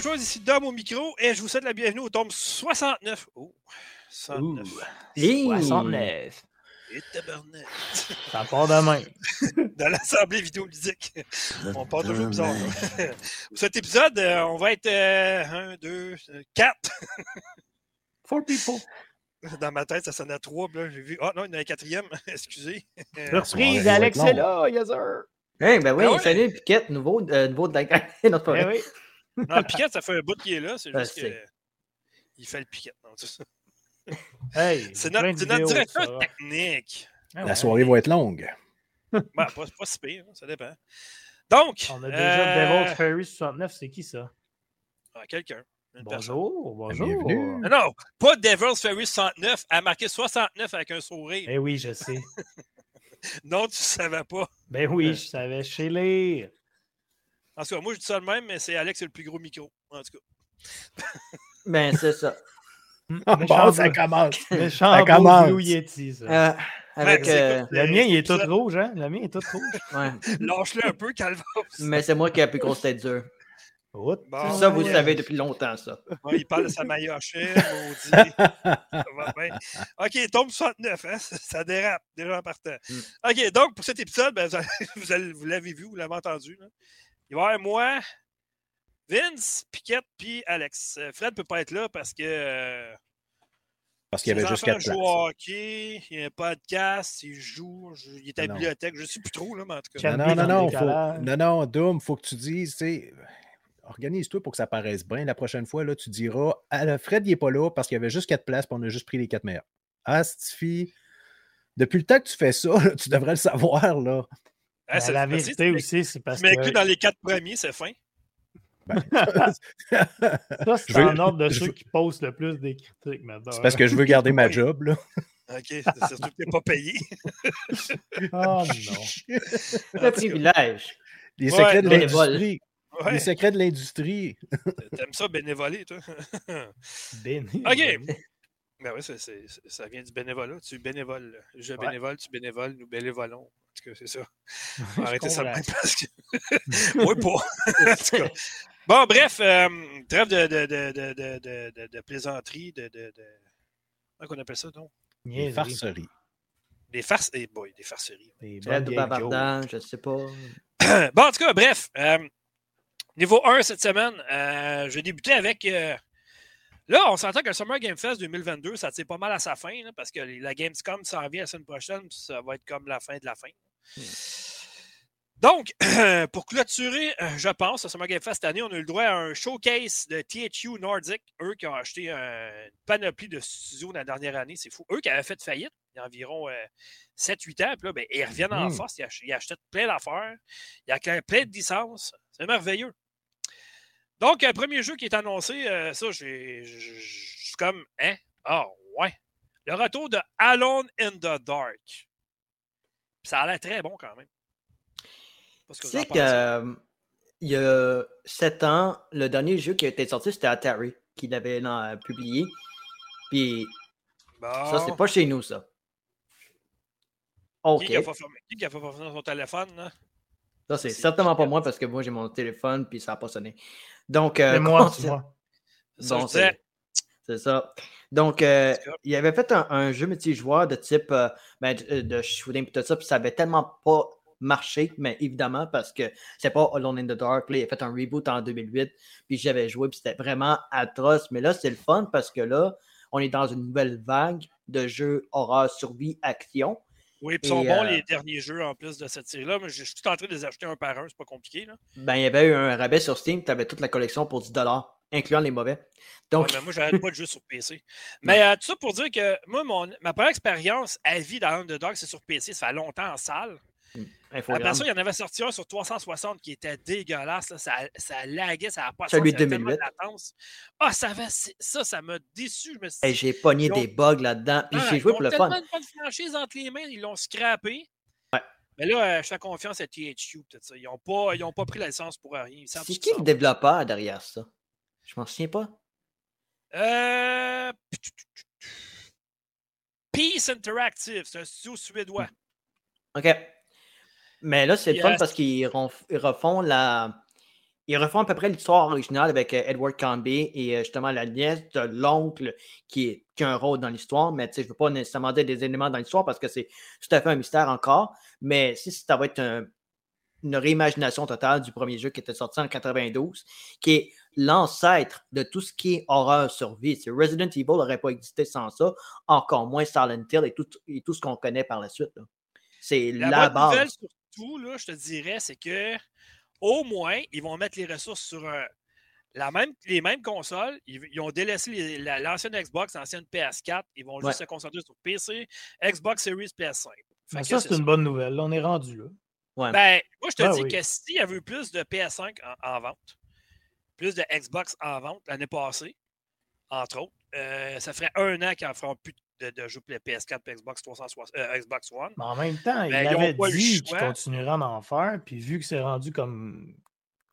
Joueuses, ici Dom au micro et je vous souhaite la bienvenue au tome 69. Oh, 69. 69. Et tabarnak. Ça part demain. Dans l'assemblée vidéoludique. On part toujours bizarre. là. Pour cet épisode, euh, on va être 1, 2, 4. For people. Dans ma tête, ça sonnait à 3. Là, j'ai vu. Ah non, il y en a un quatrième. Excusez. Euh, Surprise, Alex est là, yes sir. Hey, ben oui, Ah ouais? salut Piquette, nouveau, euh, nouveau de la Non, c'est pas Eh oui. Non, le piquet, ça fait un bout qu'il est là. C'est Ah, juste c'est. que. Il fait le piquet. Non, c'est. Hey, notre, notre vidéos, directeur technique. Ah La soirée va être longue. Ben, pas, pas si pire, hein, ça dépend. Donc, On a déjà euh, Devil Fairy 69, c'est qui ça? ah, quelqu'un. Une personne. Bonjour, bonjour. Bienvenue. Non, non, pas Devil's Fairy 69, elle a marqué 69 avec un sourire. Eh oui, je sais. Non, tu ne savais pas. Ben oui, je savais chez les. En tout cas, moi, je dis ça de même, mais c'est Alex qui a le plus gros micro. En tout cas. Ben, c'est ça. Bon, ça commence. Méchant Ça commence. Blue Yeti, ça. Euh, avec. c'est euh, quoi? Le mien, il est tout rouge, hein? Le mien est tout rouge. ouais. Lâche-le un peu, Calvas. Mais c'est moi qui ai la plus grosse tête dure. Bon, ça, vous le savez depuis longtemps, ça. Ouais, il parle de sa maillotchée, maudit. Ça va bien. OK, il tombe 69, hein? Ça, dérape déjà en partant. Mm. OK, donc pour cet épisode, ben, vous l'avez vu, vous l'avez entendu. là. Il va y avoir moi, Vince, Piquette, puis Alex. Euh, Fred ne peut pas être là parce que euh, Parce qu'il y avait juste quatre au hockey, il y a un podcast, il joue, je- il est à la bibliothèque, je ne sais plus trop, là, mais en tout cas. Non, non, non, faut, non, non, Doom, faut que tu dises, tu sais, organise-toi pour que ça paraisse bien. La prochaine fois, là, tu diras, ah, le Fred, il n'est pas là parce qu'il y avait juste quatre places, puis on a juste pris les quatre meilleures. Ah, Stifi, depuis le temps que tu fais ça, là, tu devrais le savoir, là. Ah, Ben, c'est- la vérité aussi, c'est parce mets- tu mets que que dans les quatre premiers, c'est fin. Ben, ça, c'est veux- en ordre de ceux veux- qui postent le plus des critiques maintenant. c'est parce que je veux garder ma job, là. OK, c'est surtout que tu n'es pas payé. Oh non. Le privilège. Les Ouais, secrets de l'industrie. Ouais, Les secrets de l'industrie. T'aimes ça bénévoler, toi? Béni. OK. Ben oui, c'est- c'est- c'est- ça vient du bénévolat. Tu bénévoles. Je Ouais. bénévole, tu bénévoles, nous bénévolons. En tout cas, c'est ça. Je Arrêtez ça même parce que. oui, pas. en tout cas. Bon, bref, euh, trêve de, de, de, de, de, de, de- de plaisanterie, de. de, de... Comment on appelle ça, donc? Les Niaiserie. farceries. Des farces. Eh boy, des farceries. Des de bavardage, je sais pas. bon, en tout cas, bref. euh, niveau 1 cette semaine, euh, je vais débuter avec. Euh, là, on s'entend que le Summer Game Fest 2022, ça tire pas mal à sa fin, là, parce que la Gamescom s'en vient la semaine prochaine, puis ça va être comme la fin de la fin. Donc, pour clôturer, euh, je pense, le Summer Game Fest cette année, on a eu le droit à un showcase de THU Nordic, eux qui ont acheté un- une panoplie de studios dans la dernière année, c'est fou. Eux qui avaient fait faillite il y a environ 7-8 ans, puis là, ben, ils reviennent en Mhm. force, ils, ach- ils achètent plein d'affaires, ils achètent plein de licences, c'est merveilleux. Donc, un premier jeu qui est annoncé, euh, ça, j'ai- suis comme, hein? Ah, ouais. Le retour de Alone in the Dark. Ça a l'air très bon quand même. Tu sais que. euh, Il y a 7 ans, le dernier jeu qui a été sorti, c'était Atari, qui l'avait euh, publié. Puis ça, c'est pas chez nous, ça. OK. Qui a pas fermé, son téléphone? Là? Ça, c'est certainement pas moi parce que moi, j'ai mon téléphone puis ça n'a pas sonné. Donc, euh, moi, c'est Bon, ça. Donc, euh, C'est ça. il avait fait un, un jeu multijoueur de type euh, ben, de, de shooting et tout ça, puis ça avait tellement pas marché, mais évidemment, parce que c'est pas Alone in the Dark. Là, il a fait un reboot en 2008, puis j'avais joué, puis c'était vraiment atroce. Mais là, c'est le fun parce que là, on est dans une nouvelle vague de jeux horreur, survie, action. Oui, puis ils sont bons euh, les derniers jeux en plus de cette série-là, mais je suis tout en train de les acheter un par un, c'est pas compliqué. Là. Ben, il y avait eu un rabais sur Steam, tu avais toute la collection pour 10 incluant les mauvais. Donc, Ouais, mais moi, j'arrête pas de jouer sur PC. Mais euh, tout ça pour dire que moi, mon, ma première expérience à vie dans Underdog, c'est sur PC. Ça fait longtemps en salle. Après ça, il y en avait sorti un sur 360 qui était dégueulasse. là. Ça, ça laguait, ça n'a pas de Celui de il y avait tellement 2008. de latence. Ah, ça avait- ça, ça m'a déçu. Je me suis Hey, j'ai pogné Ils ont- des bugs là-dedans, puis Ah, j'ai ils joué ont pour le tellement fun. une bonne franchise entre les mains, ils l'ont scrappé. Ouais. Mais là, euh, je fais confiance à THQ. ça. Ils n'ont pas, ils ont pas pris la licence pour rien. Ils C'est ce qui le développeur derrière ça? Je m'en souviens pas. Euh... Peace Interactive, c'est un studio suédois. OK. Mais là, c'est le Puis, fun parce qu'ils refont la. ils refont à peu près l'histoire originale avec euh, Edward Cambie et euh, justement la nièce de l'oncle qui, est- qui a un rôle dans l'histoire. Mais tu sais, je ne veux pas nécessairement dire des éléments dans l'histoire parce que c'est tout à fait un mystère encore. Mais si ça va être un- une réimagination totale du premier jeu qui était sorti en 92, qui est l'ancêtre de tout ce qui est horreur sur vie. C'est Resident Evil n'aurait pas existé sans ça, encore moins Silent Hill et tout, et tout ce qu'on connaît par la suite. là. C'est La, la, bonne nouvelle base. Surtout, là, je te dirais, c'est que au moins, ils vont mettre les ressources sur un- la même, les mêmes consoles. Ils, ils ont délaissé la- l'ancienne Xbox, l'ancienne PS4. Ils vont juste se concentrer sur PC, Xbox Series, PS5. Fait Ben, que ça, c'est une bonne nouvelle. Là, on est rendu là. Ouais. Ben, moi, je te Ah dis oui. que s'il y avait eu plus de PS5 en, en vente, plus de Xbox en vente l'année passée, entre autres, euh, ça ferait un an qu'ils n'en feront plus de, de jeux pour le PS4 et Xbox, 360, euh, Xbox One. Mais en même temps, il Ben, ont avait dit qu'il continuerait à en faire. Puis vu que c'est rendu comme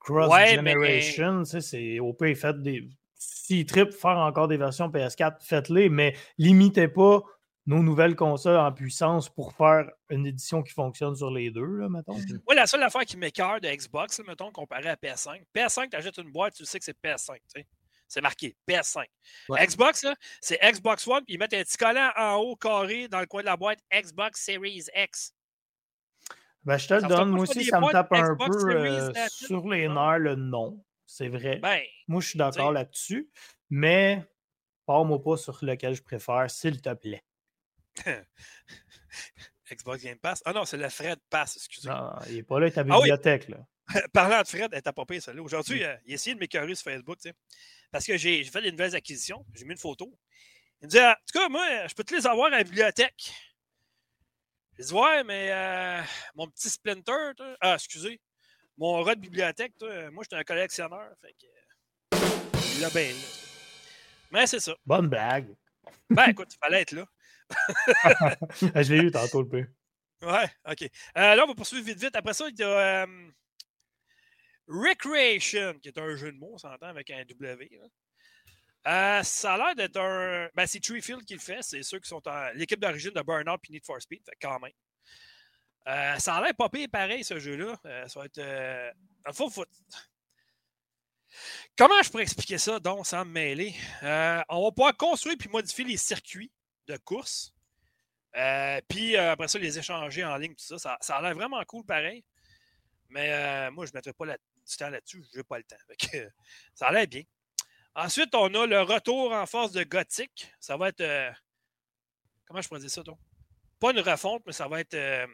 Ouais, mais- cross-generation, c'est au pire, faites des. S'ils trippent faire encore des versions PS4, faites-les, mais limitez pas nos nouvelles consoles en puissance pour faire une édition qui fonctionne sur les deux, là, mettons. Moi, la seule affaire qui m'écœure de Xbox, là, mettons, comparé à PS5, PS5, tu achètes une boîte, tu sais que c'est PS5. tu sais. C'est marqué PS5. Ouais. Xbox, c'est Xbox One, puis ils mettent un petit collant en haut carré dans le coin de la boîte Xbox Series X. Ben, je te le donne. Moi aussi, ça me tape un Xbox peu euh, sur les nerfs le nom. C'est vrai. Ben, Moi, je suis d'accord là-dessus. Mais, pars-moi pas sur lequel je préfère, s'il te plaît. Xbox Game Pass? Ah non, c'est le Fred Pass, excusez. Non, il n'est pas là, ta Ah oui. bibliothèque. là. Parlant de Fred, elle t'a pas payé celle-là. Aujourd'hui, euh, il a essayé de m'écœurer sur Facebook, tu sais. Parce que j'ai fait des nouvelles acquisitions. J'ai mis une photo. Il me dit, en tout cas, moi, je peux te les avoir à la bibliothèque. J'ai dit, ouais, mais euh, mon petit Splinter, toi- ah, excusez, mon rat de bibliothèque, toi, moi, j'étais un collectionneur. Fait que, il l'a bien, là. Mais c'est ça. Bonne blague. Ben, écoute, il fallait être là. je l'ai eu tantôt le peu. Ouais, OK. Euh, là, on va poursuivre vite, vite. Après ça, il y a euh, Recreation, qui est un jeu de mots, on s'entend, avec un W. Euh, ça a l'air d'être un. Ben, c'est Treefield qui le fait. C'est ceux qui sont en. L'équipe d'origine de Burnout et Need for Speed, fait quand même. Euh, ça a l'air pas pire pareil, ce jeu-là. Euh, ça va être. Le fond, faut- Comment je pourrais expliquer ça, donc, sans me mêler? On va pouvoir construire puis modifier les circuits de course. Puis après ça, les échanger en ligne, tout ça. Ça, a l'air vraiment cool, pareil. Mais moi, je ne mettrais pas la- du temps là-dessus. Je n'ai pas le temps. Que, ça a l'air bien. Ensuite, on a le retour en force de Gothic. Ça va être. euh, comment je pourrais dire ça, toi? Pas une refonte, mais ça va être. euh,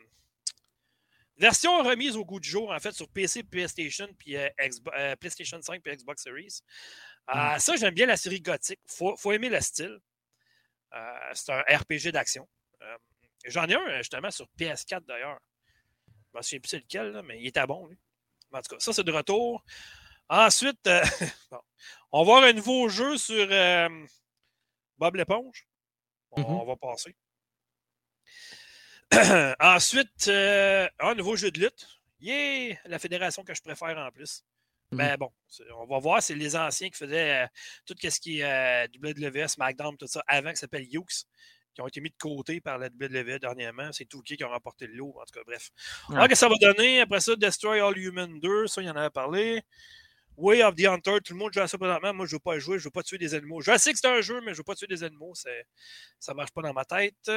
version remise au goût du jour, en fait, sur PC, PlayStation, puis euh, PlayStation 5 puis Xbox Series. Euh, Ça, j'aime bien la série Gothic. Il faut, faut aimer le style. C'est un RPG d'action. J'en ai un, justement, sur PS4 d'ailleurs. Je ne me souviens plus c'est lequel, là, mais il était bon, lui. En tout cas, ça, c'est de retour. Ensuite, euh, bon, on va avoir un nouveau jeu sur euh, Bob l'éponge. On, Mhm. on va passer. Ensuite, euh, un nouveau jeu de lutte. Yeah! La fédération que je préfère en plus. Mais bon, c'est- on va voir, c'est les anciens qui faisaient tout ce qui est euh, WWE, SmackDown, tout ça, avant ça s'appelle Hughes, qui ont été mis de côté par la WWE dernièrement. C'est Touquet qui ont remporté le lot, en tout cas, bref. Ouais. ce que ça va donner? Après ça, Destroy All Human 2, ça, il y en avait parlé. Way of the Hunter, tout le monde joue à ça présentement. Moi, je ne veux pas jouer, je ne veux pas tuer des animaux. Je sais que c'est un jeu, mais je ne veux pas tuer des animaux. Ça ne marche pas dans ma tête.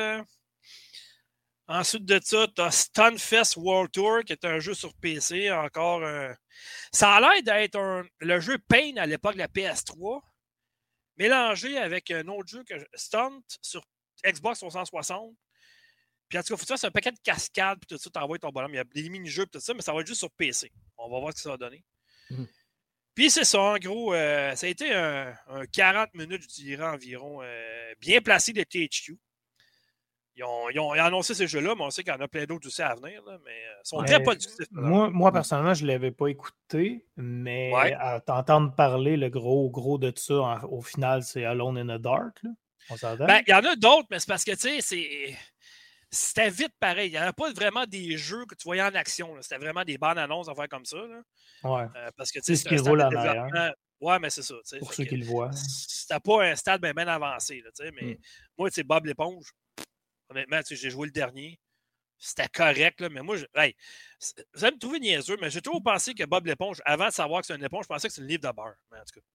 Ensuite de ça, tu as Stunfest World Tour, qui est un jeu sur PC. Encore un. Ça a l'air d'être un- le jeu Pain à l'époque de la PS3, mélangé avec un autre jeu que je- Stunt sur Xbox 360. Puis en tout cas, faut que fasses un paquet de cascades, puis tout ça, t'envoies ton bonhomme. Il y a des mini-jeux, puis tout ça, mais ça va être juste sur PC. On va voir ce que ça va donner. Mhm. Puis c'est ça, en gros, euh, ça a été un, un 40 minutes, je dirais environ, euh, bien placé de THQ. Ils ont, ils ont- ils ont annoncé ces jeux-là, mais on sait qu'il y en a plein d'autres aussi à venir, là, mais euh, ils sont Ouais. très productifs. Moi, moi, personnellement, je ne l'avais pas écouté, mais Ouais. à t'entendre parler, le gros gros de ça, en- au final, c'est Alone in the Dark. Là. On s'entend? Ben, il y en a d'autres, mais c'est parce que, tu sais, c'est. C'était vite pareil. Il n'y avait pas vraiment des jeux que tu voyais en action. C'était vraiment des bandes annonces à faire comme ça. là. ouais, Euh, parce que, tu C'est sais, ce qui roule en arrière. Ouais, mais c'est ça. tu sais. pour Fait ceux qui le voient. C'était pas un stade bien avancé. Là, tu sais, mais Mm. moi, tu sais, Bob l'éponge, honnêtement, tu sais, j'ai joué le dernier. c'était correct, là, mais moi, je, hey, c'est- vous allez me trouver niaiseux, mais j'ai toujours pensé que Bob l'éponge, avant de savoir que c'est une éponge, je pensais que c'est une livre de beurre. Mais en tout cas,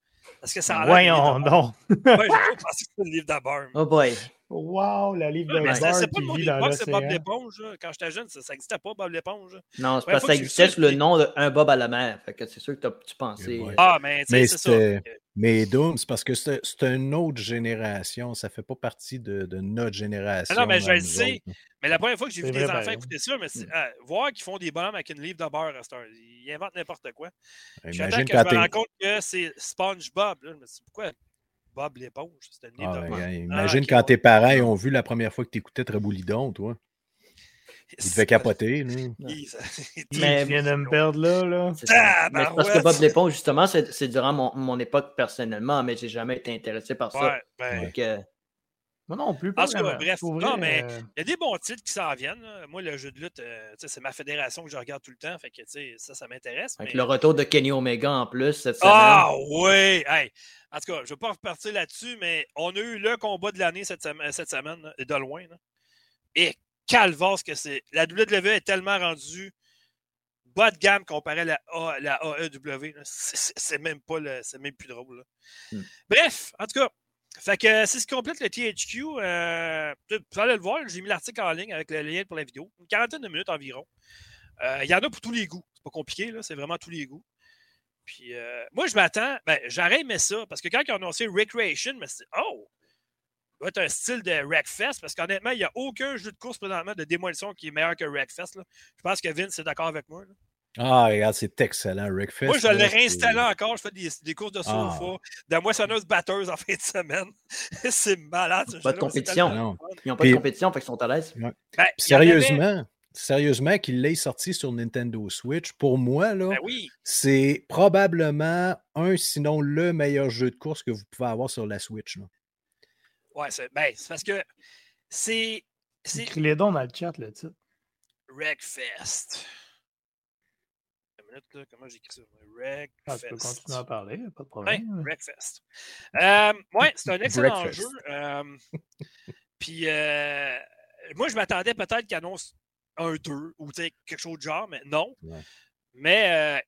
parce que ça a livre Voyons donc. Ouais, j'ai pensé que c'était une livre beurre. Oh boy. Wow, la livre de mais c'est pas le mot c'est Bob l'éponge. Quand j'étais jeune, ça n'existait pas, Bob l'éponge. Non, c'est parce que ça existait le sous le nom d'un Bob à la mer. Fait que c'est sûr que tu pensais. Euh, Ah, mais tu sais, Mais c'est ça. Mais Doom, c'est parce que c'est une autre génération. Ça fait pas partie de, de notre génération. Ah non, mais je le sais. autres, là. Mais la première fois que j'ai vu des enfants écouter ça, mais c'est- Mm. euh, voir qu'ils font des bonhommes avec une livre de beurre à cette heure, ils inventent n'importe quoi. J'attends Imagine que quand je me t'es. rends compte que c'est SpongeBob. Là. Je me dis, pourquoi Bob l'éponge? C'était une livre Ah, de ouais, beurre? imagine quand tes parents ont vu la première fois que tu écoutais Treboulidon, toi. Ils devaient capoter. Il Mais- vient de me perdre là, là. c'est ça. Ah, Mais parce que! Bob l'éponge, justement, c'est durant mon, mon époque personnellement, mais j'ai jamais été intéressé par ça. Ouais, ben, que- Moi non plus, cas, vraiment. bref, non, vrai, mais- euh, Il y a des bons titres qui s'en viennent. là. Moi, le jeu de lutte, euh, c'est ma fédération que je regarde tout le temps. Fait que, ça, ça m'intéresse. Mais- le retour de Kenny Omega en plus cette semaine. Ah oui! Hey! En tout cas, je ne veux pas repartir là-dessus, mais on a eu le combat de l'année cette, cette semaine, là, de loin. là. Et calvasse que c'est. La WWE est tellement rendue bas de gamme comparé à la, AEW. C'est- même pas le- c'est même plus drôle. Hmm. Bref, en tout cas, fait que c'est ce qui complète le THQ. Euh, vous allez le voir, j'ai mis l'article en ligne avec le lien pour la vidéo. Une quarantaine de minutes environ. Euh, Il y en a pour tous les goûts. C'est pas compliqué, c'est vraiment tous les goûts. Puis euh, moi, je m'attends. Ben, j'aurais aimé ça parce que quand ils ont annoncé Recreation, je me suis dit, oh, ça va être un style de Wreckfest parce qu'honnêtement, il n'y a aucun jeu de course présentement de démolition qui est meilleur que Wreckfest. là. Je pense que Vince est d'accord avec moi. là. Ah, regarde, c'est excellent, Rick Fest. Moi, je l'ai réinstallé encore. Je fais des, des courses de Ah. sofa, de moissonneuse batteuse en fin de semaine. c'est malade. ce Pas de compétition. fun. Ils n'ont pas Puis- de compétition, fait qu'ils sont à l'aise. Ben, avait- Sérieusement, sérieusement, qu'il l'ait sorti sur Nintendo Switch, pour moi, là, Ben oui. c'est probablement un, sinon le meilleur jeu de course que vous pouvez avoir sur la Switch. là. Ouais, c'est ben, c'est parce que c'est. C'est Écris-les donc dans le chat, le titre. Wreckfest. Une minute, là, comment j'écris ça? Ah, tu peux Wreckfest. continuer à parler, pas de Ouais, problème. Wreckfest. Euh, ouais, c'est un excellent Breakfast. jeu. euh, Puis, euh, moi, je m'attendais peut-être qu'il annonce un 2 ou tu sais, quelque chose de genre, mais non. Ouais. Mais euh,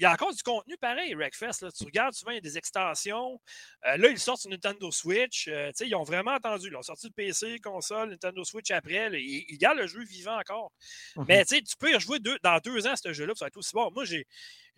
il y a encore du contenu pareil, Wreckfest. Là. Tu regardes souvent, il y a des extensions. Euh, là, ils sortent sur Nintendo Switch. Euh, ils ont vraiment attendu. Ils ont sorti le PC, console, Nintendo Switch après. là. Ils, ils gardent le jeu vivant encore. Mhm. Mais tu peux y rejouer deux, dans deux ans, ce jeu-là, ça va être aussi bon. Moi, j'ai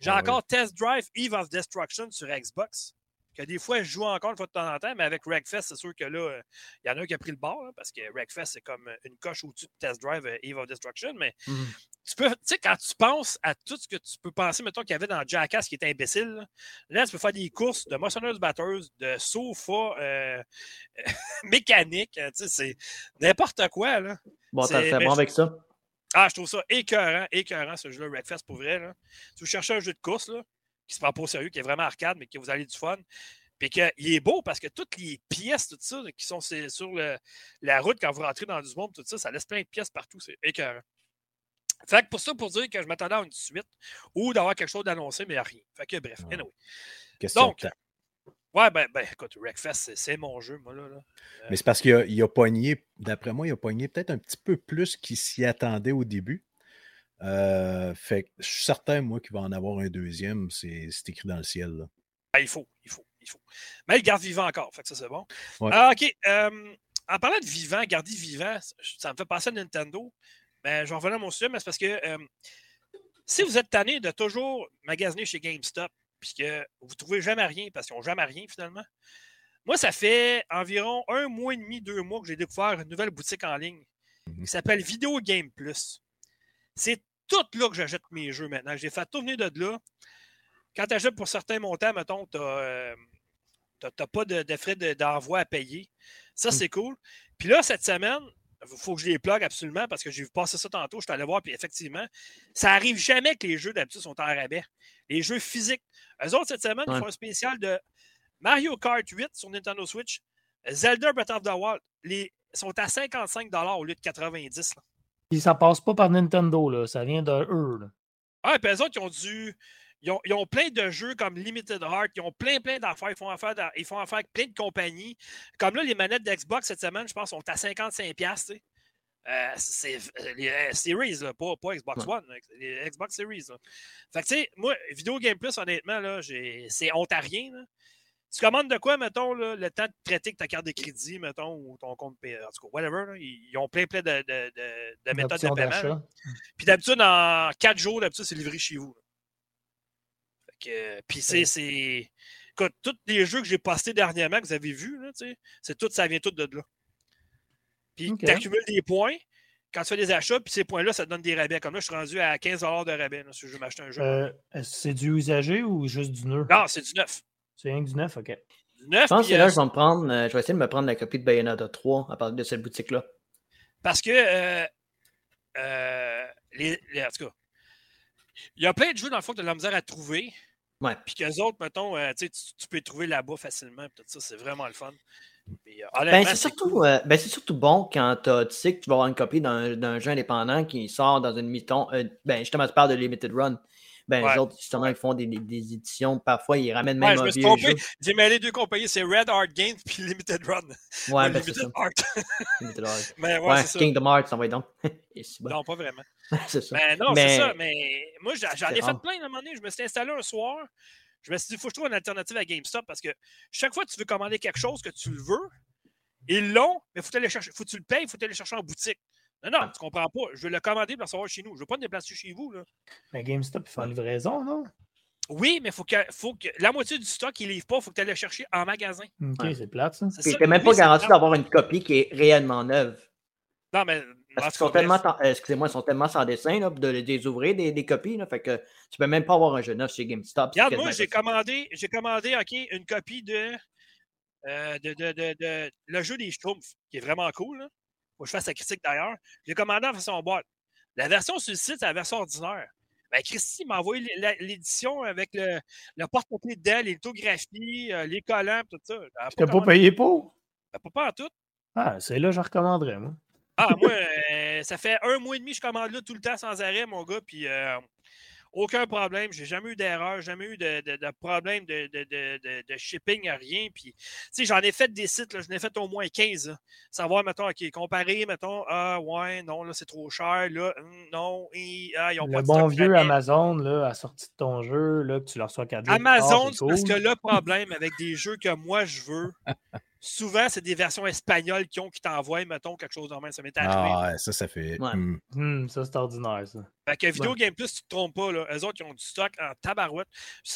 oui. encore Test Drive Eve of Destruction sur Xbox. Que des fois, je joue encore une fois de temps en temps, mais avec Wreckfest, c'est sûr que là, euh, il y en a un qui a pris le bord, là, parce que Wreckfest, c'est comme euh, une coche au-dessus de Test Drive euh, Eve of Destruction. Mais Mhm. tu peux, tu sais, quand tu penses à tout ce que tu peux penser, mettons, qu'il y avait dans Jackass qui était imbécile, là, là, tu peux faire des courses de moissonneuses batteuses, de sofa euh, mécanique, hein, tu sais, c'est n'importe quoi, là. Bon, t'as fait bon avec ça. Ah, je trouve ça écœurant, écœurant ce jeu-là, Wreckfest pour vrai. Là. Si vous cherchez un jeu de course là, qui se prend pas au sérieux, qui est vraiment arcade, mais que vous allez du fun, puis qu'il est beau parce que toutes les pièces, tout ça, qui sont sur le- la route quand vous rentrez dans du monde, tout ça, ça laisse plein de pièces partout. C'est écœurant. Fait que pour ça, pour dire que je m'attendais à une suite ou d'avoir quelque chose d'annoncé, mais il n'y a rien. Fait que bref, Ouais. anyway. Question Donc, de temps. Ouais, ben, ben écoute, Wreckfest, c'est- mon jeu, moi, là. là. Mais c'est parce qu'il a, il a pogné, d'après moi, il a pogné peut-être un petit peu plus qu'il s'y attendait au début. Euh, fait que je suis certain, moi, qu'il va en avoir un deuxième. C'est écrit dans le ciel. là. Ah, il faut, il faut, il faut. Mais il garde vivant encore, fait que ça, c'est bon. Ouais. Ah, OK. euh, en parlant de vivant, garder vivant, ça me fait penser à Nintendo. Mais je vais revenir à mon sujet, mais c'est parce que euh, si vous êtes tanné de toujours magasiner chez GameStop, puisque vous ne trouvez jamais rien, parce qu'ils n'ont jamais rien finalement, moi, ça fait environ un mois et demi, deux mois que j'ai découvert une nouvelle boutique en ligne Mhm. qui s'appelle Video Game Plus. C'est tout là que j'achète mes jeux maintenant. J'ai fait tout venir de là. Quand tu achètes pour certains montants, mettons, tu n'as pas de, de frais de- d'envoi à payer. Ça, c'est cool. Puis là, cette semaine, il faut que je les plug absolument parce que j'ai vu passer ça tantôt. Je suis allé voir, puis effectivement, ça arrive jamais que les jeux d'habitude sont en rabais. Les jeux physiques. Eux autres, cette semaine, ils Ouais. font un spécial de Mario Kart 8 sur Nintendo Switch, Zelda Breath of the Wild. Les sont à 55 au lieu de 90. là. Puis ça passe pas par Nintendo, là. Ça vient de eux, là. Ah, puis eux autres, ils ont dû. Ils ont, ils ont plein de jeux comme Limited Heart, ils ont plein, plein d'affaires. Ils font affaire, dans- ils font affaire avec plein de compagnies. Comme là, les manettes d'Xbox cette semaine, je pense, sont à 55$. tu sais. Euh, c'est euh, les euh, Series, là, pas, pas Xbox One, les Xbox Series. Là. Fait que, tu sais, moi, Vidéo Game Plus, honnêtement, là, c'est ontarien. Là. Tu commandes de quoi, mettons, là, le temps de traiter ta carte de crédit, mettons, ou ton compte En tout cas, whatever. Là, ils ont plein, plein de, de, de, de méthodes de paiement. Puis d'habitude, en quatre jours, d'habitude, c'est livré chez vous. Fait que, puis c'est. Écoute, tous les jeux que j'ai postés dernièrement, que vous avez vus, c'est tout, ça vient tout de là. Puis tu accumules des points quand tu fais des achats, puis ces points-là, ça te donne des rabais. Comme là, je suis rendu à 15 de rabais si je veux m'acheter un jeu. Euh, c'est du usagé ou juste du neuf? Non, c'est du neuf. C'est rien que du neuf, OK. Du neuf, je pense que là, euh, je vais, me prendre, euh, je vais essayer de me prendre la copie de Bayonetta 3 à partir de cette boutique-là. Parce que, euh, les, en tout cas, il y a plein de jeux, dans le fond, que tu as de la misère à trouver. Ouais. Puis qu'eux autres, mettons, tu, tu, peux les trouver là-bas facilement. Tout ça, c'est vraiment le fun. Euh, ben, c'est surtout, euh, ben, surtout, bon quand tu sais que tu vas avoir une copie d'un jeu indépendant qui sort dans une mi-ton. Euh, ben, justement, tu parles de Limited Run. Ben, les autres, justement, ils font des, des, éditions. Parfois, ils ramènent même ouais, un vieux jeu. J'ai mêlé deux compagnies. C'est Red Art Games puis Limited Run. Ouais, ben, Limited Art. Limited Art. Mais ouais, ouais Kingdom Hearts, ça va donc. non, pas vraiment. c'est ça. Ben, non, c'est ça. Mais moi, j'en ai fait plein à un moment donné. Je me suis installé un soir. Je me suis dit, il faut que je trouve une alternative à GameStop parce que chaque fois que tu veux commander quelque chose que tu le veux, ils l'ont, mais faut faut que tu le payes, il faut aller chercher en boutique. Non, non, tu comprends pas. Je vais le commander pour le recevoir chez nous. Je ne veux pas me déplacer chez vous. Là. Mais GameStop, il fait une livraison, non? Oui, mais faut que, faut que la moitié du stock, il ne livre pas. Il faut que tu ailles le chercher en magasin. OK, c'est plate, ça. Tu n'es même pas garanti d'avoir une copie qui est réellement neuve. Non, mais. Parce sont tellement, euh, excusez-moi, ils sont tellement sans dessin là, de les ouvrir des, des copies. Là, fait que tu peux même pas avoir un jeu neuf chez GameStop. Regarde, moi, j'ai commandé, j'ai commandé OK, une copie de, euh, de, de, de, le jeu des Schtroumpfs, qui est vraiment cool. Là. Faut que je fasse la critique d'ailleurs. J'ai commandé en façon boîte. La version sur le site, c'est la version ordinaire. Ben, Christy m'a envoyé l'édition avec le, le porte-papier dedans, les lithographies, euh, les collants, tout ça. Tu n'as pas payé pour? Ben, pas, pas en tout. Ah, c'est là que je recommanderais, moi. Ah, moi, euh, ça fait un mois et demi que je commande là tout le temps sans arrêt, mon gars. Puis euh, aucun problème. J'ai jamais eu d'erreur, jamais eu de, de, de problème de, de, shipping, rien. Puis, j'en ai fait des sites, j'en ai fait au moins 15. Savoir, mettons, OK, comparer, mettons, ah, ouais, non, là, c'est trop cher, là, hum, non, ah, ils ont Le bon vieux Amazon, là, a sorti de ton jeu, là, que tu leur sois cadeau. Amazon, parce que le problème avec des jeux que moi, je veux, souvent, c'est des versions espagnoles qui ont qui t'envoient, mettons, quelque chose de même. Ça m'est arrivé. Ah, ouais, ça, ça fait. Hmm. Hmm, ça, c'est ordinaire, ça. Fait que Video Game Plus, tu te trompes pas, là. Eux autres, ils ont du stock en tabarouette.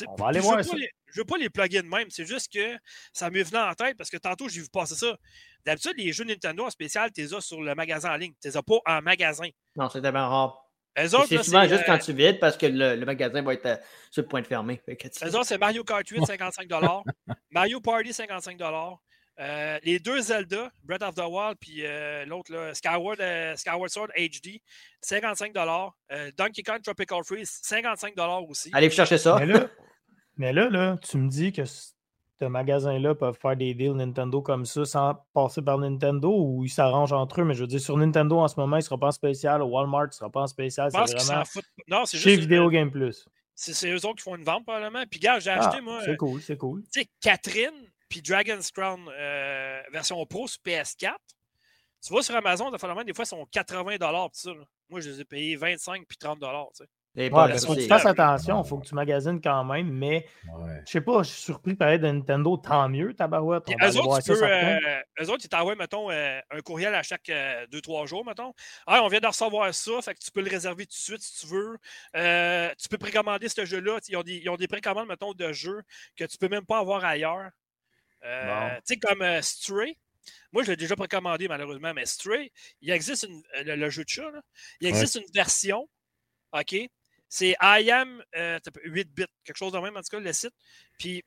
On va aller voir ça. je veux pas les plugger de même. C'est juste que ça m'est venu en tête parce que tantôt, j'ai vu passer ça. D'habitude, les jeux Nintendo en spécial, tu les as sur le magasin en ligne. Tu les as pas en magasin. Non, c'est tellement rare. C'est souvent juste quand euh, tu vides parce que le, magasin va être euh, sur le point de fermer. Eux autres, c'est Mario Kart 8, 55 Mario Party, 55 euh, les deux Zelda, Breath of the Wild, puis euh, l'autre, Skyward, euh, Skyward Sword HD, 55 Donkey Kong Tropical Freeze, 55 aussi. Allez chercher ça. Mais là, là, tu me dis que ce magasin-là peuvent faire des deals Nintendo comme ça sans passer par Nintendo ou ils s'arrangent entre eux? Mais je veux dire, sur Nintendo en ce moment, il ne sera pas en spécial. Walmart ne sera pas en spécial. C'est vraiment non, chez juste Video Game Plus. C'est eux autres qui font une vente probablement. Puis, gars, j'ai acheté, ah, moi. C'est cool, c'est cool. Tu sais, Catherine, puis Dragon's Crown euh, version Pro sur PS4. Tu vois sur Amazon, des fois, ils sont 80 ça. Moi, je les ai payés 25 puis 30 tu sais. Ouais, ben, faut que tu fasses attention, il faut que tu magasines quand même, mais ouais. je sais pas, je suis surpris par de Nintendo, tant mieux, tabarouette. On eux, autres, tu peux, euh, eux autres, ils t'envoient, mettons, euh, un courriel à chaque 2-3 jours, mettons. Ah, on vient de recevoir ça, fait que tu peux le réserver tout de suite si tu veux. tu peux précommander ce jeu-là. Ils ont des, ils ont des précommandes, mettons, de jeux que tu peux même pas avoir ailleurs. Euh, tu sais, comme euh, Stray. Moi, je l'ai déjà précommandé, malheureusement, mais Stray, il existe une, euh, le, jeu de chat, il existe une version, OK? C'est I am 8 bits, quelque chose de même, en tout cas, le site. Puis,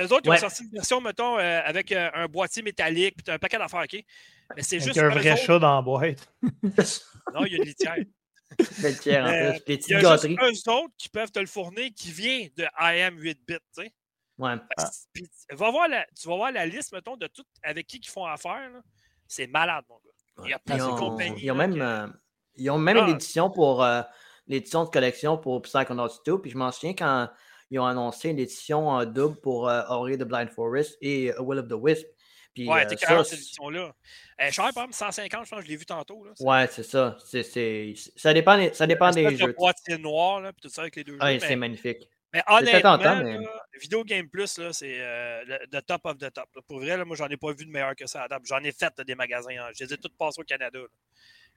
eux autres, ils ont sorti une version, mettons, avec un boîtier métallique, puis un paquet d'affaires, OK? Mais c'est juste. un vrai chat dans la boîte. non, il y a une litière. Une litière, en plus. Il y a juste eux autres qui peuvent te le fournir qui vient de I am 8 bits, tu sais. Ouais. Ah. va voir la, tu vas voir la liste, mettons, de tout avec qui ils font affaire. C'est malade, mon gars. Il y a plein de compagnies. Ils ont même, euh, ils ont même ah. l'édition pour euh, l'édition de collection pour Psychonauts 2. Puis je m'en souviens quand ils ont annoncé l'édition double pour euh, Ori the Blind Forest et A Will of the Wisp. Puis, Ouais, euh, t'es carrément cette c'est- édition-là. Elle est chère, par exemple, 150, je pense, je l'ai vu tantôt. Là. ouais, c'est ça. C'est, c'est- ça dépend, ça dépend des jeux. boîtier noir, là, puis tout ça avec les deux Ouais, jeux. c'est magnifique. Mais honnêtement, tentant, mais- là, Video Game Plus, c'est euh, le the top of the top. là. Pour vrai, là, moi, j'en ai pas vu de meilleur que ça à. J'en ai fait là, des magasins. hein. Je les ai tous passés au Canada.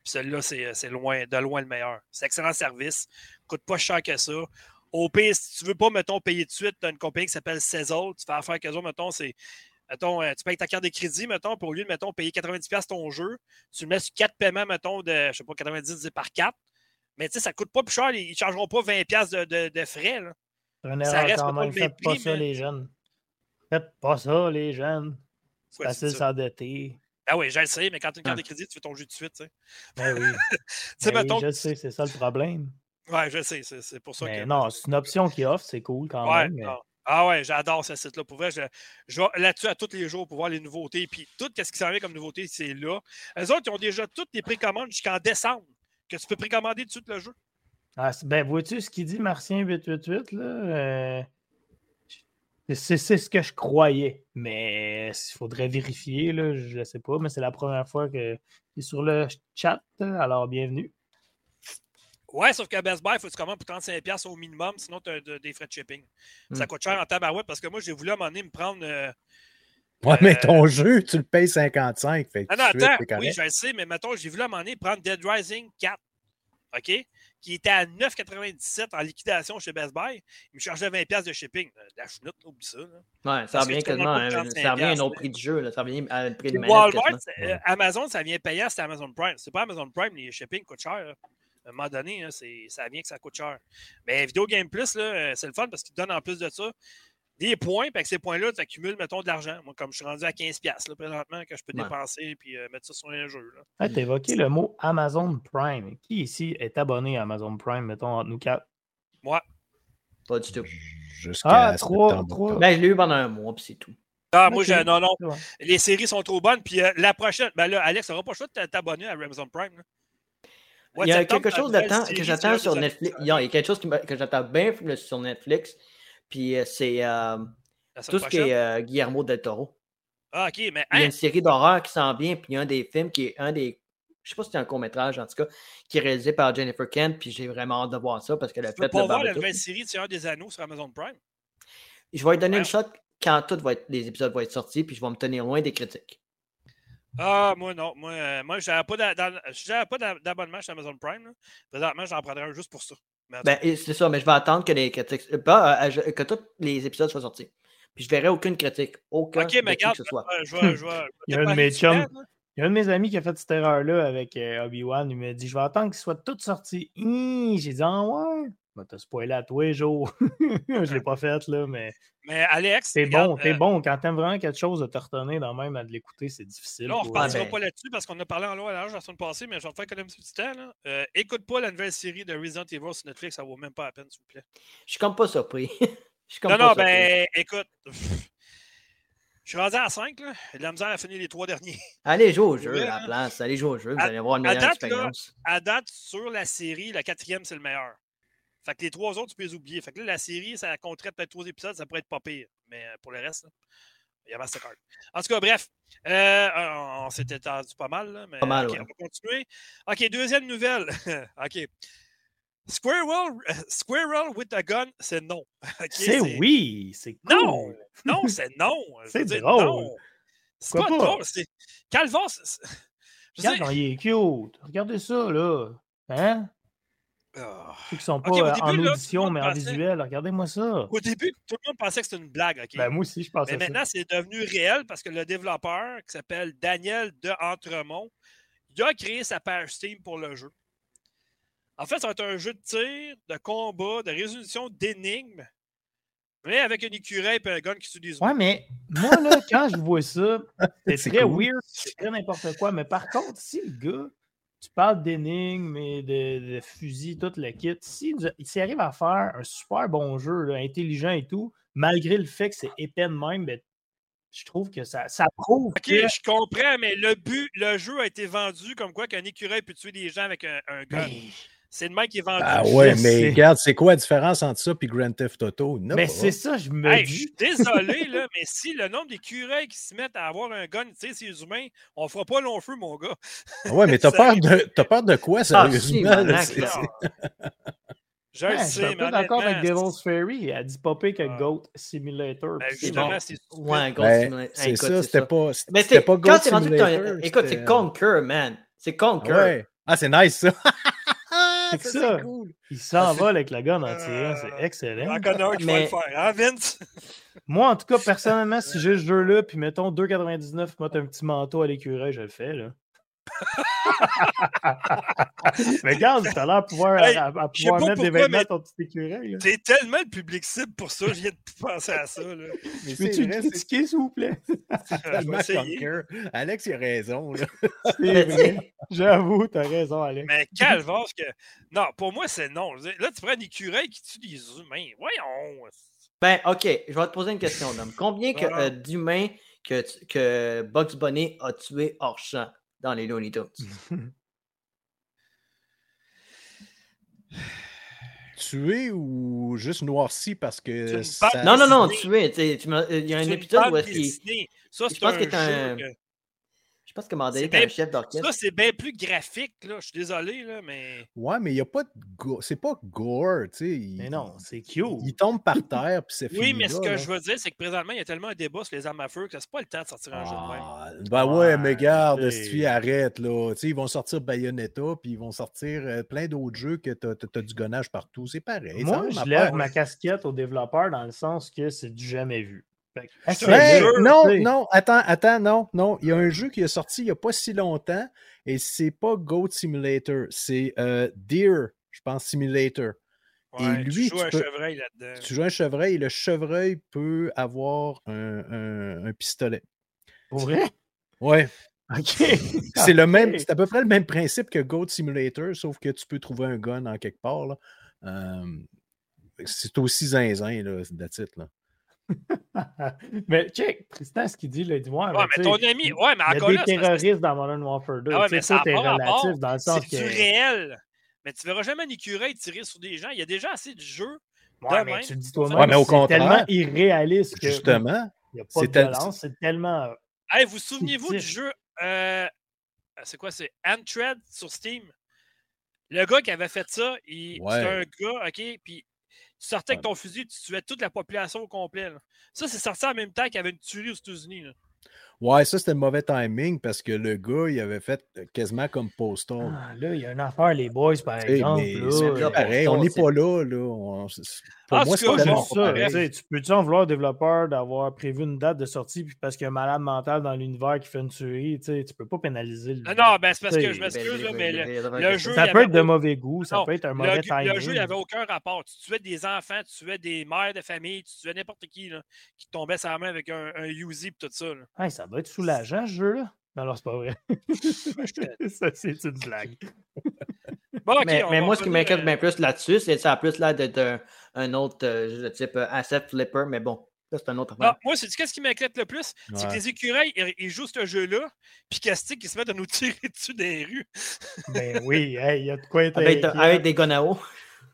Puis celui-là, c'est c'est loin, de loin le meilleur. C'est excellent service. Coûte pas cher que ça. Au pire, si tu veux pas, mettons, payer de suite, tu as une compagnie qui s'appelle Cezal. Tu fais affaire avec eux autres, mettons, c'est. Mettons, euh, tu payes ta carte de crédit, mettons, pour au lieu de, mettons, payer 90$ ton jeu, tu le mets sur 4 paiements, mettons, de, je sais pas, 90 divisé par 4. Mais tu sais, ça coûte pas plus cher. Ils ne chargeront pas 20$ de, de, de frais. Là. Une Ça erreur reste quand même. Faites pas ça, les jeunes. Faites pas ça, les jeunes. C'est facile ça? s'endetter. Ah oui, je le sais, mais quand tu as une carte Ah. de crédit, tu fais ton jeu tout de suite. Tu sais, Ben oui. Ben oui, mettons. je sais, c'est ça le problème. Ouais, je sais, c'est pour ça Mais que. non, c'est une option qui offre, c'est cool quand Ouais, même. mais- non. Ah ouais, j'adore ce site-là. Pour vrai, je, je vais là-dessus à tous les jours pour voir les nouveautés. Puis tout ce qui s'en vient comme nouveauté, c'est là. Eux autres, ils ont déjà toutes les précommandes jusqu'en décembre que tu peux précommander tout de suite le jeu. Ah, ben, vois-tu ce qu'il dit, Martien 888, là? euh, c'est c'est ce que je croyais, mais il faudrait vérifier, là, je ne sais pas, mais c'est la première fois que tu es sur le chat, alors bienvenue. Ouais, sauf qu'à Best Buy, il faut que tu commandes pour 35$ au minimum, sinon tu as des frais de shipping. Ça Hmm. coûte cher en tabarouette parce que moi, j'ai voulu à un moment donné me prendre. euh, Ouais, mais Euh, ton jeu, tu le payes 55. Fait que Ah non, attends, oui, je le sais, mais mettons, j'ai voulu à un moment donné prendre Dead Rising 4, OK? Qui était à 9,97 en liquidation chez Best Buy. Il me chargeait 20$ de shipping. Euh, La chenoute, oublie ça. là. Ouais, ça revient quasiment, pas à- 35 ça revient à un autre prix de jeu. Là. Ça revient à un prix de Et manette. Walmart, euh, Amazon, ça vient payant, c'est Amazon Prime. C'est pas Amazon Prime, les shipping coûtent cher. là. À un moment donné, ça vient que ça coûte cher. Mais Video Game Plus, euh, c'est le fun parce qu'ils te donnent en plus de ça des points. Puis avec ces points-là, tu accumules, mettons, de l'argent. Moi, comme je suis rendu à 15$ là, présentement, que je peux Ouais. dépenser et mettre ça sur un jeu. là. Ah, tu évoqué le mot Amazon Prime. Qui ici est abonné à Amazon Prime, mettons, entre nous quatre? Moi, Pas du tout. Jusqu'à Ah, trois. Ben, je l'ai eu pendant un mois, puis c'est tout. ah, moi, j'ai- non, non, les séries sont trop bonnes. Puis euh, la prochaine, ben là, Alex, n'aura pas le choix de t'abonner à Amazon Prime. là. Il y a quelque chose que j'attends sur Netflix. Il y a quelque chose que j'attends bien sur Netflix. Puis euh, c'est euh, la tout ce qui est euh, Guillermo del Toro. Ah, OK, mais Il y a hein, une série d'horreur qui s'en vient, puis il y a un des films qui est un des. Je sais pas si c'est un court-métrage, en tout cas, qui est réalisé par Jennifer Kent, puis j'ai vraiment hâte de voir ça parce qu'elle a tu peux fait pas le voir la nouvelle série de Seigneur des Anneaux sur Amazon Prime? Je vais lui donner une shot quand tous les épisodes vont être sortis, puis je vais me tenir loin des critiques. Ah, moi, non. Moi, moi je n'avais pas d'abonnement chez Amazon Prime. Présentement, j'en prendrais un juste pour ça. Ben, c'est ça, mais je vais attendre que les critiques. Pas, euh, je- que tous les épisodes soient sortis. Puis je verrai aucune critique. Aucun OK, mais regarde, que ce soit. je je Il y a un de mes parler du chums. plan, là. Il y a un de mes amis qui a fait cette erreur-là avec Obi-Wan. Il m'a dit Je vais attendre qu'ils soient tous sortis. J'ai dit Ah ouais Ben, T'as spoilé à tous les jours. je l'ai pas fait, là, mais Mais Alex, c'est regarde, bon, t'es euh, bon. Quand t'aimes vraiment quelque chose, de te retenir dans même à de l'écouter, c'est difficile. Là, on ne repartira ben- pas là-dessus parce qu'on a parlé en et en large la semaine passée, mais je vais te faire économiser du temps. Là. Euh, écoute pas la nouvelle série de Resident Evil sur Netflix, ça vaut même pas la peine, s'il vous plaît. Je suis comme pas surpris. Je suis comme Non, pas non, surpris. ben, écoute. Je suis rendu à 5, là. La misère à finir les trois derniers. Allez jouer au jeu Ouais, à la place. Allez jouer au jeu. Vous À- allez avoir une à meilleure date, là, expérience. À date, sur la série, la quatrième, c'est le meilleur. Fait que les trois autres, tu peux les oublier. Fait que là, la série, ça compterait peut-être trois épisodes, ça pourrait être pas pire. Mais euh, pour le reste, il y a Mastercard. En tout cas, bref, euh, on, on s'est étendu pas mal, là, mais Pas mal, ouais. on va continuer. OK, deuxième nouvelle. OK. Squirrel, Squirrel with a gun, c'est non. C'est oui, c'est cool. Non! Non, c'est non. C'est drôle. non. C'est pas, pas? drôle. C'est... Je Regarde sais- il est cute. Regardez ça, là. Hein? Ah. Ceux qui sont pas euh, début, en là, audition, mais en pensait- visuel, regardez-moi ça. Au début, tout le monde pensait que c'était une blague. OK? Ben, moi aussi, je pensais Mais maintenant, c'est devenu réel parce que le développeur, qui s'appelle Daniel de Entremont, il a créé sa page Steam pour le jeu. En fait, ça va être un jeu de tir, de combat, de résolution d'énigmes, mais avec un écureuil et un gun qui tue des Ouais, mais moi, là, quand je vois ça, c'est C'est très cool. weird, c'est très n'importe quoi. Mais par contre, si le gars, tu parles d'énigmes et de, de fusils, tout le kit, s'il si, arrive à faire un super bon jeu, là, intelligent et tout, malgré le fait que c'est épais de même, ben, je trouve que ça, ça prouve OK, que- je comprends, mais le but, le jeu a été vendu comme quoi qu'un écureuil peut tuer des gens avec un, un gun. Ben, C'est le mec qui est vendu. Ah ouais, Je mais sais. regarde, c'est quoi la différence entre ça et Grand Theft Auto? A Mais c'est ça, je me Hey, je dis. suis désolé, là, mais si le nombre d'écureuils qui se mettent à avoir un gun, tu sais, c'est les humains, on fera pas long feu, mon gars. Ah Ouais, mais t'as peur, de, t'as peur de quoi, Ah, si, sérieusement? c'est- Je Ouais, le je suis sais, un mais peu d'accord avec Devil's Fairy. Elle dit pas pire que Ah. Goat Simulator. Ben, c'est justement, bon. c'est. Ouais, Ghost Ben, Simulator. c'est Écoute, ça, c'était pas, Mais pas quand Goat rendu un- Simulator. Écoute, c'est c'était- Conquer, man. C'est Conquer. Ouais. Ah, c'est nice, ça. Ça, ça. c'est cool. Il s'envole avec la gun en tirant. Euh, C'est excellent. Connais un qui va Mais- le faire, hein, Vince? Moi, en tout cas, personnellement, si j'ai ce jeu-là, puis mettons 2,99, moi, t'as un petit manteau à l'écureuil, je le fais, là. mais regarde, t'as l'air de pouvoir, Hey, à, pouvoir mettre des vêtements à ton petit écureuil. T'es tellement le public cible pour ça, je viens de penser à ça. Là. Mais Peux-tu critiquer, s'il vous plaît? Je vais tellement essayer. Conquer. Alex, il a raison. Là. C'est vrai. J'avoue, t'as raison, Alex. Mais calvasse que. Non, pour moi, c'est non. Là, tu prends un écureuil qui tue des humains. Voyons. Ben, OK, je vais te poser une question, Dom. Combien que, Ah. euh, d'humains que, que Bugs Bunny a tué hors champ? Dans les Looney Tunes? Tué ou juste noirci parce que. Ça- Non, non, non, tué. tu m'as- Il y a un épisode où est-ce qu'il. Ça, je c'est pense un que- Je pense que Mandela C'est est un bien- chef d'orchestre. Ça, c'est bien plus graphique, là. Je suis désolé, là, mais. Ouais, mais il n'y a pas de. go- C'est pas gore, tu sais. il- Mais non, c'est cute. Il tombe par terre, puis c'est fini. Oui, mais ce là, que là. je veux dire, c'est que présentement, il y a tellement un débat sur les armes à feu que c'est pas le temps de sortir un jeu de même. Ben ouais, Ouais, mais garde, Stevie, arrête, là. Tu sais, ils vont sortir Bayonetta, puis ils vont sortir euh, plein d'autres jeux que t'as as, du gonnage partout. C'est pareil. Moi, je lève ma casquette aux développeurs dans le sens que c'est du jamais vu. Hey, non, non, attends, attends, non, non. Il y a un jeu qui est sorti il n'y a pas si longtemps et c'est pas Goat Simulator, c'est euh, Deer, je pense, Simulator. Et lui, tu joues tu un peux- chevreuil là-dedans. Tu joues un chevreuil et le chevreuil peut avoir un, un- un pistolet. Pour vrai? Ouais. OK. C'est le même, c'est à peu près le même principe que Goat Simulator, sauf que tu peux trouver un gun en quelque part. là. Euh, c'est aussi zinzin, là, that's it, là. mais check, Tristan, ce qu'il dit, là, il dit Ouais, Ouais, mais ton ami, ouais, mais Il y encore a des terroristes dans Modern Warfare 2. Ah ouais, Tu sais, mais ça tout a est pas rapport. relatif dans le sens c'est que. réel? Mais tu verras jamais un écureuil tirer sur des gens. Il y a déjà assez de jeux. Ouais, mais même. tu dis toi-même, Ouais, mais au c'est contraire, tellement irréaliste que Justement, il n'y a pas c'est de tel- violence. C'est tellement. Hey, vous souvenez-vous du jeu euh, c'est quoi, c'est Antred sur Steam? Le gars qui avait fait ça, il, Ouais. c'était un gars, OK, puis tu sortais avec ton fusil, tu tuais toute la population au complet. là. Ça, c'est sorti en même temps qu'il y avait une tuerie aux États-Unis. ouais, ça c'était le mauvais timing parce que le gars, il avait fait quasiment comme Postal. Ah, là, il y a une affaire, les boys, par exemple. mais là, c'est euh, là, pareil, Postal, on n'est pas là. là. On- pour Ah, moi, c'est ça. pareil. tu peux-tu en vouloir au développeur d'avoir prévu une date de sortie puis parce qu'il y a un malade mental dans l'univers qui fait une tuerie? Tu peux pas pénaliser le. Ah non, ben c'est parce que je m'excuse, ben, mais le, le jeu, Ça peut être de mauvais goût, ça Non, peut être un le, mauvais le timing. jeu, il n'avait aucun rapport. Tu tuais des enfants, tu tuais des mères de famille, tu tuais n'importe qui là, qui tombait sur la main avec un, un Uzi et tout ça. là. Hey, ça doit être soulageant, ce jeu-là. Non, non, c'est pas vrai. c'est une blague. Bon, mais moi, ce qui m'inquiète euh, bien plus là-dessus, c'est que ça a plus l'air d'être un, autre euh, jeu de type euh, Asset Flipper, mais bon, ça, c'est un autre Non, moi, c'est qu'est-ce qui m'inquiète le plus? C'est que les écureuils, ils, ils jouent ce jeu-là, puis Castic, ils se mettent à nous tirer dessus des rues. Ben oui, hey, il y a de quoi être. Avec, inquiet. avec des guns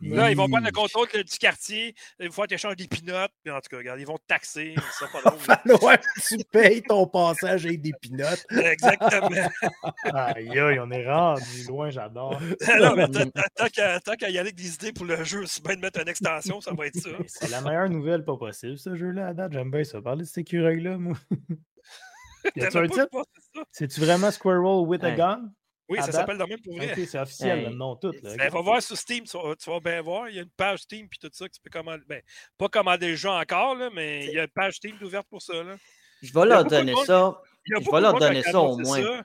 Là, ils vont prendre le contrôle du quartier, ils vont faire échange des pinottes, puis en tout cas, regarde, ils vont te taxer, c'est pas drôle. Falloir que tu payes ton passage avec des pinottes. Exactement. Aïe, aïe, on est rendu loin, j'adore. non, mais tant- qu'à y aller avec des idées pour le jeu, c'est bien de mettre une extension, ça va être ça. C'est la meilleure nouvelle pas possible, ce jeu-là, à date. J'aime bien ça. Parler de cet écureuil-là, moi. Ça? C'est-tu vraiment Squirrel with a gun? Oui, ça s'appelle de même pour vrai. C'est officiel, Hey. le nom tout. Là. Ben, va voir sur Steam, tu vas, tu vas bien voir. Il y a une page Steam puis tout ça que tu peux commander. Ben, pas commander le jeu encore, là, mais il y a une page Steam ouverte pour ça. Là. Je vais leur donner monde- ça. Je vais leur donner ça au moins. ça.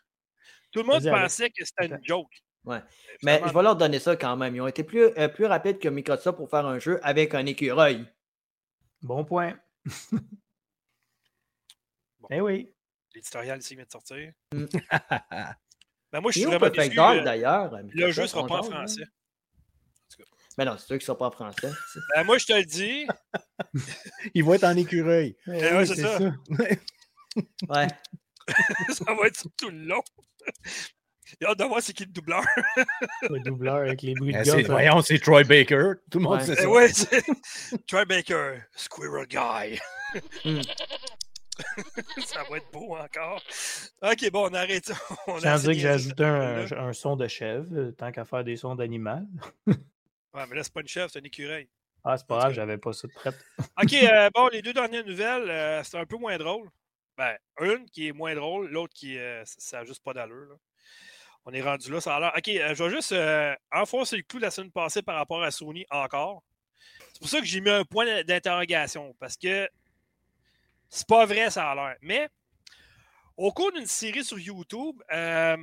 Tout le monde pensait que c'était une joke. Ouais. Mais Mais je vais leur donner ça quand même. Ils ont été plus, euh, plus rapides que Microsoft pour faire un jeu avec un écureuil. Bon point. Bon. Eh oui. L'éditorial ici vient de sortir. Ben, moi, je suis vraiment déçu. Dark euh, d'ailleurs. le jeu sera pas en français. Mais non, c'est sûr qu'ils ne sont pas en français. Ben, moi, je te le dis. Il va être en écureuil. Eh ouais, oui, c'est c'est ça. ça. Ouais. ça va être sur tout le long. Il a hâte de voir c'est qui le doubleur. Le doubleur avec les bruits de Ben, gosse. c'est- voyons, c'est Troy Baker. Tout le monde Ouais. sait Eh ça. ouais, c'est Troy Baker, Squirrel Guy. Hmm. ça va être beau encore. Ok, bon, on arrête ça. On assez dire que j'ai ajouté un, cette un son de chèvre, euh, tant qu'à faire des sons d'animal. Ouais, mais là, c'est pas une chef, c'est un écureuil. Ah, c'est pas grave, j'avais pas ça de prête. OK, euh, bon, les deux dernières nouvelles, euh, c'est un peu moins drôle. Ben, une qui est moins drôle, l'autre qui, euh, ça- n'a juste pas d'allure. On est rendu là, ça a l'air. OK, euh, je vais juste euh, enfoncer le clou de la semaine passée par rapport à Sony encore. C'est pour ça que j'ai mis un point d'interrogation, parce que c'est pas vrai, ça a l'air. Mais, au cours d'une série sur YouTube, euh,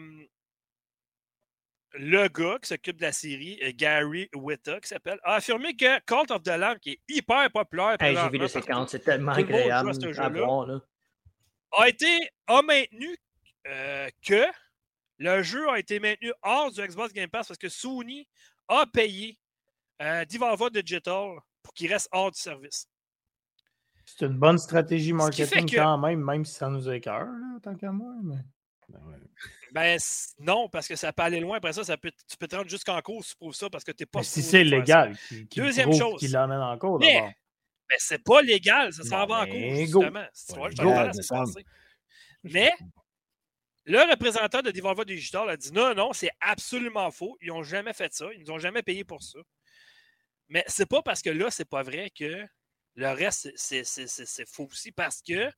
le gars qui s'occupe de la série, euh, Gary Witta, qui s'appelle, a affirmé que Cult of the Lamb, qui est hyper populaire, Hey, J'ai vu les séquences, c'est tellement agréable ce à jeu-là. voir. Là. a été a maintenu euh, que le jeu a été maintenu hors du Xbox Game Pass parce que Sony a payé euh, Digital pour qu'il reste hors du service. C'est une bonne stratégie qui marketing que- quand même, même si ça nous écœure, là, tant qu'à moi. Mais... Ben ouais. Ben non, parce que ça peut aller loin. Après ça, ça peut, tu peux te rendre jusqu'en cours si tu prouves ça parce que tu n'es pas Mais si supposé c'est légal, qui, qui Deuxième chose. qu'il l'emmène en cours Mais- d'abord. Mais c'est pas légal, ça s'en va en ben, cours, justement. Tu vois, je go. Mais le représentant de Devolver Digital a dit non, non, c'est absolument faux. Ils n'ont jamais fait ça. Ils nous ont jamais payé pour ça. Mais c'est pas parce que là, c'est pas vrai que le reste, c'est- faux aussi parce que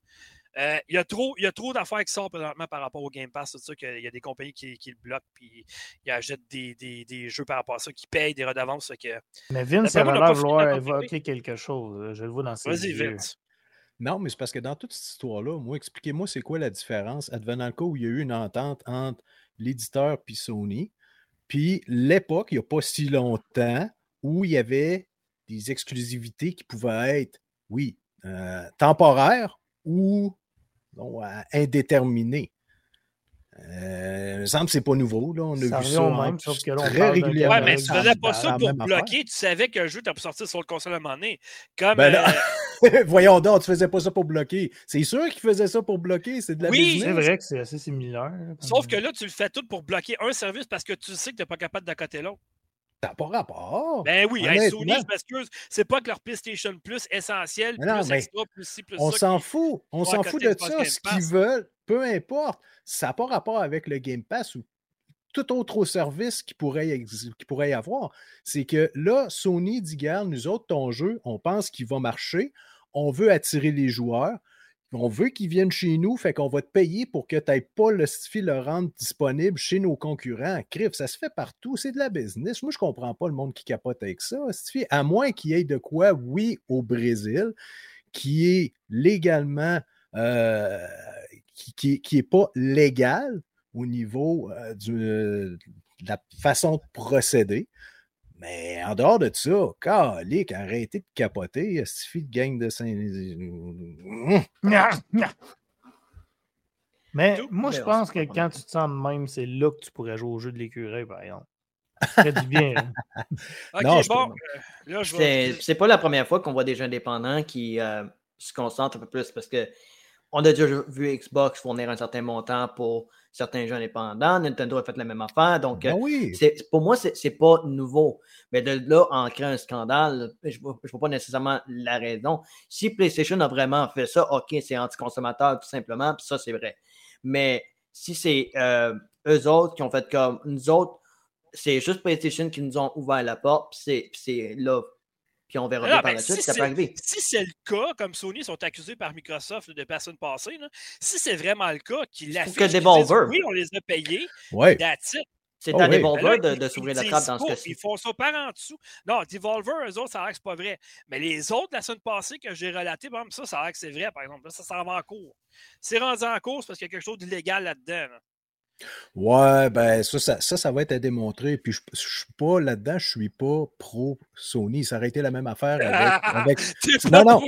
euh, il y a trop, il y a trop d'affaires qui sortent présentement par rapport au Game Pass, tout ça, qu'il y a des compagnies qui, qui le bloquent, puis ils achètent des, des- des jeux par rapport à ça, qui payent des redevances. que- Mais Vince, ça va l'air pas vouloir évoquer quelque chose. Je le vois dans ses Vas-y. Vince. Non, mais c'est parce que dans toute cette histoire-là, moi, expliquez-moi c'est quoi la différence advenant le cas où il y a eu une entente entre l'éditeur et Sony, puis l'époque, il n'y a pas si longtemps, où il y avait des exclusivités qui pouvaient être, oui, euh, temporaires ou non, euh, indéterminées. Euh, il me semble que c'est pas nouveau. Là. On a Ça vu ça même, sauf que là, on très régulièrement. Ouais, mais tu faisais pas ça pour affaire. bloquer. Tu savais qu'un jeu t'as pu sortir sur le console à un moment donné. Comme. Ben euh, Voyons donc, tu faisais pas ça pour bloquer. C'est sûr qu'il faisait ça pour bloquer. C'est de la Oui, business. C'est vrai que c'est assez similaire. là, Sauf que là, tu le fais tout pour bloquer un service parce que tu sais que tu n'es pas capable d'accoter l'autre. Ça n'a pas rapport. Ben oui, hey. Sony, je m'excuse, c'est pas que leur PlayStation Plus essentiel, Mais non, plus extra, plus ci, plus on ça. s'en fout. On s'en fout de ça. Ce qu'ils veulent, peu importe. Ça n'a pas rapport avec le Game Pass ou tout autre service qui pourrait, qui pourrait y avoir. C'est que là, Sony dit, garde, nous autres, ton jeu, on pense qu'il va marcher. On veut attirer les joueurs. On veut qu'ils viennent chez nous, fait qu'on va te payer pour que tu n'aies pas le Stifi le rendre disponible chez nos concurrents. Crif, ça se fait partout, c'est de la business. Moi, je comprends pas le monde qui capote avec ça. Stifi, à moins qu'il y ait de quoi, oui, au Brésil, qui est légalement, euh, qui, qui, qui pas légal au niveau euh, de la façon de procéder. Mais en dehors de ça, calique, arrêtez de capoter. Stifi de gang de Saint. Mais Tout, moi, je on pense se que quand tu te sens de même, c'est là que tu pourrais jouer au jeu de l'écureuil, par exemple. Ça ferait du bien. hein. Ok, Non, je bon, peux- euh, vais. C'est pas la première fois qu'on voit des jeux indépendants qui euh, se concentrent un peu plus parce que on a déjà vu Xbox fournir un certain montant pour certains jeux indépendants. Nintendo a fait la même affaire. Donc, Ben euh, oui. pour moi, c'est c'est pas nouveau. Mais de là en créer un scandale, je ne vois pas nécessairement la raison. Si PlayStation a vraiment fait ça, OK, c'est anti-consommateur tout simplement, puis ça, c'est vrai. Mais si c'est euh, eux autres qui ont fait comme nous autres, c'est juste PlayStation qui nous ont ouvert la porte, puis c'est là. Puis on verra Ah, bien par ben, la suite, si ça peut c'est- arriver. Si c'est le cas, comme Sony sont accusés par Microsoft de personnes passées, là, si c'est vraiment le cas, qu'ils l'affichent, que Devolver- disent, oui, on les a payés, Ouais. C'est Oh à oui. Devolver Ben là, de, s'ouvrir la trappe dans ce cas-ci. Ils font ça par en dessous. Non, Devolver, eux autres, ça a l'air que c'est pas vrai. Mais les autres, la semaine passée que j'ai relaté, par exemple, ça, ça a l'air que c'est vrai, par exemple. Là, ça s'en va en cours. C'est rendu en cours, parce qu'il y a quelque chose d'illégal là-dedans. là. Ouais, ben ça, ça, ça, ça va être à démontrer. Puis je, je suis pas là-dedans, je suis pas pro Sony. Ça aurait été la même affaire avec. Non, non.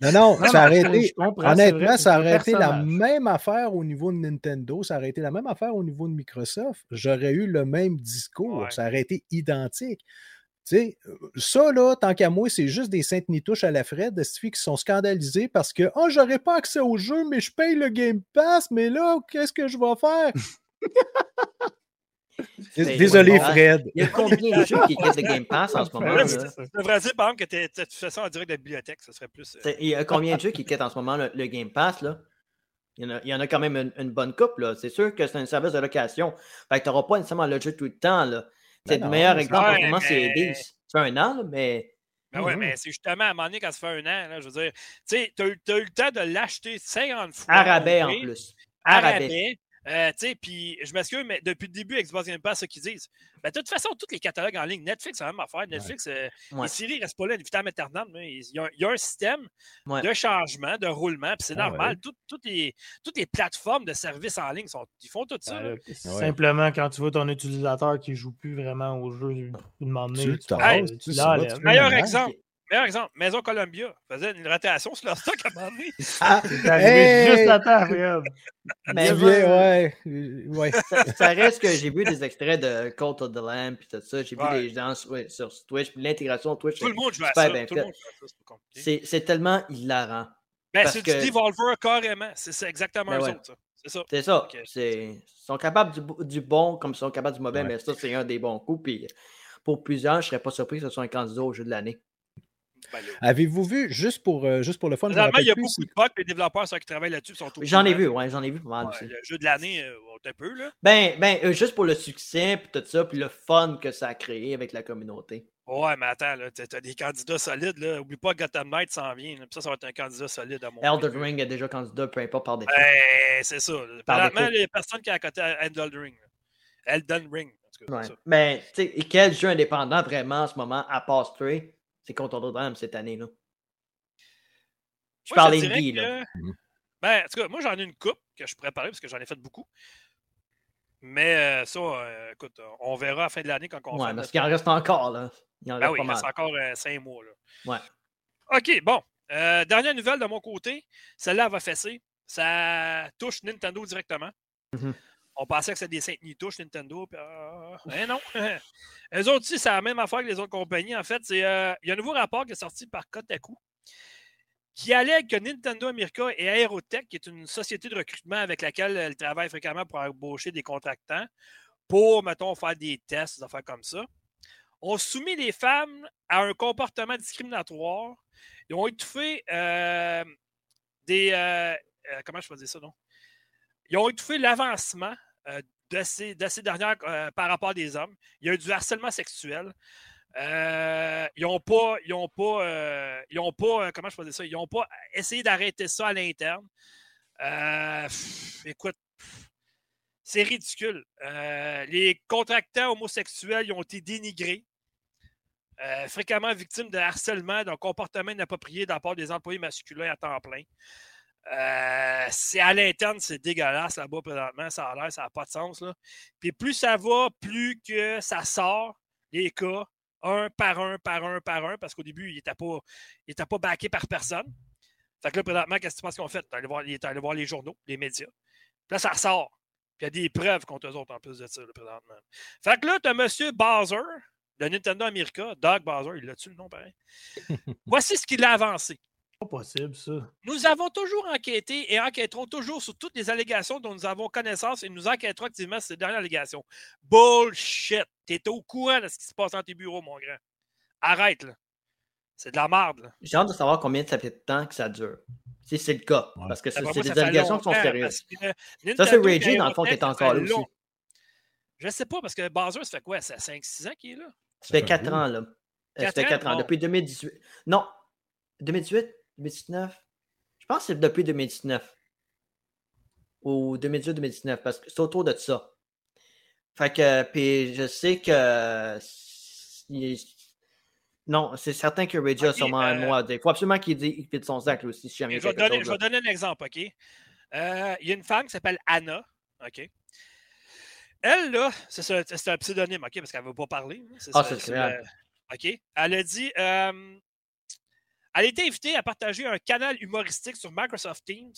Non, non, Non, ça aurait été. Honnêtement, ça aurait été la même affaire au niveau de Nintendo, ça aurait été la même affaire au niveau de Microsoft. J'aurais eu le même discours, Ouais. ça aurait été identique. Tu sais, ça, là, tant qu'à moi, c'est juste des saintes nitouches à la Fred, de filles qui sont scandalisées parce que, oh, j'aurais pas accès au jeu, mais je paye le Game Pass, mais là, qu'est-ce que je vais faire? Désolé, ouais, Fred. Il y a combien de jeux qui quittent le Game Pass en ce moment? Là, tu devrais dire, par exemple, que tu fais ça en direct de la bibliothèque. Ça serait plus. euh, Il y a combien de jeux qui quittent en ce moment le, le Game Pass? Là? Il, y en a, il y en a quand même une, une bonne coupe. là. C'est sûr que c'est un service de location. Fait que tu n'auras pas nécessairement le jeu tout le temps. là. C'est Ben le non, meilleur c'est- exemple Ouais, moment, c'est mais- 10. Ça fait un an, là, mais Ben ouais, Mhm. mais c'est justement à un moment donné, quand ça fait un an, là, je veux dire, tu sais, t'as eu, t'as eu le temps de l'acheter 50 fois. à rabais au en plus. À À rabais. rabais. Euh, tu sais, puis je m'excuse, mais depuis le début, Xbox Game Pass, ce qu'ils disent. Ben, de toute façon, tous les catalogues en ligne, Netflix, c'est la même affaire. Netflix, euh, Ouais. les séries ne restent pas là, vitam mais Il y, a, il y a un système Ouais. de changement, de roulement, puis c'est Ah normal. ouais. Tout- les, toutes les plateformes de services en ligne, sont, ils font tout ça. là. Euh, Simplement, quand tu vois ton utilisateur qui joue plus vraiment au jeu, une moment Tu donné, tu tu tu Meilleur exemple. Meilleur exemple, Maison Columbia faisait une rotation sur leur stock à un moment donné. Ah, Hey! juste à temps, Fred. Mais ouais. ouais. ça, ça reste que j'ai vu des extraits de Cult of the Lamb puis tout ça. J'ai Ouais. vu des gens sur, ouais, sur Twitch. puis L'intégration Twitch, Tout le monde joue à ça. bien Tout le fait. monde joue à ça, c'est pas compliqué. c'est c'est tellement hilarant. Ben, parce c'est que- du Devolver carrément. C'est exactement Ben eux ouais. autres, ça. C'est ça. C'est ça. Ok. C'est- Ils sont capables du, bo- du bon comme ils sont capables du mauvais, Ouais. mais ça, c'est un des bons coups. Puis pour plusieurs, je ne serais pas surpris que ce soit un candidat au jeu de l'année. Ben. Avez-vous vu, juste pour, euh, juste pour le fun, il y a beaucoup de bugs, les développeurs ceux qui travaillent là-dessus sont au J'en ai vu, ouais, j'en ai vu pas mal Ouais, aussi. le jeu de l'année, euh, on un peu, là. Ben, ben euh, juste pour le succès, puis tout ça, puis le fun que ça a créé avec la communauté. Ouais, mais attends, là, t'as des candidats solides, là. Oublie pas que Gotham Knight s'en vient. là. Puis ça, ça va être un candidat solide à mon Elden avis. Ring est déjà candidat, peu importe par défaut. Ben, c'est ça. défaut. les personnes qui sont à côté à Elden Ring. là. Elden Ring. En tout cas, Ouais. ça. Ben, tu sais, quel jeu indépendant vraiment en ce moment, à part Stray, c'est contre the Dam cette année-là. Je de dirais Guy, là. que- Mhm. Ben, en tout cas, moi, j'en ai une coupe que je pourrais parler parce que j'en ai fait beaucoup. Mais euh, ça, euh, écoute, on verra à la fin de l'année quand on Ouais, fait parce qu'il en reste encore, là. Il en Ben reste oui, pas il mal. reste encore euh, cinq mois. Là. Ouais. OK, bon. Euh, dernière nouvelle de mon côté. Celle-là elle va fesser. Ça touche Nintendo directement. Mhm. On pensait que c'était des saintes ni touche Nintendo. Puis, euh, non. Eux autres aussi, c'est la même affaire que les autres compagnies. En fait, euh, il y a un nouveau rapport qui est sorti par Kotaku qui allègue que Nintendo America et Aerotech, qui est une société de recrutement avec laquelle elle travaille fréquemment pour embaucher des contractants, pour, mettons, faire des tests, des affaires comme ça, ont soumis les femmes à un comportement discriminatoire. Ils ont étouffé euh, des. euh, comment je peux dire ça, non? Ils ont étouffé l'avancement euh, de, ces, de ces dernières euh, par rapport à des hommes. Il y a eu du harcèlement sexuel. Euh, ils n'ont pas, ils pas, ils pas, pas essayé d'arrêter ça à l'interne. Écoute, c'est ridicule. Les contractants homosexuels ont été dénigrés. Fréquemment victimes de harcèlement, d'un comportement inapproprié de la part des employés masculins à temps plein. Euh, c'est à l'interne, c'est dégueulasse là-bas présentement, ça a l'air, ça n'a pas de sens. Là. Puis plus ça va, plus que ça sort, les cas, un par un, par un, par un, parce qu'au début, il n'était pas, il était pas backé par personne. Fait que là, présentement, qu'est-ce que tu penses qu'on fait? Il est allé voir les journaux, les médias. Puis là, ça ressort. Puis il y a des preuves contre eux autres en plus de ça, là, présentement. Fait que là, tu as M. Bowser de Nintendo America, Doug Bowser, il a-tu le nom pareil? Voici ce qu'il a avancé. Pas possible, ça. Nous avons toujours enquêté et enquêterons toujours sur toutes les allégations dont nous avons connaissance et nous enquêterons activement sur ces dernières allégations. Bullshit! T'es au courant de ce qui se passe dans tes bureaux, mon grand. Arrête, là. C'est de la merde, là. J'ai hâte de savoir combien ça fait de temps que ça dure. Si c'est le cas. Ouais. Parce que c'est des allégations qui sont sérieuses. que Ça, c'est Reggie, dans le fond, qui est encore là aussi. Je sais pas, parce que Bowser, ça fait quoi? Ça fait 5-6 ans qu'il est là? Ça fait fait 4 un ans, là. Euh, Ça Quatre fait ans? 4 ans. Depuis 2018. Non. 2018? 2019? Je pense que c'est depuis 2019. Ou 2018-2019, parce que c'est autour de ça. Fait que, puis je sais que. Non, c'est certain que Reggie a sûrement un euh, dire. Il faut absolument qu'il dise qu'il son sac, aussi, si jamais je, vais donner, chose, je vais là. donner un exemple, OK? Euh, Il y a une femme qui s'appelle Anna, OK? Elle, là, c'est un pseudonyme, OK? Parce qu'elle ne veut pas parler. hein, Ah, c'est OK? Elle a dit... euh, elle a été invitée à partager un canal humoristique sur Microsoft Teams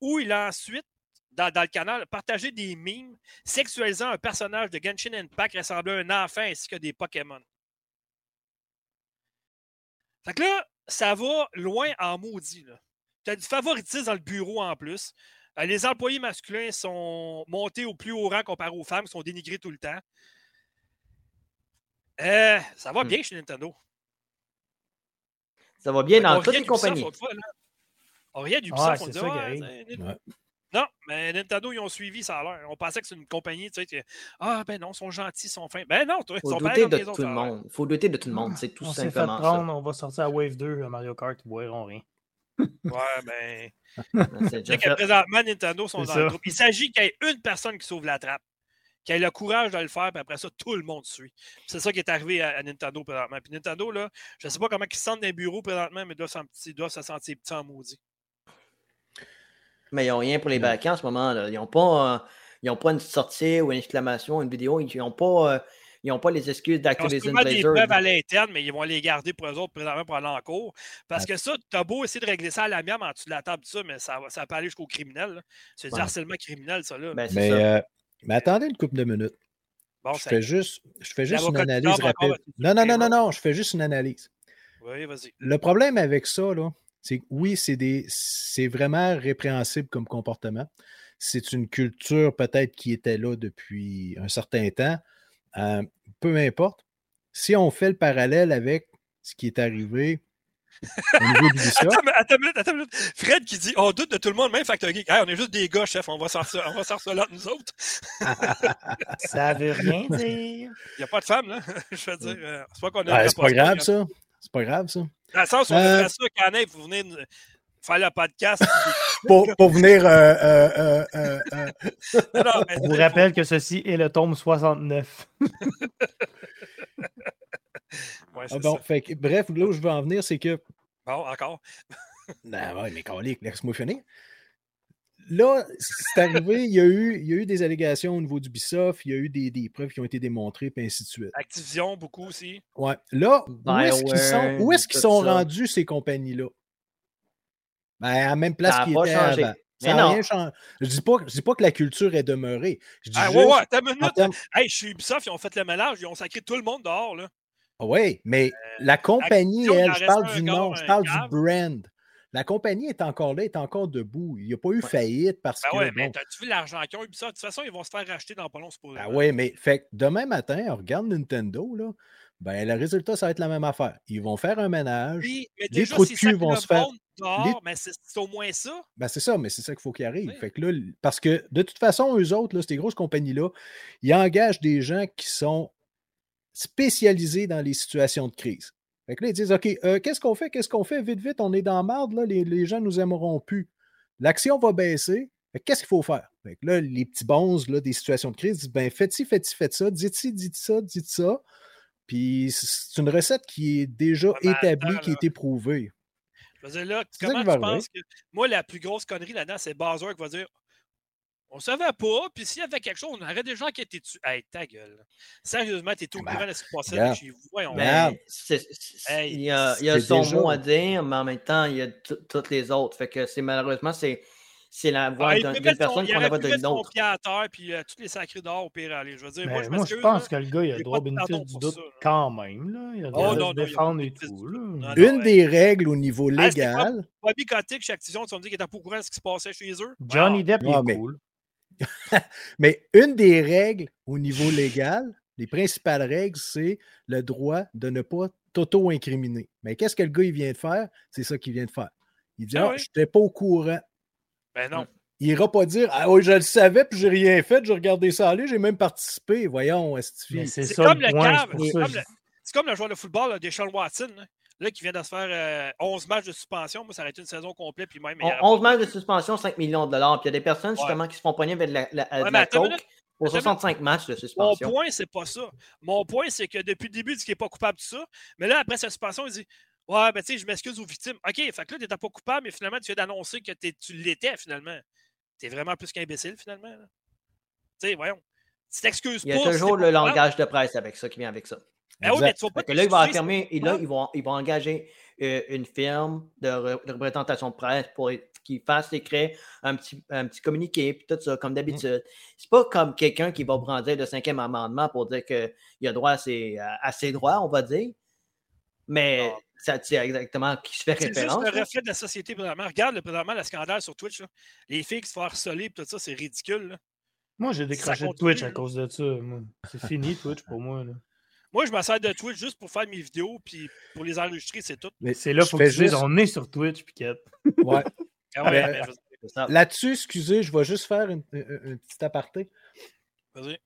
où il a ensuite, dans, dans le canal, partagé des memes sexualisant un personnage de Genshin Impact ressemblant à un enfant ainsi que des Pokémon. Fait que là, ça va loin en maudit. Tu as du favoritisme dans le bureau en plus. Euh, les employés masculins sont montés au plus haut rang comparé aux femmes, sont dénigrés tout le temps. Euh, ça va Hmm. bien chez Nintendo. Ça va bien On dans toutes les compagnies. fois. On riait d'Ubisoft, Ouais, on ça qui Ouais, Ouais. Non, mais Nintendo, ils ont suivi, ça a l'air. On pensait que c'est une compagnie, tu sais, que, ah ben non, ils sont gentils, ils sont fins. Ben non, toi, ils sont pas douter comme de tout autres. le ça monde. faut douter de tout le monde. C'est tout On fait simplement prendre, on va sortir à Wave 2 à Mario Kart, ils boiront rien. Ouais, ben. ça. Présentement, Nintendo sont dans le ça. groupe. Il s'agit qu'il y ait une personne qui sauve la trappe, qui ait le courage de le faire, puis après ça, tout le monde suit. C'est ça qui est arrivé à, à Nintendo présentement. Puis Nintendo, là, je sais pas comment ils se sentent dans les bureaux présentement, mais ils doivent, ils se sentir petits en maudit. Mais ils n'ont rien pour les backends en ce moment. Là. Ils n'ont pas, euh, ils ont pas une sortie ou une exclamation, une vidéo. Ils n'ont pas, euh, ils ont pas les excuses Ils ont d'Activision sûrement des Blizzard. preuves à l'interne, mais ils vont les garder pour eux autres présentement pour aller en cours. Parce que ça, t'as beau essayer de régler ça à la mienne en dessous de la table, tout ça, mais ça, va- ça peut aller jusqu'au criminel. C'est du Ouais. harcèlement criminel, ça. Là. Ben, c'est Mais, ça. euh, mais attendez une couple de minutes. bon, je fais juste, je fais juste une analyse rapide. Non, non, non, non, non, je fais juste une analyse. Oui, vas-y. Le problème avec ça, là, c'est que oui, c'est des, c'est vraiment répréhensible comme comportement. C'est une culture peut-être qui était là depuis un certain temps. Euh, peu importe. Si on fait le parallèle avec ce qui est arrivé au niveau Attends, attends attends. Fred qui dit on doute de tout le monde, même Factor Geek. Hey, on est juste des gars, chef, on va sortir, on va sortir nous autres. Ça veut rien dire. Il n'y a pas de femmes, là. Je veux dire, euh, c'est pas qu'on a. Ouais, une c'est pas grave ça. C'est pas grave ça. Dans le sens où on Euh, ça, Canet, vous venez faire le podcast. Pour, pour venir. euh, euh, euh, euh, euh, Non, non, mais Je vous rappelle que ceci est le tome 69. Ouais, ah bon, ça. fait que, bref, là où je veux en venir, c'est que Bon, encore. Non, ouais, mais calique, laisse-moi finir. Là, c'est arrivé, il y, a eu, il y a eu des allégations au niveau d'Ubisoft, il y a eu des, des preuves qui ont été démontrées, puis ainsi de suite. Activision, beaucoup aussi. Ouais. Là, où est-ce qu'ils sont, où est-ce qu'ils sont ça. rendus, ces compagnies-là? Ben, à la même place qu'ils étaient changé. avant. Mais Ça n'a non. rien changé. Je dis pas, je dis pas que la culture est demeurée. Je dis Ah, juste, ouais, ouais, attends une minute. Hey, chez Ubisoft, ils ont fait le ménage, ils ont sacré tout le monde dehors, là. Oui, mais la compagnie, elle, je parle du nom, je parle du brand. La compagnie est encore là, est encore debout. Il n'y a pas eu faillite parce Ben que. ouais, mais bon, t'as-tu vu l'argent qu'ils ont Ubisoft? De toute façon, ils vont se faire racheter dans pas long, Ah ouais, mais fait demain matin, on regarde Nintendo, là, ben, le résultat, ça va être la même affaire. Ils vont faire un ménage. Oui, mais les trous de cul vont se faire- dehors, les- mais c'est au moins ça. Ben, c'est ça, mais c'est ça qu'il faut qu'il arrive. Oui. Fait que là, parce que de toute façon, eux autres, là, ces grosses compagnies-là, ils engagent des gens qui sont spécialisés dans les situations de crise. Fait que là, ils disent OK, euh, qu'est-ce qu'on fait? Qu'est-ce qu'on fait? Vite, vite, on est dans marde, là, les, les gens nous aimeront plus. L'action va baisser. Qu'est-ce qu'il faut faire? Fait que là, les petits bons là, des situations de crise disent ben, faites-ci, faites-ci, faites ça, dites-ci, dites ça, dites ça. Puis c'est une recette qui est déjà mais établie, attends, qui a là. été prouvée. Je veux dire, là, comment tu penses que. Moi, la plus grosse connerie là-dedans, c'est Bowser qui va dire On savait pas, puis s'il y avait quelque chose, on aurait des gens qui étaient dessus. Hey, ta gueule. Sérieusement, t'es au Ben, courant de ce qui se passait chez vous. Voyons. Ben, il y a, il y a son déjà- mot à dire, mais en même temps, il y a tout- toutes les autres. Fait que c'est malheureusement, c'est c'est la voix Ah, il d'une personne il qu'on pu mettre d'une son autre. pied à terre, puis euh, tous les sacrés dehors au pire aller. Je veux dire, Mais moi, je moi, je pense là. que le gars, il a le droit pas de bénéfice du doute quand même. Là. Il a le Oh, droit de se il défendre pas et tout. Une des règles au niveau légal. Bobby Kotick chez Activision, tu vas me dire qu'il n'était pas au courant de ce qui se passait chez eux? Johnny Depp, il est cool. Mais une des règles au niveau légal, les principales règles, c'est le droit de ne pas t'auto-incriminer. Mais qu'est-ce que le gars il vient de faire? C'est ça qu'il vient de faire. Il dit Ah Ah, oui? je n'étais pas au courant. Ben non. Il ira pas dire Ah oui, je le savais, puis j'ai rien fait, j'ai regardé ça aller, j'ai même participé. Voyons, c'est C'est ça comme le cave. c'est comme, le- c'est comme le joueur de football là, Deshaun Watson, là, là, qui vient de se faire euh, 11 matchs de suspension. Moi, ça aurait été une saison complète. Puis même, il y aurait 11 pas- matchs de suspension, 5 millions de dollars. Puis il y a des personnes justement qui se font poigner avec de la, la- de Ouais, mais la attends une coke minute. pour Attends une 65 matchs de Mon suspension. point, c'est pas ça. Mon point, c'est que depuis le début, il dit qu'il n'est pas coupable de ça. Mais là, après sa suspension, il dit Ouais, ben tu sais, je m'excuse aux victimes. OK, fait que là, tu n'étais pas coupable, mais finalement, tu viens d'annoncer que t'es- tu l'étais finalement. Tu es vraiment plus qu'imbécile finalement. Tu sais, voyons. Tu t'excuses pas. Il y a toujours t'es le coupable. langage de presse avec ça qui vient avec ça. Ben oui, Exact. mais tu vas pas Fait que là, il va c'est et là, ils vont, ils vont engager euh, une firme de, re- de représentation de presse pour qu'ils fassent écrire un petit, un petit communiqué, puis tout ça, comme d'habitude. C'est pas comme quelqu'un qui va brandir le cinquième amendement pour dire qu'il a droit à ses, à- ses droits, on va dire. Mais Ah. ça tire exactement qui se fait C'est référence. le là. reflet de la société présentement. Regarde le, présentement le scandale sur Twitch. là. Les filles qui se font harceler et tout ça, c'est ridicule. là. Moi, j'ai décroché de Twitch à cause de ça. C'est fini, Twitch, pour moi. Moi, je me sers de Twitch juste pour faire mes vidéos puis pour les enregistrer, c'est tout. Mais C'est là, je faut que tu dises, on est sur Twitch, Piquette. ouais. Ah ouais, mais ça. Là-dessus, excusez, je vais juste faire une, une- une petite aparté. vas-y.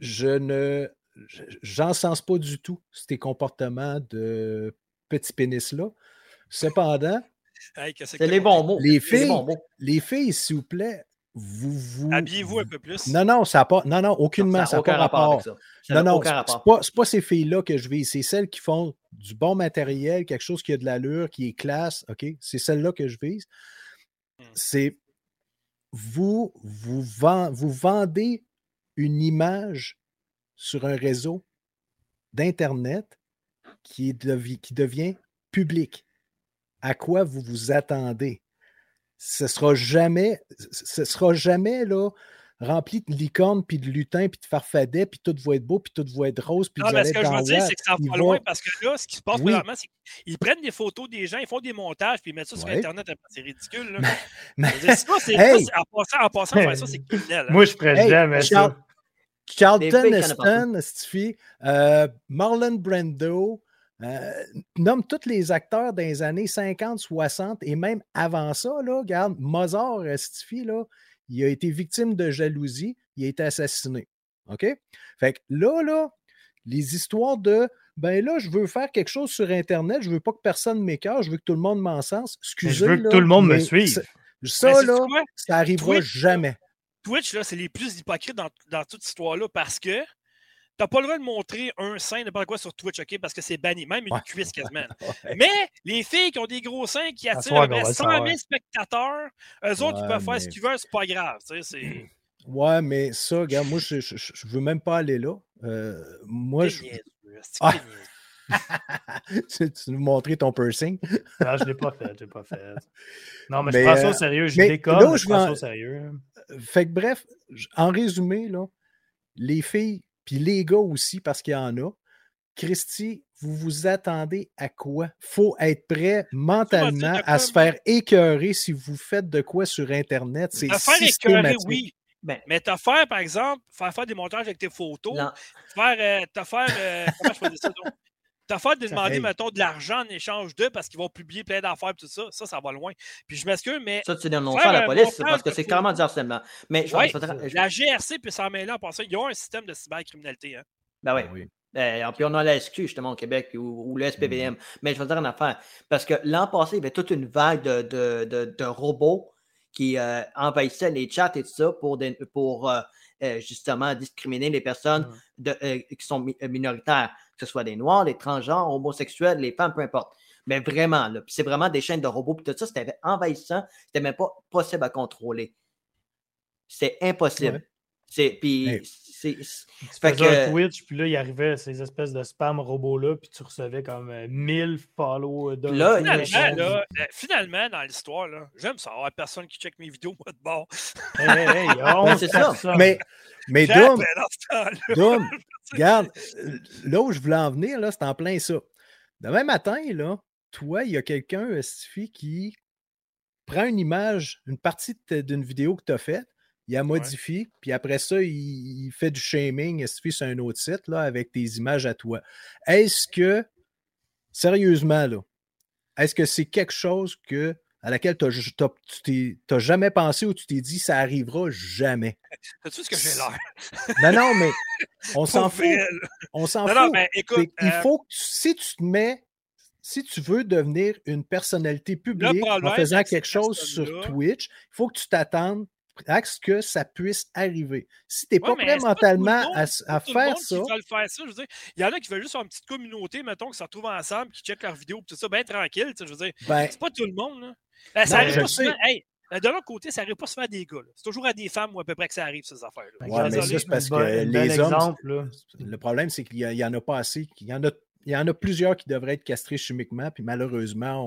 Je ne. je- J'encense pas du tout ces comportements de petit pénis-là. Cependant, Hey, C'est les bons mots. Les C'est les filles- bons mots. les filles, s'il vous plaît, vous vous. Habillez-vous un peu plus. Non, non, ça n'a pas. Non, non, aucunement, Ça ça n'a pas aucun rapport rapport. avec ça. Ça Non, non, aucun c'est pas, pas ces filles-là que je vise. C'est celles qui font du bon matériel, quelque chose qui a de l'allure, qui est classe. OK? C'est celles-là que je vise. Hmm. C'est vous, vous, ven- vous vendez une image sur un réseau d'Internet qui, qui devient public. À quoi vous vous attendez? Ce sera jamais, ce sera jamais là, rempli de licornes, puis de lutins, puis de farfadets, puis tout va être beau, puis tout va être rose, puis Non, mais ce que je veux dire, c'est que ça va va- loin parce que là, ce qui se passe Oui. c'est qu'ils prennent des photos des gens, ils font des montages, puis ils mettent ça sur Ouais. Internet. C'est ridicule. Là. Mais- ça, Hey! ça, en passant, en passant faire ça, c'est criminel. hein. Moi, je ferais Hey, jamais Charles- ça. Charlton Heston, Stiffy, euh, Marlon Brando, euh, nomme tous les acteurs des années 50, 60 et même avant ça, là, regarde, Mozart, Stiffy, là, il a été victime de jalousie, il a été assassiné. OK? Fait que là, là, les histoires de ben là, je veux faire quelque chose sur Internet, je veux pas que personne m'écœure, je veux que tout le monde m'en sens. Mais Excusez, je veux que tout le monde me mais suive. Ça, Mais sais-tu là, ça arrivera Twitch, jamais. Twitch, là, c'est les plus hypocrites dans, dans toute cette histoire-là parce que t'as pas le droit de montrer un sein, n'importe quoi sur Twitch, OK? Parce que c'est banni, même une Ouais. cuisse quasiment. Ouais. Mais les filles qui ont des gros seins qui attirent soir à peu qu'on près va le 100 000 savoir. spectateurs, eux autres, ils peuvent faire ce qu'ils veulent, c'est pas grave. tu sais, c'est- Ouais, mais ça, regarde, moi, je, je, je- je veux même pas aller là. Euh, moi, je, Ah. tu tu nous montrer ton piercing? Non, je l'ai pas fait, je l'ai pas fait. Non, mais, Mais, je prends ça euh, au sérieux. Je mais je je prends vais ça au sérieux. Fait que bref, en résumé, là, les filles, puis les gars aussi, parce qu'il y en a, Christy, vous vous attendez à quoi? faut être prêt mentalement à se faire écœurer si vous faites de quoi sur Internet. C'est faire écœurer, oui. Ben, Mais te faire, par exemple, faire faire des montages avec tes photos, non. faire, euh, faire, euh, comment je ça, donc? Te faire de demander, mettons, de l'argent en échange d'eux parce qu'ils vont publier plein d'affaires et tout ça, ça, ça va loin. Puis je m'excuse, mais Ça, tu dénonces ça à la police parce que c'est carrément du harcèlement. Mais je, Ouais, te- je- la GRC peut s'en mêler en passant. Ils ont un système de cybercriminalité. Hein. Ben oui. Ah oui. Euh, puis on a la SQ justement au Québec ou, ou le Mm. SPVM. Mais je vais te dire une affaire. Parce que l'an passé, il y avait toute une vague de, de, de- de robots qui euh, envahissaient les chats et tout ça pour, des- pour euh, euh, justement discriminer les personnes de- euh, qui sont mi- minoritaires, que ce soit des noirs, des transgenres, homosexuels, les femmes, peu importe. Mais vraiment, là, c'est vraiment des chaînes de robots, puis tout ça, c'était envahissant, c'était même pas possible à contrôler. C'est impossible. Ouais. C'est, puis c'est, Fait un Twitch, puis là, il arrivait ces espèces de spam robots-là, puis tu recevais comme euh, 1000 follow d'un Là, coup, il- Finalement, genre. là, euh, finalement, dans l'histoire, là, j'aime ça avoir personne qui check mes vidéos, moi, de bord. Hey, hey, Ben, 11 c'est ça. personnes. Mais, mais Dom. Dom, regarde, euh, là où je voulais en venir, là, c'est en plein ça. Demain matin, là, toi, il y a quelqu'un, euh, qui prend une image, une partie de d'une vidéo que tu as faite, il la modifie, puis après ça, il, il fait du shaming, Stifi, sur un autre site, là, avec tes images à toi? Est-ce que, sérieusement, là, est-ce que c'est quelque chose que, à laquelle tu n'as jamais pensé ou tu t'es dit ça arrivera jamais? Sais-tu ce que j'ai l'air? Non, non, mais on s'en fout. On s'en Non, fout. non, mais écoute, Il euh, faut que tu- si tu te mets, si tu veux devenir une personnalité publique en faisant quelque chose sur Twitch, il faut que tu t'attendes à ce que ça puisse arriver. Si tu n'es Ouais, pas prêt pas mentalement monde- à, faire ça, Qui veulent faire ça, je veux dire, il y en a qui veulent juste avoir une petite communauté, mettons, qui se retrouvent ensemble, qui checkent leurs vidéos, tout ça, bien tranquille. tu sais, Je veux dire, ben, c'est pas tout le monde. Là. Euh, ça Non, arrive pas sais. souvent. Hey, de l'autre côté, ça arrive pas souvent à des gars. C'est toujours à des femmes ou à peu près que ça arrive, ces affaires-là. Ouais, mais Désolé. ça, c'est parce bon- que les hommes, exemple, le problème, c'est qu'il n'y en a pas assez. Il y en a, il y en a plusieurs qui devraient être castrés chimiquement, puis malheureusement,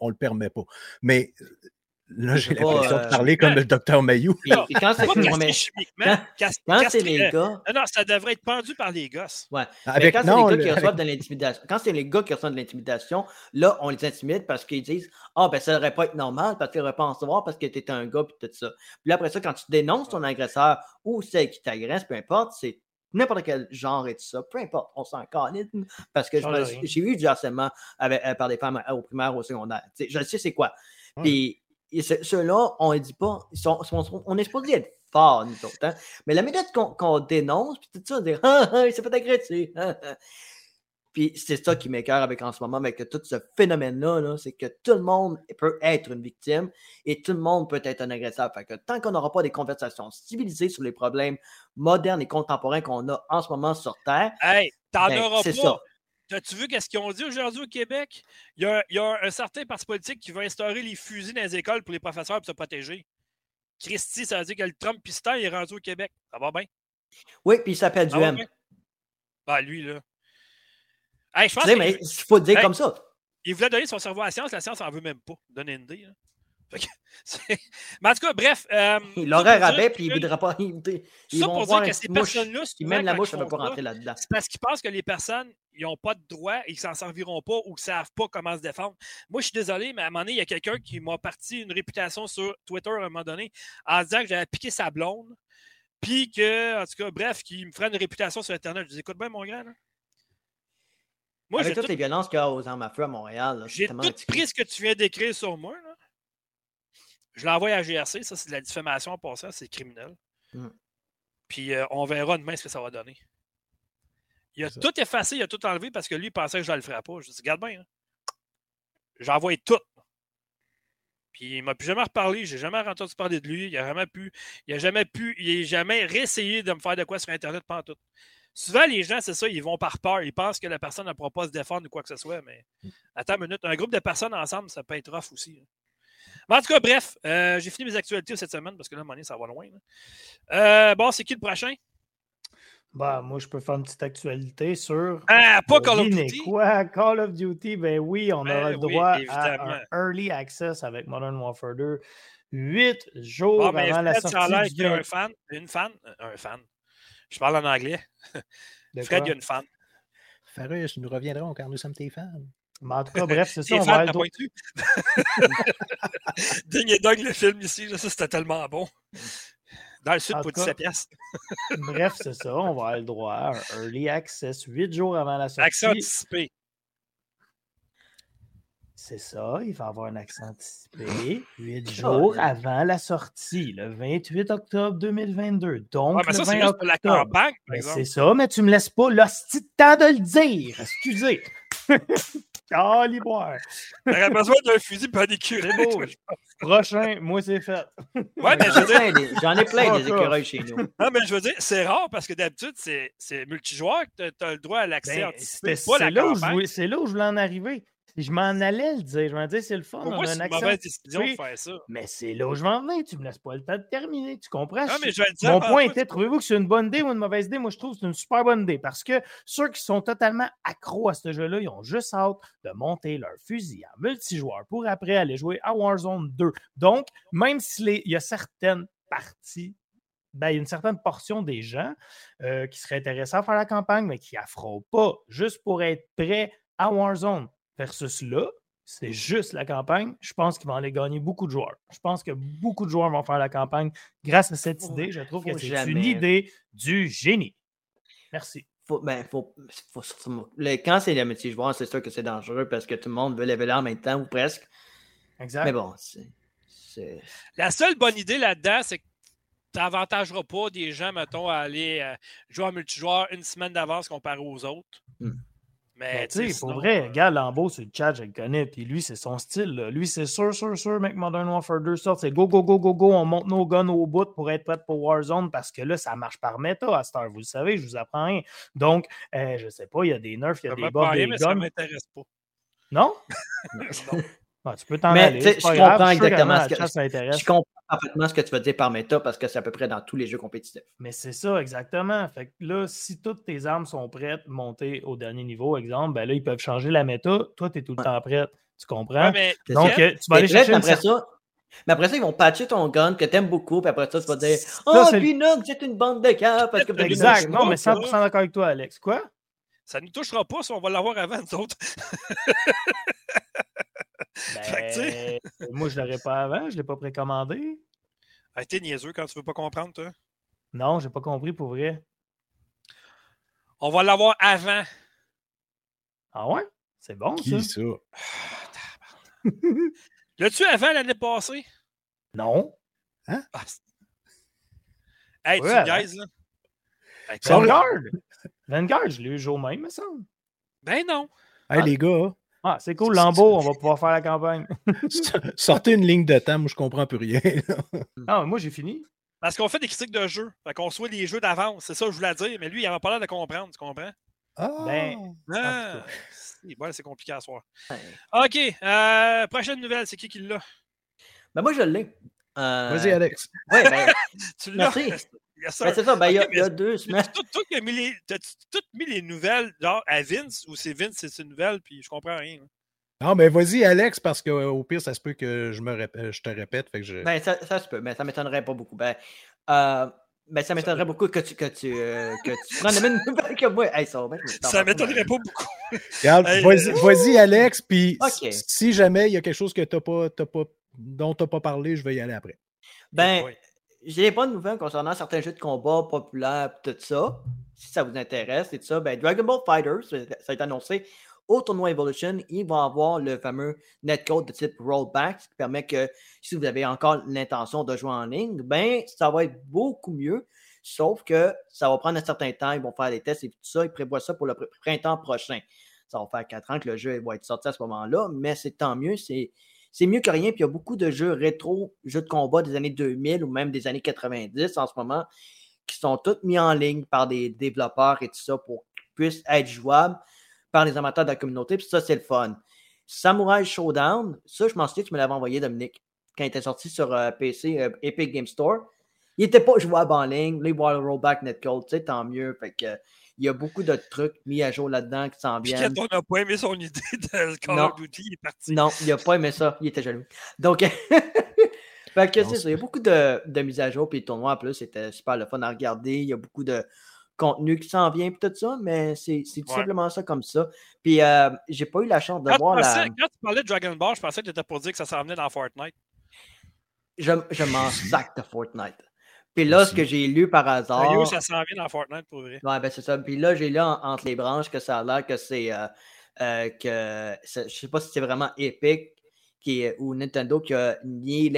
on ne le permet pas. Mais Là, j'ai pas, l'impression euh, de parler comme le docteur Mayou. Quand c'est Pas ouais, castré mais chimiquement. quand- cas- quand c'est castré, les euh, gars, Non, non, ça devrait être pendu par les gosses. ouais. Mais Avec, quand c'est les gars le- qui avec- reçoivent de l'intimidation, quand c'est les gars qui reçoivent de l'intimidation, là, on les intimide parce qu'ils disent Ah, ben ça devrait pas être normal parce qu'ils n'auraient pas en savoir parce que tu es un gars puis tout ça. Puis là, après ça, quand tu dénonces ton agresseur ou celle qui t'agresse, peu importe, c'est n'importe quel genre et tout ça, peu importe, on s'en calme. Parce que j'ai eu du harcèlement avec- euh, par des femmes euh, au primaire, au secondaire. Je sais c'est quoi. Ouais. Puis ceux-là, on ne dit pas, ils sont, on est supposé être forts, nous autres. hein. Mais la méthode qu'on dénonce, puis tout ça, dire Ah, ah, il s'est fait agresser. Puis c'est ça qui m'écœure avec en ce moment, avec tout ce phénomène-là, là, c'est que tout le monde peut être une victime et tout le monde peut être un agresseur. Fait que tant qu'on n'aura pas des conversations civilisées sur les problèmes modernes et contemporains qu'on a en ce moment sur Terre, Hey, t'en ben, auras pas. ça. As-tu vu qu'est-ce qu'ils ont dit aujourd'hui au Québec? Il y, a, il y a un certain parti politique qui va instaurer les fusils dans les écoles pour les professeurs pour se protéger. Christy, ça veut dire que le Trump piston est rendu au Québec. Ça va bien? Oui, puis il s'appelle Ça du va M. bien? Ben, lui, là. Hey, je Tu pense sais, mais il faut le dire Hey. comme ça. il voulait donner son cerveau à la science, la science en veut même pas. Donner une idée. là. Mais en tout cas, bref. euh, Il l'aurait rabais, puis il ne voudra pas. Ils, ils Ça vont pour voir dire que ces personnes-là, même la mouche, ils ne peut pas rentrer là-dedans. C'est parce qu'ils pensent que les personnes, ils n'ont pas de droit et qu'ils s'en serviront pas ou ne savent pas comment se défendre. Moi, je suis désolé, mais à un moment donné, il y a quelqu'un qui m'a parti une réputation sur Twitter à un moment donné en disant que j'avais piqué sa blonde. Puis que, en tout cas, bref, qu'il me ferait une réputation sur Internet. Je dis, écoute bien, mon gars. Là. Moi, Avec toutes tout, les violences qu'il y a aux armes à feu à Montréal, j'ai tout pris ce que tu viens d'écrire sur moi. Là. Je l'envoie à GRC. Ça, c'est de la diffamation en passant. C'est criminel. Mm. Puis euh, on verra demain ce que ça va donner. Il a tout effacé, il a tout enlevé parce que lui, il pensait que je ne le ferais pas. Je dis, regarde bien. hein. J'envoie tout. Puis il m'a plus jamais reparlé. J'ai jamais entendu parler de lui. Il a jamais pu. Il a jamais pu. Il n'a jamais réessayé de me faire de quoi sur Internet pendant tout. Souvent, les gens, c'est ça, ils vont par peur. Ils pensent que la personne ne pourra pas se défendre ou quoi que ce soit. Mais attends une minute. Un groupe de personnes ensemble, ça peut être rough aussi. hein. Mais en tout cas, bref, euh, j'ai fini mes actualités cette semaine parce que là, à un moment donné, ça va loin. là. Euh, bon, c'est qui le prochain? Bah, moi, je peux faire une petite actualité sur. Ah, pas Call of Duty. quoi? Call of Duty, ben oui, on Ben aura le oui, droit à un early access avec Modern Warfare 2. Huit jours Bon, mais avant la Fred, ça a sortie du y a un fan. Une fan? Un fan. Je parle en anglais. Fred, il y a une fan. Farouche, nous reviendrons car nous sommes tes fans. Mais en tout cas, bref, c'est ça. On va droit- été? Ding et Dog, le film ici, là, ça c'était tellement bon. Dans le sud, pour tout cas, 17 piastres. Bref, c'est ça. On va avoir le droit à un early access huit jours avant la sortie. Accès anticipé. C'est ça, il va avoir un accès anticipé huit jours avant la sortie, le 28 octobre 2022. Donc, Ouais, mais ça, 20 c'est juste la campagne, par Ben, exemple. c'est ça, mais tu me laisses pas l'hostie de temps de le dire. Excusez. Caliboire. T'aurais besoin d'un fusil pas d'écureuil. C'est beau. Prochain, moi, c'est fait. Ouais, mais je J'en veux ai plein des- J'en ai plein des Fuck off. écureuils chez nous. non, mais je veux dire, c'est rare parce que d'habitude, c'est, c'est multijoueur que tu as le droit à l'accès Ben, anticipé, c'est là où je voulais en arriver. Je m'en allais le dire. Je m'en disais, c'est le fun. Pour moi, c'est un une mauvaise décision de faire ça. Mais c'est là où je vais en venir. Tu me laisses pas le temps de terminer. Tu comprends? Non, mais je vais dire. Mon point était, trouvez-vous que c'est une bonne idée ou une mauvaise idée? Moi, je trouve que c'est une super bonne idée parce que ceux qui sont totalement accros à ce jeu-là, ils ont juste hâte de monter leur fusil en multijoueur pour après aller jouer à Warzone 2. Donc, même s'il y a certaines parties, ben, il y a une certaine portion des gens euh, qui seraient intéressés à faire la campagne, mais qui affrontent pas juste pour être prêts à Warzone versus là. C'est juste la campagne. Je pense qu'ils vont aller gagner beaucoup de joueurs. Je pense que beaucoup de joueurs vont faire la campagne grâce à cette Faut- idée. Je trouve que c'est une idée du génie. Merci. Faut, ben, faut, faut le- quand c'est le métier joueur, c'est sûr que c'est dangereux parce que tout le monde veut leveler en même temps ou presque. Exact. Mais bon, c'est. c'est- La seule bonne idée là-dedans, c'est que tu n'avantageras pas des gens, mettons, à aller euh, jouer en multijoueur une semaine d'avance comparé aux autres. Hmm. Mais, tu sais, pour vrai, euh, regarde Lambeau sur le chat, je le connais, puis lui, c'est son style. là. Lui, c'est sûr, sûr, sûr, mec, Modern Warfare 2 sort, c'est go, go, go, go, go, on monte nos guns au bout pour être prêt pour Warzone, parce que là, ça marche par méta à cette heure, vous le savez, je vous apprends rien. Donc, euh, je sais pas, il y a des nerfs, il y a ça des buffs, des mais guns. m'intéresse pas. Non? Non. Ah, tu peux t'en aller, je grave, comprends exactement ce que-. Je comprends parfaitement ce que tu veux dire par méta parce que c'est à peu près dans tous les jeux compétitifs. Mais c'est ça, exactement. Fait que là, si toutes tes armes sont prêtes, montées au dernier niveau, exemple, ben là, ils peuvent changer la méta. Toi, tu es tout le Ouais. temps prête. Tu comprends? Ouais, mais Donc, euh, tu vas aller chercher après ça, Mais après ça, ils vont patcher ton gun que t'aimes beaucoup, puis après ça, tu vas dire Oh, c'est- Peanut, c'est une bande de cœurs parce que Peanut- Exact. Non, mais ça. 100% d'accord avec toi, Alex. Quoi? Ça ne nous touchera pas si on va l'avoir avant, nous autres. Ben, moi, je l'aurais pas avant. Je l'ai pas précommandé. Ah, T'es niaiseux quand tu veux pas comprendre, toi. Non, j'ai pas compris pour vrai. On va l'avoir avant. Ah ouais? C'est bon, Qui ça? ça? L'as-tu avant l'année passée? Non. Ah, c'est- hey, Ouais, tu niaises, là. Hey, Vanguard! Vanguard, je l'ai eu le jour même, me semble. Ben non. Hey, Ah. les gars, Ah, c'est cool, Lambeau, on va pouvoir faire la campagne. sortez une ligne de temps, moi je comprends plus rien. Ah, mais moi, j'ai fini. Parce qu'on fait des critiques de jeux. Fait qu'on soit les jeux d'avance. C'est ça que je voulais dire. Mais lui, il n'avait pas l'air de comprendre. Tu comprends? Ah! Ben, Ah, c'est bon, compliqué à soir. Ouais. OK. euh, prochaine nouvelle, c'est qui qui l'a? Ben, moi, je l'ai. Euh, Vas-y, Alex. Ouais, ben, Tu l'as? Yes. Ben, c'est ça, ben, il y a- Ok, il y, a mais deux semaines. T'as-tu tout, tout mis les, t'as-tu tout mis les nouvelles genre à Vince ou c'est Vince, c'est une nouvelle, puis je comprends rien. Non, mais vas-y, Alex, parce qu'au pire, ça se peut que je me répète, je te répète. Fait que je... Ben, ça, ça se peut, mais ça m'étonnerait pas beaucoup. Ben, euh, ben ça m'étonnerait beaucoup que tu, que tu, euh, que tu prennes la même nouvelle que moi. Hey, ça me Ça m'étonnerait pas beaucoup. Regarde, vas-y, euh, vas-y, Alex, puis si jamais il y a quelque chose que t'as pas, t'as pas, dont tu n'as pas parlé, je vais y aller après. Ben, Ouais. J'ai pas de nouvelles concernant certains jeux de combat populaires tout ça. Si ça vous intéresse et tout ça, ben Dragon Ball Fighters, ça a été annoncé au tournoi Evolution. Il va avoir le fameux netcode de type rollback, ce qui permet que si vous avez encore l'intention de jouer en ligne, ben ça va être beaucoup mieux. Sauf que ça va prendre un certain temps, ils vont faire des tests et tout ça. Ils prévoient ça pour le pr- printemps prochain. Ça va faire quatre ans que le jeu va être sorti à ce moment-là, mais c'est tant mieux. C'est c'est mieux que rien. Puis il y a beaucoup de jeux rétro, jeux de combat des années 2000 ou même des années 90 en ce moment qui sont tous mis en ligne par des développeurs et tout ça pour qu'ils puissent être jouables par les amateurs de la communauté. Puis ça, c'est le fun. Samurai Showdown, ça, je m'en souviens, tu me l'avais envoyé, Dominique, quand il était sorti sur euh, PC, euh, Epic Game Store. Il n'était pas jouable en ligne. Là, il va avoir le rollback netcode, tu sais, tant mieux. Fait que, il y a beaucoup de trucs mis à jour là-dedans qui s'en viennent. quand on n'a pas aimé son idée de Call of Duty, il est parti. Non, il n'a pas aimé ça. Il était jaloux. Donc, fait que Non, c'est ça. Il y a beaucoup de, de mises à jour. Puis le tournoi, en plus, c'était super le fun à regarder. Il y a beaucoup de contenu qui s'en vient. Puis tout ça. Mais c'est tout Ouais. simplement ça comme ça. Puis euh, j'ai pas eu la chance de Quand, voir la. quand tu parlais de Dragon Ball, je pensais que tu étais pour dire que ça s'en venait dans Fortnite. Je, je m'en sac de Fortnite. Puis là, ce que j'ai lu par hasard. Sérieux, ça s'en vient dans Fortnite pour vrai. Ouais, ben c'est ça. Puis là, j'ai lu en- entre les branches que ça a l'air que c'est. euh, euh, que je sais pas si c'est vraiment Epic qui est- ou Nintendo qui a nié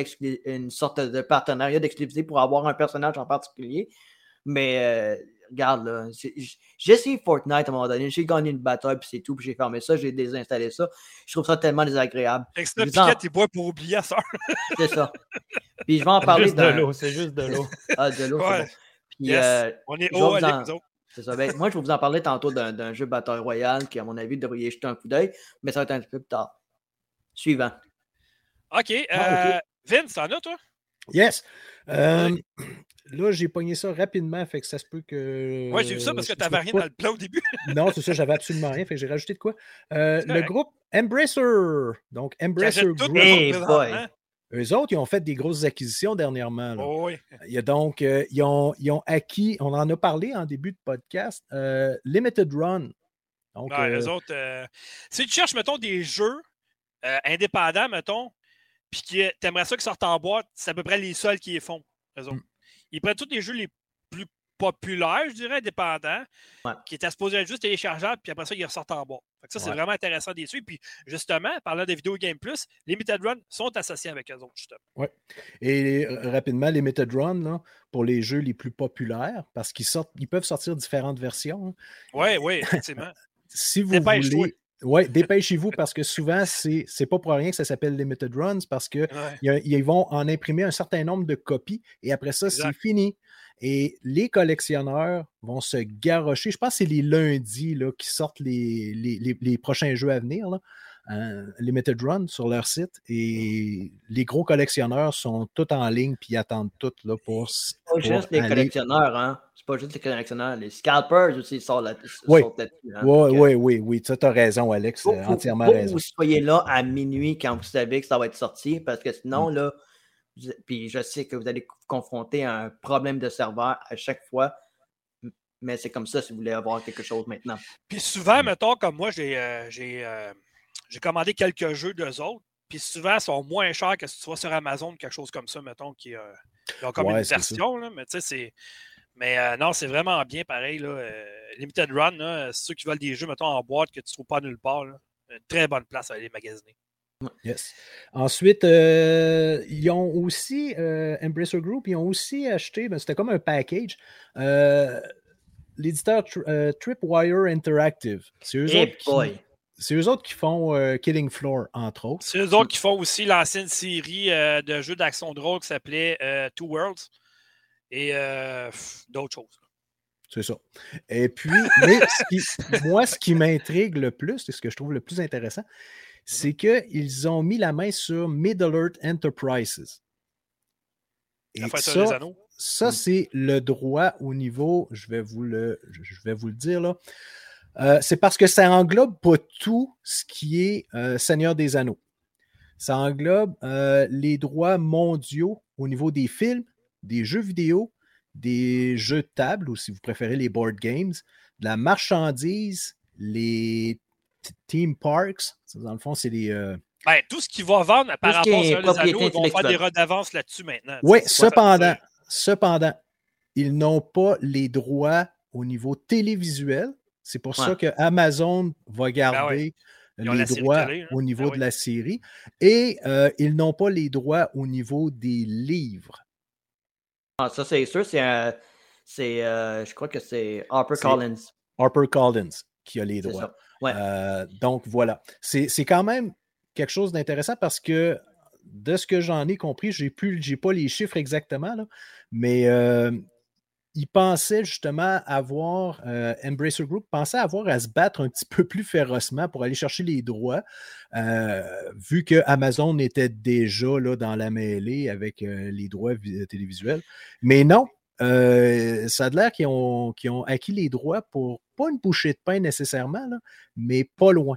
une sorte de partenariat d'exclusivité pour avoir un personnage en particulier. Mais euh, regarde, là, c'est- j'ai essayé Fortnite à un moment donné, j'ai gagné une bataille, puis c'est tout, puis j'ai fermé ça, j'ai désinstallé ça. Je trouve ça tellement désagréable. Fait que Piquet, il boit pour oublier à ça. C'est ça. Puis je vais en parler juste de d'un- l'eau, c'est juste de l'eau. Ah, de l'eau, c'est bon. Puis, Yes. euh, On est haut à en- nous autres. C'est ça. Ben, moi, je vais vous en parler tantôt d'un d'un jeu Battle Royale qui, à mon avis, devrait y jeter un coup d'œil, mais ça va être un petit peu plus tard. Suivant. OK. euh, Ah, ok. Vince, t'en as, toi? Yes! Euh, là, j'ai pogné ça rapidement, fait que ça se peut que. Ouais, j'ai vu ça parce que je- je t'avais me rien pas- dans le plan au début. Non, c'est ça, j'avais absolument rien, fait que j'ai rajouté de quoi. Euh, le groupe Embracer. Donc, Embracer Group. Hey. Eux autres, ils ont fait des grosses acquisitions dernièrement. là. Oh, oui. Il y a donc, euh, ils, ont, ils ont acquis, on en a parlé en début de podcast, euh, Limited Run. Donc, euh, eux autres, euh, si tu cherches, mettons, des jeux euh, indépendants, mettons, puis que t'aimerais ça qu'ils sortent en boîte, c'est à peu près les seuls qui les font, eux autres. Mm. Ils prennent tous les jeux les plus populaires, je dirais, indépendants, Ouais. qui étaient supposés être juste téléchargeables, puis après ça, ils ressortent en que ça, c'est Ouais. vraiment intéressant des suivre. Puis, justement, parlant de Video Game Plus, Limited Run sont associés avec eux autres, justement. Et euh, rapidement, les Limited Run, là, pour les jeux les plus populaires, parce qu'ils sortent, ils peuvent sortir différentes versions. hein. Oui, oui, effectivement. Si vous voulez. Ouais, dépêchez-vous parce que souvent, c'est c'est pas pour rien que ça s'appelle Limited Runs parce que Ouais. vont en imprimer un certain nombre de copies et après ça, c'est fini. Et les collectionneurs vont se garrocher. Je pense que c'est les lundis là, qui sortent les, les, les- les prochains jeux à venir, là, hein, Limited Run, sur leur site. Et les gros collectionneurs sont tous en ligne puis ils attendent tout là, pour. Pas pour juste les aller- collectionneurs, hein. Pas juste les collectionneurs. Les scalpers aussi là- Oui. sortent là-dessus. hein. Oui, que oui, oui, oui. Tu as raison, Alex. faut- euh, faut- entièrement faut raison. que vous soyez là à minuit quand vous savez que ça va être sorti, parce que sinon, Mm. là, Vous- Puis je sais que vous allez vous confronter à un problème de serveur à chaque fois. Mais c'est comme ça si vous voulez avoir quelque chose maintenant. Puis Mm. souvent, mettons, comme moi, j'ai euh, j'ai, euh, j'ai commandé quelques jeux d'eux autres. Puis souvent, ils sont moins chers que si tu vas sur Amazon, quelque chose comme ça, mettons, qui euh, ils ont comme Ouais, une version. Là, mais tu sais, c'est. Mais euh, non, c'est vraiment bien pareil. Là, euh, Limited Run, là, ceux qui veulent des jeux, mettons, en boîte que tu ne trouves pas nulle part. Là, une très bonne place à aller magasiner. Yes. Ensuite, euh, ils ont aussi, euh, Embracer Group, ils ont aussi acheté, ben, c'était comme un package, euh, l'éditeur Tr- euh, Tripwire Interactive. C'est eux, autres qui- boy! c'est eux autres qui font euh, Killing Floor, entre autres. C'est eux autres qui font aussi l'ancienne série euh, de jeux d'action de rôle qui s'appelait euh, Two Worlds et euh, d'autres choses. C'est ça. Et puis, mais ce qui- moi, ce qui m'intrigue le plus, et ce que je trouve le plus intéressant, c'est qu'ils ont mis la main sur Middle Earth Enterprises. Et ça, des anneaux? ça, Mm. c'est le droit au niveau, je vais vous le, je je vais vous le dire là. Euh, c'est parce que ça englobe pas tout ce qui est euh, Seigneur des Anneaux. Ça englobe euh, les droits mondiaux au niveau des films, des jeux vidéo, des jeux de table, ou si vous préférez les board games, de la marchandise, les theme parks. Dans le fond, c'est les. euh, Ben, tout ce qui va vendre par rapport à les propriété anneaux, ils vont faire des redevances là-dessus maintenant. Oui, cependant, cependant, ils n'ont pas les droits au niveau télévisuel. C'est pour ça que Amazon va garder Ben ont les droits télé, hein. au niveau Ben de oui. la série. Et euh, ils n'ont pas les droits au niveau des livres. Ah, ça, c'est sûr, c'est un. C'est, euh, je crois que c'est Harper C'est- Collins. Harper Collins qui a les droits. Ouais. Euh, donc voilà. C'est c'est quand même quelque chose d'intéressant parce que de ce que j'en ai compris, j'ai plus, j'ai pas les chiffres exactement, là, mais euh, ils pensaient justement avoir, euh, Embracer Group pensait avoir à se battre un petit peu plus férocement pour aller chercher les droits, euh, vu que Amazon était déjà là, dans la mêlée avec euh, les droits vi- télévisuels. Mais non, ça a l'air qu'ils ont, ont acquis les droits pour pas une bouchée de pain nécessairement, mais pas loin.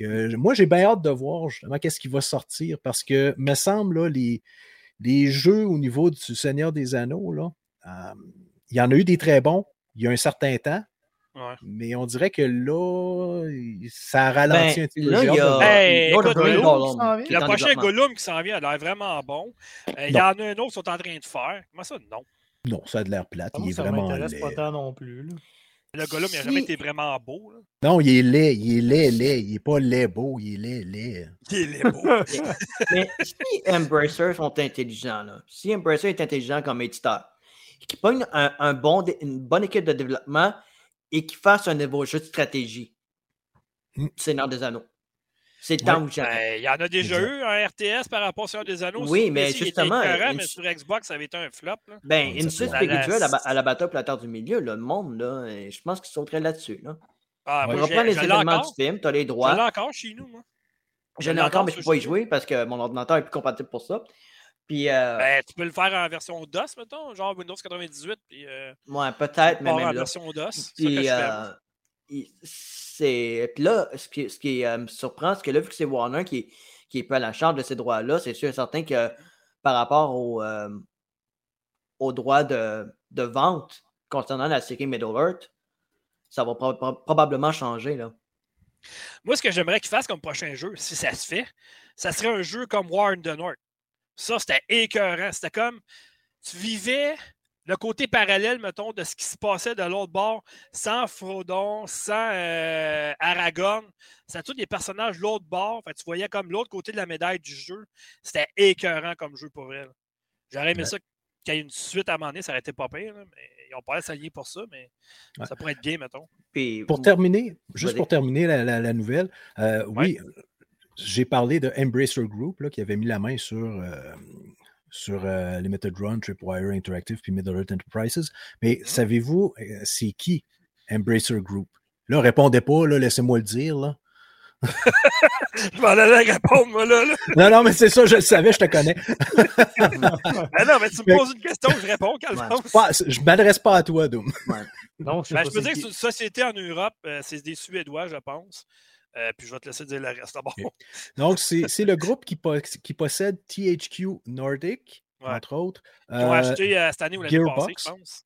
Moi, j'ai bien hâte de voir justement qu'est-ce qui va sortir parce que, me semble, là, les, les jeux au niveau du Seigneur des Anneaux, là, euh, il y en a eu des très bons il y a un certain temps, Ouais. mais on dirait que là, ça ralentit Ben, un petit peu. là, il y a. Hey, écoute, Gollum, Gollum, Le prochain. Gollum qui s'en vient a l'air vraiment bon. Euh, Il y en a un autre qui sont en train de faire. Comment ça, non? Non, ça a de l'air plate. Ah, il est ça vraiment m'intéresse laid. pas tant non plus. là. Le Gollum, il n'a jamais été vraiment beau. là. Non, il est laid, il est laid, laid. Il est pas laid beau, il est laid, laid. Il est beau. Mais si Embracer sont intelligents, là, si Embracer est intelligent comme éditeur, qui pogne un, un bon, une bonne équipe de développement et qui fasse un nouveau jeu de stratégie, Mm. Seigneur des Anneaux. C'est le temps jamais. Ben, il y en a déjà eu un RTS par rapport sur des anneaux. Oui, mais PC, il était justement, écœurant, une- mais sur Xbox, ça avait été un flop. là. Ben, une suite spirituelle à, La- à la bataille pour la terre du milieu, le monde, là, je pense qu'ils sauteraient là-dessus. Là. Ah, Ouais. On reprend les encore. du film, tu as les Je l'ai droits. encore chez nous, moi. Je l'ai encore, mais je ne peux pas y jouer parce que mon ordinateur est plus compatible pour ça. Puis, euh, Ben, tu peux le faire en version DOS, mettons, genre Windows 98, puis euh, ouais, peut-être, mais même en là. version DOS. Puis, euh, c'est. Puis là, ce qui, ce qui me surprend, c'est que là, vu que c'est Warner qui, qui est peu à la charge de ces droits-là, c'est sûr et certain que par rapport au, aux droits de, de vente concernant la série Middle Earth, ça va pro- pro- probablement changer. Là. Moi, ce que j'aimerais qu'il fasse comme prochain jeu, si ça se fait, ça serait un jeu comme War in the North. Ça, c'était écœurant. C'était comme tu vivais le côté parallèle, mettons, de ce qui se passait de l'autre bord, sans Frodon, sans euh, Aragorn. C'était tous des personnages de l'autre bord. Fait tu voyais comme l'autre côté de la médaille du jeu. C'était écœurant comme jeu pour elle. J'aurais aimé Ouais. ça qu'il y ait une suite à un moment donné, ça aurait été pas pire. là, mais ils n'ont pas s'allier pour ça, mais Ouais. ça pourrait être bien, mettons. Puis, Pour terminer, juste pour terminer la, la- la nouvelle, euh, oui, j'ai parlé de Embracer Group là, qui avait mis la main sur, euh, sur euh, Limited Run, Tripwire Interactive puis Middle Earth Enterprises. Mais savez-vous, euh, c'est qui Embracer Group? Là, répondez pas, là, laissez-moi le dire. Là. Je m'en allais répondre, moi, là. là. Non, non, mais c'est ça, je le savais, je te connais. Ah non, mais tu me poses une question, je réponds, Calvance. Je m'adresse pas à toi, Doom. Non, je Ben, je peux dire que c'est une société en Europe, euh, c'est des Suédois, je pense. Euh, puis je vais te laisser dire le reste. Bon. Ok. Donc, c'est c'est le groupe qui, po- qui possède THQ Nordic, Ouais. entre autres. Ils ont Euh, acheté euh, cette année ou l'année passée, je pense.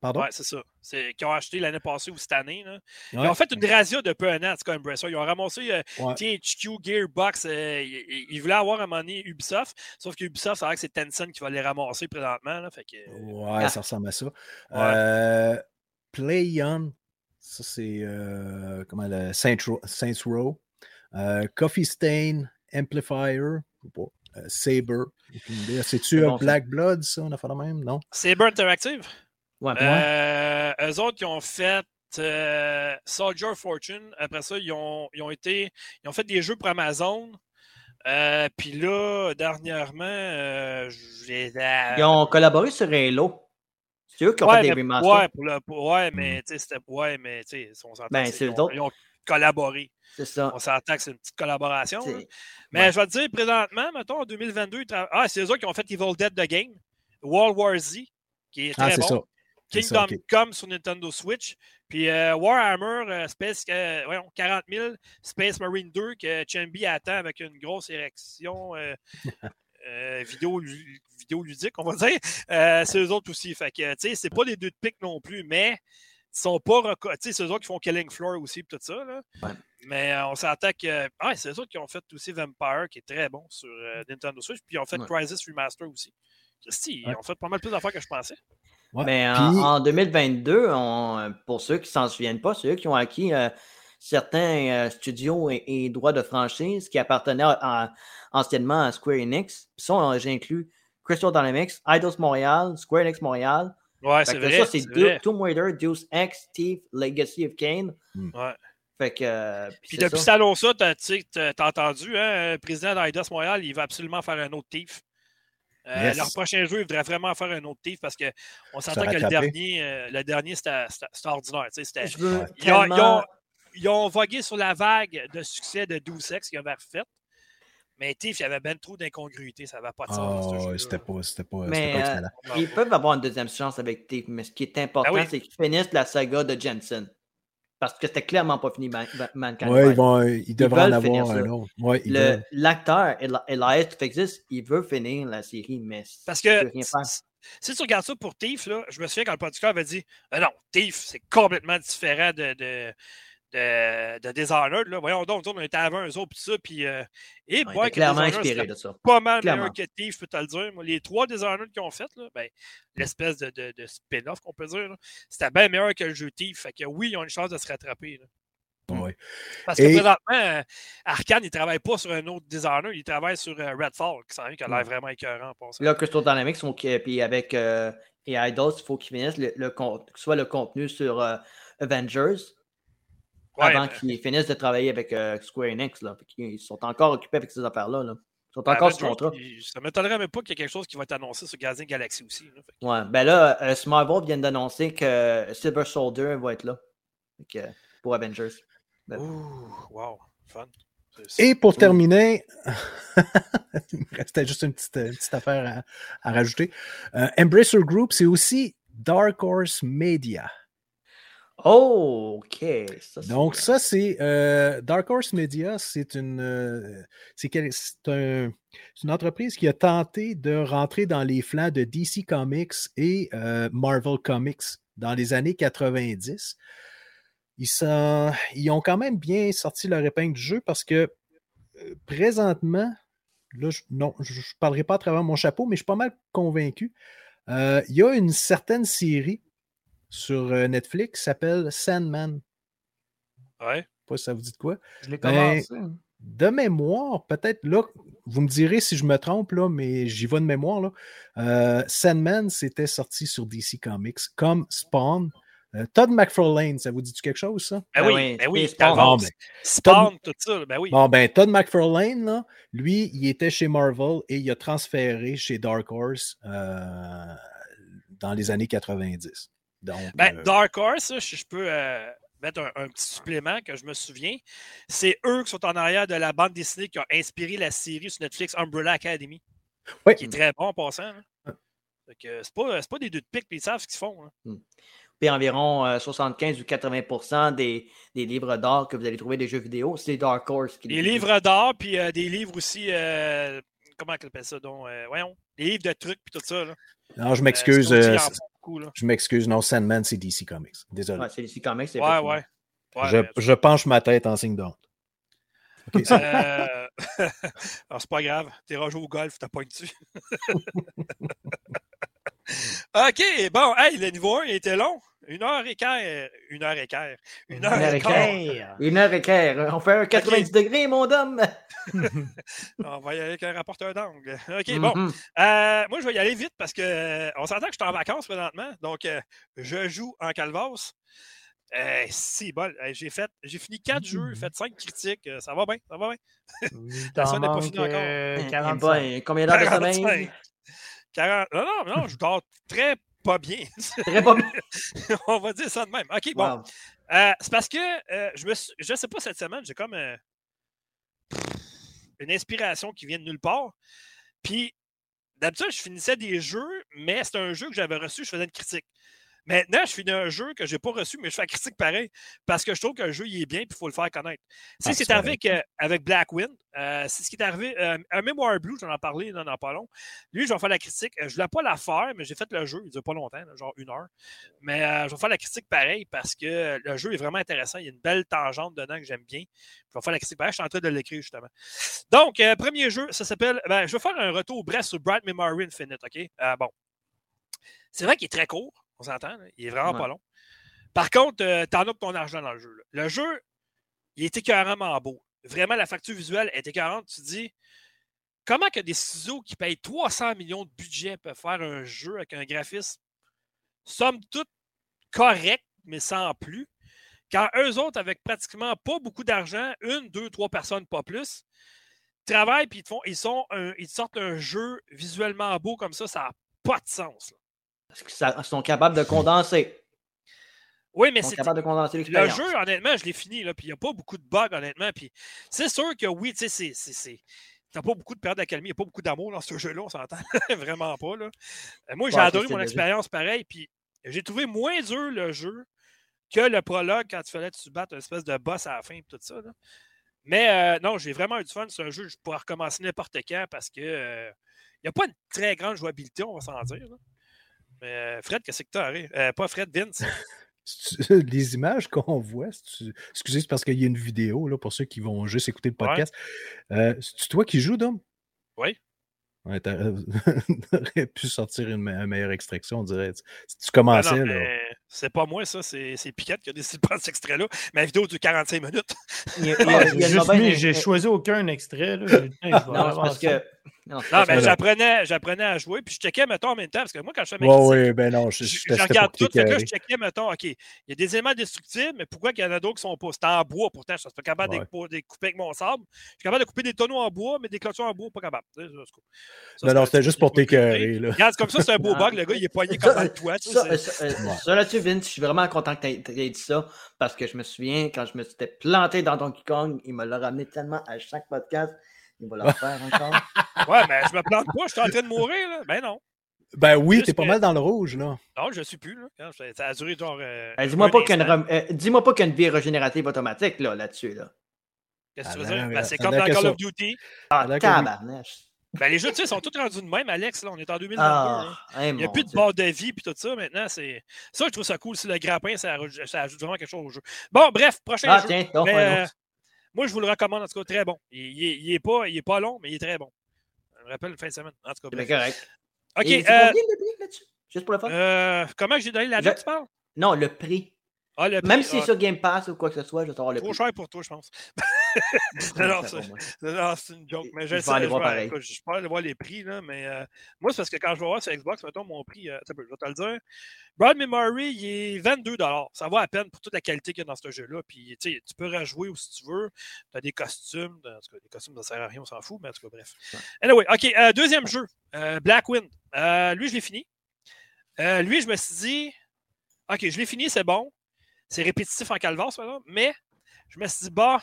Pardon? Ouais, c'est ça. C'est qu'ils ont acheté l'année passée ou cette année. Là. Ils Ouais. ont fait une razzia de peu un an, en tout cas, Embracer. Ils ont ramassé euh, Ouais. THQ, Gearbox. euh, ils, voulaient avoir à un moment donné Ubisoft. Sauf que Ubisoft, a l'air que c'est Tencent qui va les ramasser présentement. Là, fait que, Ouais, Ah. ça ressemble à ça. Euh, PlayOn, ça c'est euh, comment le Saints Row. Saints Row. Euh, Coffee Stain, Amplifier, pas, euh, Saber. C'est-tu C'est euh, bon, ça. Black Blood, ça, on a fait la même? Non? Saber Interactive? Ouais. Euh, eux autres, ils ont fait euh, Soldier Fortune. Après ça, ils ont, ils ont été. Ils ont fait des jeux pour Amazon. Euh, Puis là, dernièrement, euh, j'ai. Ils ont collaboré sur Halo. C'est eux qui ont ouais, fait des mais, remasters? ouais, pour le- pour- ouais, mais tu sais, c'était. Ouais, mais tu sais, on s'entend. Ben, c'est ils, ils ont collaboré. C'est ça. On s'entend que c'est une petite collaboration. Mais Ouais. je vais te dire, présentement, mettons, en 2022, ils tra- ah, c'est eux qui ont fait Evil Dead The Game, World War Z, qui est Ah, très c'est bon. ça. Kingdom ça. Come sur Nintendo Switch. Puis euh, Warhammer euh, Space, euh, voyons, 40 000 Space Marine 2 que Chambi attend avec une grosse érection euh, euh, vidéo, lu- vidéoludique, on va dire. Euh, c'est eux autres aussi. Fait que, tu sais, c'est pas des deux de pique non plus, mais ils sont pas reco- Tu sais, c'est eux autres qui font Killing Floor aussi, pis tout ça. Là. Ouais. Mais euh, on s'entend que. Ah, c'est eux autres qui ont fait aussi Vampire, qui est très bon sur euh, Nintendo Switch. Puis ils ont fait Ouais. Crisis Remaster aussi. Christy, ils Ouais. ont fait pas mal plus d'affaires que je pensais. Ouais. Mais en, Puis- en 2022, on- pour ceux qui s'en souviennent pas, c'est eux qui ont acquis euh, certains euh, studios et, et droits de franchise qui appartenaient à- à- anciennement à Square Enix. Puis ça, j'inclus Crystal Dynamics, Eidos Montréal, Square Enix Montréal. Ouais, c'est que vrai. ça, c'est. Tomb Raider, Deus Ex, Thief, Legacy of Kane. Ouais. Fait que. euh, puis depuis ça. cet annonce-là, t'as t'as- entendu, hein, le président d'Aidos Montréal, il va absolument faire un autre. Euh, Yes. Leur prochain jeu, il voudrait vraiment faire un autre TIF parce qu'on s'entend que le dernier, euh, le dernier, c'était c'était- c'était ordinaire. tu sais, c'était- Je veux Ouais. Ils, ont, ils tellement- ont- ils ont vogué sur la vague de succès de Deus Ex qu'ils avaient refait. Mais TIF, il y avait bien trop d'incongruité, ça n'avait pas de Ah, sens. jeu-là. c'était pas, c'était pas, Mais, pas euh, excellent. Ils peuvent avoir une deuxième chance avec Thief, mais ce qui est important, Ben oui. c'est qu'ils finissent la saga de Jensen. Parce que c'était clairement pas fini, Man- Mankind. Ouais, ils, vont, ils devraient en avoir un ça. autre. Ouais. L'acteur, Eli- Elias Tufexis, il veut finir la série, mais Parce il que rien faire. si- si tu regardes ça pour là, je me souviens quand le producteur avait dit Ah non, Thief, c'est complètement différent de, de, de, de Dishonored. Là. Voyons donc, on était avant eux autres, puis ça, puis. Euh, et Ouais, il boy, clairement inspiré de ça. pas mal Clairement. meilleur que Thief, je peux te le dire. Moi, les trois Dishonored qu'ils ont fait, là, ben, l'espèce de, de, de spin-off qu'on peut dire, c'était bien meilleur que le jeu Thief. Fait que oui, ils ont une chance de se rattraper. là. Ouais. Parce que Et- présentement, euh, Arkane, il ne travaille pas sur un autre Dishonored, il travaille sur euh, Redfall, qui s'en vient, qui a l'air vraiment écœurant en passant. Là, Crystal Dynamics, puis avec euh, et Eidos, il faut qu'ils finissent le, soit le contenu sur euh, Avengers Ouais, avant ben, qu'ils finissent de travailler avec euh, Square Enix. Là. Ils sont encore occupés avec ces affaires-là. Là. Ils sont ben, encore sur Avengers, contrat. Ça ne m'étonnerait même pas qu'il y ait quelque chose qui va être annoncé sur Gazing Galaxy aussi. là. Que- Ouais, ben là, euh, Marvel vient d'annoncer que Silver Soldier va être là. Fait que, pour Avengers. Ben- Ouh, wow, fun. Et pour terminer, il me restait juste une petite, une petite affaire à, à rajouter. Euh, Embracer Group, c'est aussi Dark Horse Media. Oh, ok. Ça, Donc, ça, c'est euh, Dark Horse Media, c'est une, euh, c'est un- une entreprise qui a tenté de rentrer dans les flancs de DC Comics et euh, Marvel Comics dans les années 90. Ils, sont- ils ont quand même bien sorti leur épingle du jeu parce que présentement, là, je, non, je ne parlerai pas à travers mon chapeau, mais je suis pas mal convaincu. Il y a une certaine série sur euh, Netflix s'appelle Sandman. Ouais. Je sais pas si ça vous dit de quoi. Je l'ai Ben, commencé. De mémoire, peut-être là, vous me direz si je me trompe, là, mais j'y vais de mémoire. Là. Euh, Sandman, c'était sorti sur DC Comics comme Spawn. Euh, Todd McFarlane, ça vous dit quelque chose, ça? Ben Ben oui, oui, ben Bon, ben, Spawn, tout ça, ben oui. Bon, ben, Todd McFarlane, là, lui, il était chez Marvel et il a transféré chez Dark Horse euh, dans les années 90. Donc, Ben, euh, Dark Horse, si je peux euh, mettre un, un petit supplément que je me souviens, c'est eux qui sont en arrière de la bande dessinée qui a inspiré la série sur Netflix Umbrella Academy, Oui. qui est très bon en passant. que C'est pas, c'est pas des deux de pique, puis ils savent ce qu'ils font. là. Puis environ euh, 75 ou 80 des, des livres d'or que vous allez trouver des jeux vidéo, c'est Dark Horse. Qui Des les publie. livres d'or, puis euh, des livres aussi. euh, comment on appelle ça donc euh, Voyons. Des livres de trucs, puis tout ça. Là. Non, je Euh, m'excuse. Euh, là. je m'excuse. Non, Sandman, c'est DC Comics. Désolé. Ouais, c'est même. c'est Ouais, ouais. Ouais, je, mais- je penche ma tête en signe d'honte. OK, ça- Euh, alors, c'est pas grave. T'es rejoué au golf, t'as pas dessus. OK, bon, hey, le niveau 1 était long. Une heure et quart. Une heure et quart. Une heure, heure et quart. Une heure et quart. On fait un 90 degrés, mon homme. On va y aller avec un rapporteur d'angle. OK, bon. Mhm. Euh, moi, je vais y aller vite parce que euh, on s'entend que je suis en vacances présentement. Donc, euh, je joue en calvas. Euh, si, bon, euh, j'ai fait, j'ai fini quatre jeux, fait cinq critiques. euh, ça va bien, ça va bien. Ça t'en n'est pas fini encore. euh, Eh 45. ben, combien d'heures de sommeil? 45. 40. Non, non, non, je dors très pas bien. Très pas bien. on va dire ça de même. OK, bon. Euh, c'est parce que euh, je me suis- je sais pas cette semaine, j'ai comme euh, une inspiration qui vient de nulle part. Puis d'habitude, je finissais des jeux, mais c'est un jeu que j'avais reçu, je faisais une critique. Maintenant, je finis un jeu que je n'ai pas reçu, mais je fais la critique pareil, parce que je trouve qu'un jeu, il est bien, puis il faut le faire connaître. C'est Ah, ce qui est c'est arrivé avec, euh, avec Blackwind. Euh, c'est ce qui est arrivé. euh, un Memoir Blue, j'en ai parlé dans, pas long. Lui, je vais faire la critique. Euh, je ne voulais pas la faire, mais j'ai fait le jeu. Il ne dure pas longtemps, là, genre une heure. Mais euh, je vais faire la critique pareil parce que euh, le jeu est vraiment intéressant. Il y a une belle tangente dedans que j'aime bien. Je vais faire la critique pareil. Je suis en train de l'écrire, justement. Donc, euh, premier jeu, ça s'appelle. Ben, je vais faire un retour bref sur Bright Memory Infinite. OK? Euh, bon. C'est vrai qu'il est très court. On s'entend. là. Il est vraiment Ouais. pas long. Par contre, euh, t'en as pour ton argent dans le jeu. là. Le jeu, il est écœuramment beau. Vraiment, la facture visuelle est écœurante. Tu te dis, comment que des ciseaux qui payent 300 millions de budget peuvent faire un jeu avec un graphisme somme toute correct, mais sans plus? Quand eux autres, avec pratiquement pas beaucoup d'argent, une, deux, trois personnes, pas plus, travaillent puis ils, te font, ils, sont un- ils te sortent un jeu visuellement beau comme ça, ça n'a pas de sens. là. Parce que ça- Ils sont capables de condenser. Oui, mais c'est de condenser Le jeu, honnêtement, je l'ai fini, là, puis il n'y a pas beaucoup de bugs, honnêtement. Puis c'est sûr que oui, tu sais, c'est- T'as pas beaucoup de période d'accalmie, il n'y a pas beaucoup d'amour dans ce jeu-là, on s'entend. Vraiment pas. Là. Euh, Moi, j'ai Ouais, adoré mon expérience pareil, puis j'ai trouvé moins dur le jeu que le prologue quand il fallait que tu battes une espèce de boss à la fin et tout ça. là. Mais euh, non, j'ai vraiment eu du fun. C'est un jeu que je pourrais recommencer n'importe quand parce que euh, il n'y a pas une très grande jouabilité, on va s'en dire. là. Mais euh, Fred, qu'est-ce que t'as? Euh, pas Fred, Vince. Les images qu'on voit, excusez, c'est parce qu'il y a une vidéo là, pour ceux qui vont juste écouter le Ouais. podcast. Euh, c'est toi qui joues, Dom? Oui. Ouais, T'aurais pu sortir une, me- un meilleure extraction, on dirait. Tu, tu Ah commençais, là. C'est pas moi, ça. C'est c'est Piquette qui a décidé de prendre cet extrait-là. Ma vidéo dure 45 minutes. Il il il j'ai choisi aucun extrait. Là. Non, parce que. Mais j'apprenais, j'apprenais à jouer, puis je checkais, mettons, en même temps, parce que moi, quand je fais Ouais, critique, ouais, ben non, je, je, je, regarde tout. Fait que là, je checkais, mettons, OK, il y a des éléments destructibles, mais pourquoi qu'il y en a d'autres qui sont pas? C'est en bois, pourtant, je suis pas capable de Ouais. découper- de couper avec mon sable. Je suis capable de couper des tonneaux en bois, mais des clôtures en bois, pas capable. Ça, Non, non, un c'était juste pour t'écœurer. Regarde, c'est comme ça, c'est un beau Ah. bug. Le gars, il est poigné comme le toit. Ça, là-dessus, Vince, je suis vraiment content que tu aies dit ça parce que je me souviens quand je me suis planté dans Donkey Kong, il me l'a ramené tellement à chaque podcast. Il va le refaire encore. Ouais, mais je me plante pas, je suis en train de mourir, là. Ben non. Ben oui, t'es pas mal dans le rouge, là. Non, je suis plus, là. Ça a duré genre. euh, Euh, Dis-moi pas qu'il y a une instant. rem- euh, une vie régénérative automatique là, là-dessus. Là. Qu'est-ce que tu Ah, veux ben, dire? ben, Ben, c'est comme dans Call of Ah, Duty. Ah. Ben, les jeux, sais, sont tous rendus de même, Alex. Là, on est en 2022. Ah, hein, Il n'y a plus de Dieu. barre de vie puis tout ça. Maintenant, c'est. Ça, je trouve ça cool. Si le grappin, ça, ajoute- ça ajoute vraiment quelque chose au jeu. Bon, bref, prochain Ah, jeu. tiens, donc, Mais, un euh, moi, je vous le recommande, en tout cas, très bon. Il, il est, il est pas, il est pas long, mais il est très bon. Je me rappelle une fin de semaine. En tout cas, correct. OK. Euh, combien le prix là-dessus? Juste pour le fun? euh, comment j'ai donné la note, tu parles? Non, le prix. Ah, le Même si c'est ah, sur Game Pass ou quoi que ce soit, je vais savoir le Trop prix. cher pour toi, je pense. Non, non, c'est une joke. Mais je, Je sais, aller je voir vais- Je peux aller voir les prix, là, mais euh, moi, c'est parce que quand je vais voir sur Xbox, mettons mon prix, euh, je vais te le dire. Broad Memory, il est 22 Ça vaut à peine pour toute la qualité qu'il y a dans ce jeu-là. Puis, tu peux rejouer où si tu veux. Tu as des costumes. En tout cas, les costumes, ça sert à rien, on s'en fout, mais en tout cas, bref. Anyway, OK, euh, deuxième jeu, euh, Blackwind. Lui, je l'ai fini. Lui, je me suis dit, OK, je l'ai fini, c'est bon. C'est répétitif en là, mais je me suis dit, bah,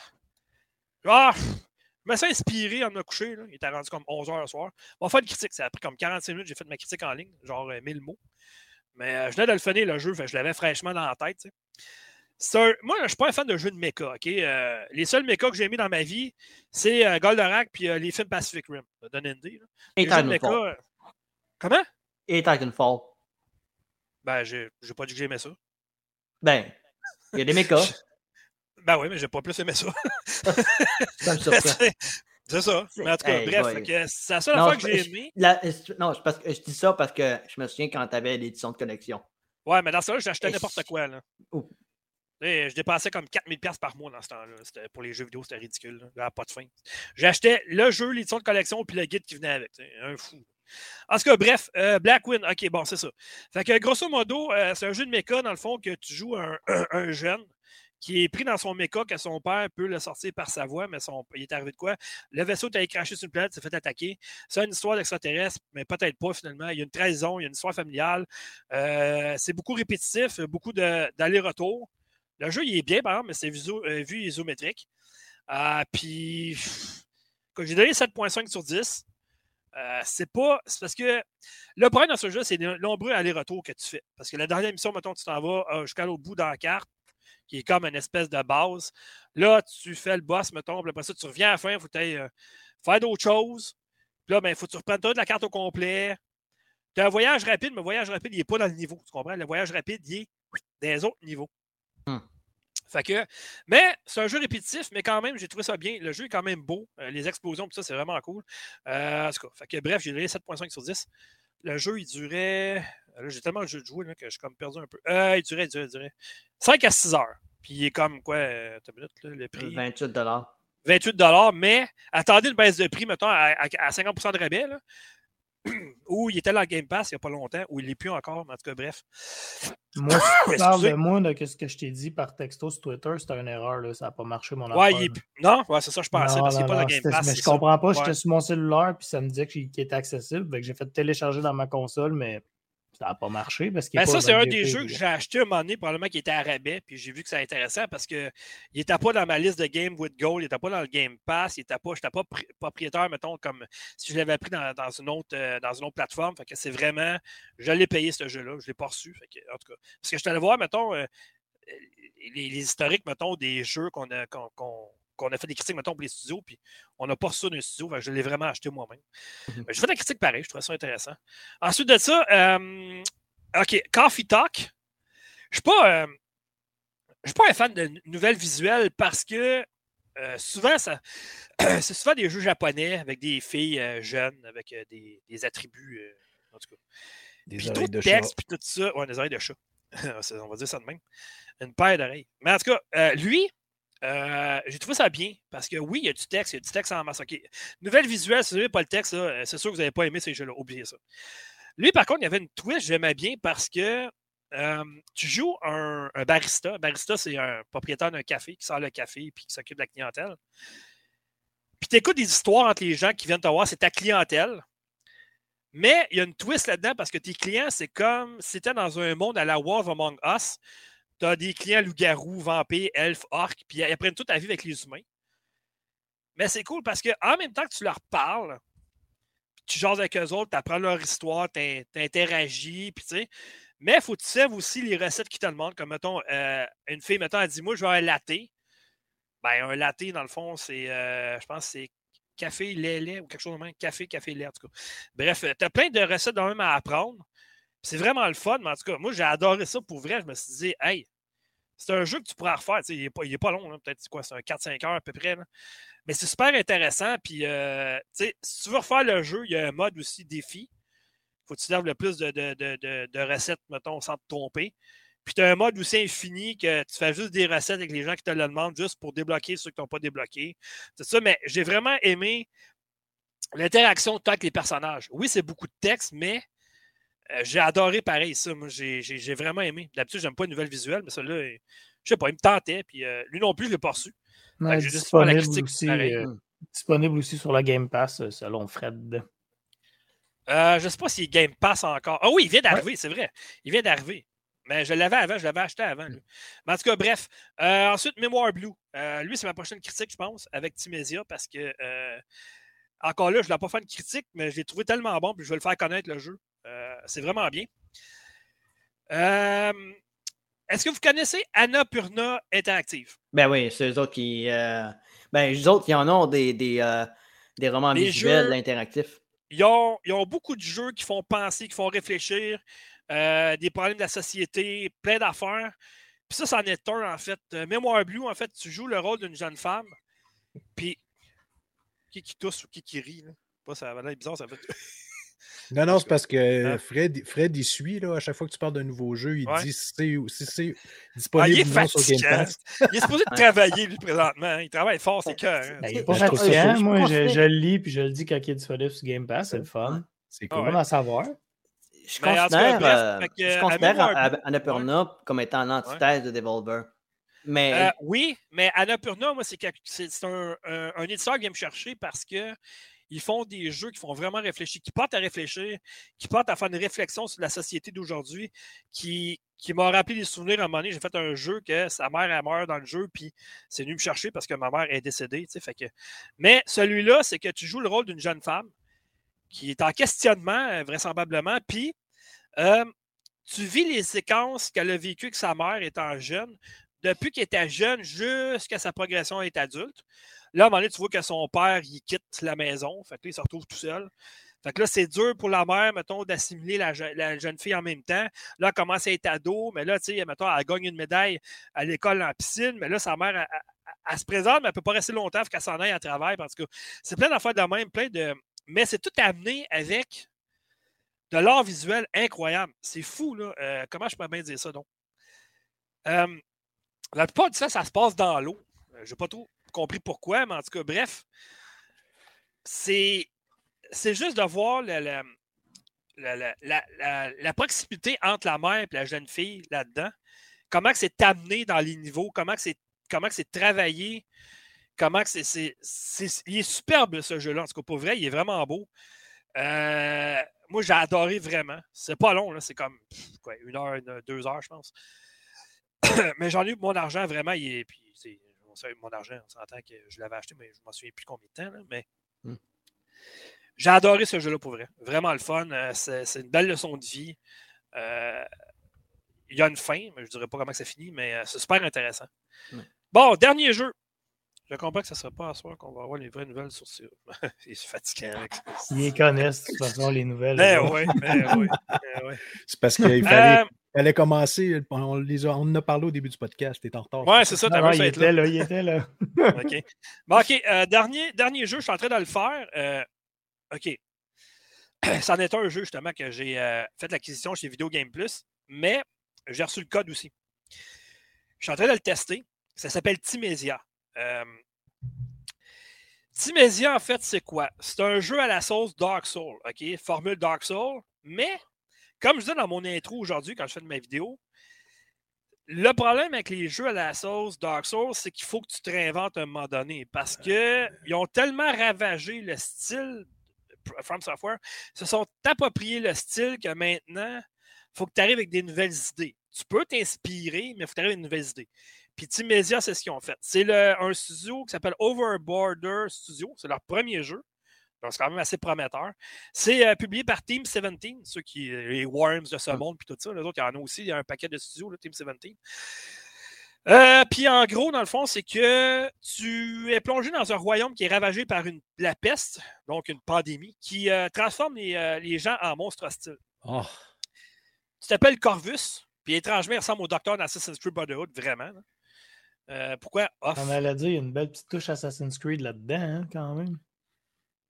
ah, je me suis inspiré en me coucher. Là. Il était rendu comme 11h le soir. On va faire une critique. Ça a pris comme 45 minutes. J'ai fait ma critique en ligne, genre euh, 1000 mots. Mais euh, je venais de le finir le jeu, fait je l'avais fraîchement dans la tête. un- Moi, je ne suis pas un fan de jeux de mecha. ok? Euh, les seuls mechas que j'ai mis dans ma vie, c'est euh, Goldorak puis euh, les films Pacific Rim de Don. Et. Titanfall. Comment? Et Titanfall. Ben, j'ai pas dit que j'aimais ça. Ben, il y a des mechas. Ben oui, mais j'ai pas plus aimé ça. ça me surprend. c'est ça. Mais en tout cas, Hey, bref, que c'est la seule Non, fois que j'ai aimé. La- non, je, parce que, je dis ça parce que je me souviens quand tu avais l'édition de collection. Ouais, mais dans ça, j'achetais Et n'importe quoi. Là. Oh. Et je dépensais comme 4000$ par mois dans ce temps-là. C'était- Pour les jeux vidéo, c'était ridicule. là. Pas de fin. J'achetais le jeu, l'édition de collection, puis le guide qui venait avec. Un fou. En tout cas, bref, euh, Blackwing, ok, bon, c'est ça. Fait que grosso modo, euh, c'est un jeu de méca, dans le fond, que tu joues un, un jeune qui est pris dans son méca, que son père peut le sortir par sa voix, mais il est arrivé de quoi? Le vaisseau t'a craché sur une planète, s'est fait attaquer. C'est une histoire d'extraterrestre, mais peut-être pas finalement. Il y a une trahison, il y a une histoire familiale. Euh, c'est beaucoup répétitif, beaucoup d'aller-retour. Le jeu, il est bien, par exemple, mais c'est vue isométrique. Euh, puis, j'ai donné 7.5 sur 10, euh, c'est pas. C'est parce que le problème dans ce jeu, c'est les nombreux allers-retours que tu fais. Parce que la dernière mission, mettons, tu t'en vas euh, jusqu'à l'autre bout dans la carte, qui est comme une espèce de base. Là, tu fais le boss, mettons, puis après ça, tu reviens à la fin, il faut euh, faire d'autres choses. Puis là, il faut que tu reprennes toute la carte au complet. Tu as un voyage rapide, mais le voyage rapide, il n'est pas dans le niveau. Tu comprends? Le voyage rapide, il est dans les autres niveaux. Hmm. Fait que, mais c'est un jeu répétitif, mais quand même, j'ai trouvé ça bien. Le jeu est quand même beau. Euh, les explosions, tout ça, c'est vraiment cool. Euh, en tout cas, fait que, bref, j'ai donné 7.5 sur 10. Le jeu, il durait. Là, j'ai tellement de jeux de jouer là, que je suis comme perdu un peu. Euh, il durait, il durait, il durait. 5 à 6 heures. Puis il est comme quoi, euh, une minute, là, le prix? 28 28 mais attendez une baisse de prix, mettons, à, à- à 50 de rabais, là, où il était dans le Game Pass il n'y a pas longtemps, où il n'est plus encore, mais en tout cas, bref. Moi, si tu parles de moi, de ce que je t'ai dit par texto sur Twitter, c'était une erreur. Là, ça n'a pas marché, mon Ouais, il est là. Non, ouais, c'est ça, je pensais, Non, parce qu'il n'est pas dans Game Pass. Mais je ça. comprends pas, Ouais. j'étais sur mon cellulaire, puis ça me disait qu'il était accessible. Que j'ai fait télécharger dans ma console, mais ça n'a pas marché parce Ben, ça, c'est un des jeux que j'ai acheté un moment donné, probablement qui était à rabais, puis j'ai vu que c'est intéressant parce qu'il n'était pas dans ma liste de Game with Gold, il n'était pas dans le Game Pass, il n'était pas, j'étais pas pri- propriétaire, mettons, comme si je l'avais pris dans, dans une autre, euh, dans une autre plateforme. Fait que c'est vraiment, je l'ai payé ce jeu-là, je ne l'ai pas reçu. Fait que, en tout cas, parce que je suis allé voir, mettons, euh, les, les historiques, mettons, des jeux qu'on a, qu'on, qu'on- qu'on a fait des critiques, mettons, pour les studios, puis on n'a pas reçu ça d'un studio, je l'ai vraiment acheté moi-même. Mhm. J'ai fait des critiques pareil, je trouvais ça intéressant. Ensuite de ça, euh, OK, Coffee Talk. Je ne suis pas, euh, je suis pas un fan de nouvelles visuelles parce que euh, souvent, ça, c'est souvent des jeux japonais avec des filles euh, jeunes, avec euh, des, des attributs. en tout cas. Des Puis oreilles trop de texte, puis tout ça. Ouais, des oreilles de chat. On va dire ça de même. Une paire d'oreilles. Mais en tout cas, lui, euh, j'ai trouvé ça bien parce que oui, il y a du texte, il y a du texte en masse. Nouvelle visuelle, si vous n'avez pas le texte, euh, c'est sûr que vous n'avez pas aimé ces jeux-là. Oubliez ça. Lui, par contre, il y avait une twist, j'aimais bien parce que euh, tu joues un, un barista. Un barista, c'est un propriétaire d'un café qui sort le café et qui s'occupe de la clientèle. Puis tu écoutes des histoires entre les gens qui viennent te voir, c'est ta clientèle. Mais il y a une twist là-dedans parce que tes clients, c'est comme si tu dans un monde à la War of Among Us. Tu as des clients loups-garous, vampires, elfes, orques, puis ils apprennent toute ta vie avec les humains. Mais c'est cool parce qu'en même temps que tu leur parles, tu jases avec eux autres, tu apprends leur histoire, tu interagis, puis tu sais. Mais il faut que tu serves aussi les recettes qu'ils te demandent. Comme, mettons, euh, une fille, mettons, elle dit Moi, je veux un latte. Ben, un latte, dans le fond, c'est, euh, je pense, que c'est café, lait, lait ou quelque chose de même. Café, café, lait, en tout cas. Bref, tu as plein de recettes à apprendre. C'est vraiment le fun, mais en tout cas, moi, j'ai adoré ça pour vrai. Je me suis dit, hey, c'est un jeu que tu pourras refaire. Tu il n'est pas, il pas long, peut-être quoi, c'est un 4-5 heures à peu près. Mais c'est super intéressant. Puis, euh, tu si tu veux refaire le jeu, il y a un mode aussi défi. faut que tu lèves le plus de, de- de- de- recettes, mettons, sans te tromper. Puis, tu as un mode aussi infini que tu fais juste des recettes avec les gens qui te le demandent juste pour débloquer ceux qui n'ont pas débloqué. C'est ça, mais j'ai vraiment aimé l'interaction tant avec les personnages. Oui, c'est beaucoup de texte, mais j'ai adoré pareil ça. Moi, j'ai vraiment aimé. D'habitude, j'aime pas une nouvelle visuelle, mais celui-là, euh, je sais pas, il me tentait. Puis euh, lui non plus, je l'ai pas reçu. Ouais, j'ai juste la disponible, critique, aussi, euh, disponible aussi sur la Game Pass, euh, selon Fred. Euh, je sais pas s'il Game Pass encore. Ah oui, il vient d'arriver, c'est vrai. Il vient d'arriver. Mais je l'avais avant, je l'avais acheté avant. lui. Mais en tout cas, bref. Euh, ensuite, Mémoire Blue. Euh, lui, c'est ma prochaine critique, je pense, avec Timesia, parce que euh, encore là, je ne l'ai pas fait une critique, mais je l'ai trouvé tellement bon, puis je vais le faire connaître le jeu. Euh, c'est vraiment bien. Euh, Est-ce que vous connaissez Anna Purna Interactive? Ben oui, c'est eux autres qui. euh, Ben, eux autres, ils en ont des, des, euh, des romans visuels jeux- interactifs. Ils ont, ils ont beaucoup de jeux qui font penser, qui font réfléchir, euh, des problèmes de la société, plein d'affaires. Puis ça, c'en est un, en fait. Mémoire Blue, en fait, tu joues le rôle d'une jeune femme. Puis, qui qui tousse ou qui qui rit, là? Pas, ça va l'air bizarre, ça fait. Non, non, c'est parce que Hein? Fred, Fred, il suit, là, à chaque fois que tu parles d'un nouveau jeu, il Ouais. dit si c'est si c'est Ah, il est disponible ou non sur Game. Pass. Il est supposé de travailler, lui, présentement. hein. Il travaille fort, c'est cœur. Ben, il pas Ben, fatigant. cool. Moi, Je le lis puis je le dis quand il est disponible sur Game Pass. C'est le fun. C'est Ah cool. ouais. À savoir? Je Mais cas, considère, bref, euh, je considère Annapurna comme étant l'antithèse de Devolver. Mais Euh, oui, mais Annapurna, moi, c'est quelque- c'est c'est un, un- un éditeur qui vient me chercher parce que ils font des jeux qui font vraiment réfléchir, qui portent à réfléchir, qui portent à faire une réflexion sur la société d'aujourd'hui, qui, qui m'a rappelé des souvenirs à un moment donné. J'ai fait un jeu que sa mère elle meurt dans le jeu, puis c'est venu me chercher parce que ma mère est décédée. Fait que... Mais celui-là, c'est que tu joues le rôle d'une jeune femme qui est en questionnement, euh, vraisemblablement, puis euh, tu vis les séquences qu'elle a vécues avec sa mère étant jeune, depuis qu'elle était jeune jusqu'à sa progression à être adulte. Là, à un moment donné, tu vois que son père, il quitte la maison. Fait que là, il se retrouve tout seul. Fait que là, c'est dur pour la mère, mettons, d'assimiler la, la jeune fille en même temps. Là, elle commence à être ado, mais là, tu sais, mettons, elle gagne une médaille à l'école en piscine, mais là, sa mère, elle, se présente, mais elle ne peut pas rester longtemps, qu'elle s'en aille à travail. Parce que c'est plein d'affaires de même, plein de. Mais c'est tout amené avec de l'art visuel incroyable. C'est fou, là. Euh, comment je peux bien dire ça, donc? Euh, la plupart du temps, ça se passe dans l'eau. Je n'ai pas trop compris pourquoi, mais en tout cas, bref, c'est, juste de voir la, proximité entre la mère et la jeune fille là-dedans. Comment c'est amené dans les niveaux, comment c'est, travaillé, comment c'est, Il est superbe, ce jeu-là. En tout cas, pour vrai, il est vraiment beau. Euh, moi, j'ai adoré vraiment. C'est pas long. C'est comme une heure, une- deux heures, je pense. mais j'en ai eu mon argent vraiment. Puis mon argent, on s'entend que je l'avais acheté, mais je m'en souviens plus combien de temps. là, mais Hmm. j'ai adoré ce jeu-là pour vrai. Vraiment le fun. Euh, C'est, une belle leçon de vie. Euh, il y a une fin, mais je ne dirais pas comment ça finit, mais euh, c'est super intéressant. Bon, dernier jeu. Je comprends que ce ne sera pas à soir qu'on va avoir les vraies nouvelles sur ça. c'est fatigant avec ça. Ils connaissent, de toute façon, les nouvelles. Ben oui, ben oui. ben oui. C'est parce qu'il fallait, Euh, fallait commencer. On, les a, on en a parlé au début du podcast. T'es en retard. ouais, c'est ça, t'as ça il être était là. là, il était là. OK. Bon, OK. euh, dernier, dernier jeu, je suis en train de le faire. Euh, OK. C'en est un jeu, justement, que j'ai euh, fait l'acquisition chez Video Game Plus, mais j'ai reçu le code aussi. Je suis en train de le tester. Ça s'appelle Timesia. Euh, Timesia, en fait, c'est quoi? C'est un jeu à la sauce Dark Soul, OK? Formule Dark Soul, mais comme je disais dans mon intro aujourd'hui, quand je fais de ma vidéo, le problème avec les jeux à la sauce Dark Souls, c'est qu'il faut que tu te réinventes à un moment donné parce qu'ils ont tellement ravagé le style From Software, se sont appropriés le style que maintenant, il faut que tu arrives avec des nouvelles idées. Tu peux t'inspirer, mais il faut que tu arrives avec de nouvelles idées. Puis Timesia, c'est ce qu'ils ont fait. C'est un studio qui s'appelle Overborder Studio. C'est leur premier jeu. Donc, c'est quand même assez prometteur. C'est euh, publié par Team 17, ceux qui, les Worms de ce monde, puis tout ça. Les autres, il y en a aussi. Il y a un paquet de studios, là, Team 17. Euh, puis en gros, dans le fond, c'est que tu es plongé dans un royaume qui est ravagé par une, la peste, donc une pandémie, qui euh, transforme les, euh, les gens en monstres hostiles. Oh, Tu t'appelles Corvus, puis étrangement, il ressemble au docteur d'Assassin's Creed Brotherhood, vraiment. là. Euh, pourquoi off? On allait dire, il y a une belle petite touche Assassin's Creed là-dedans, hein, quand même.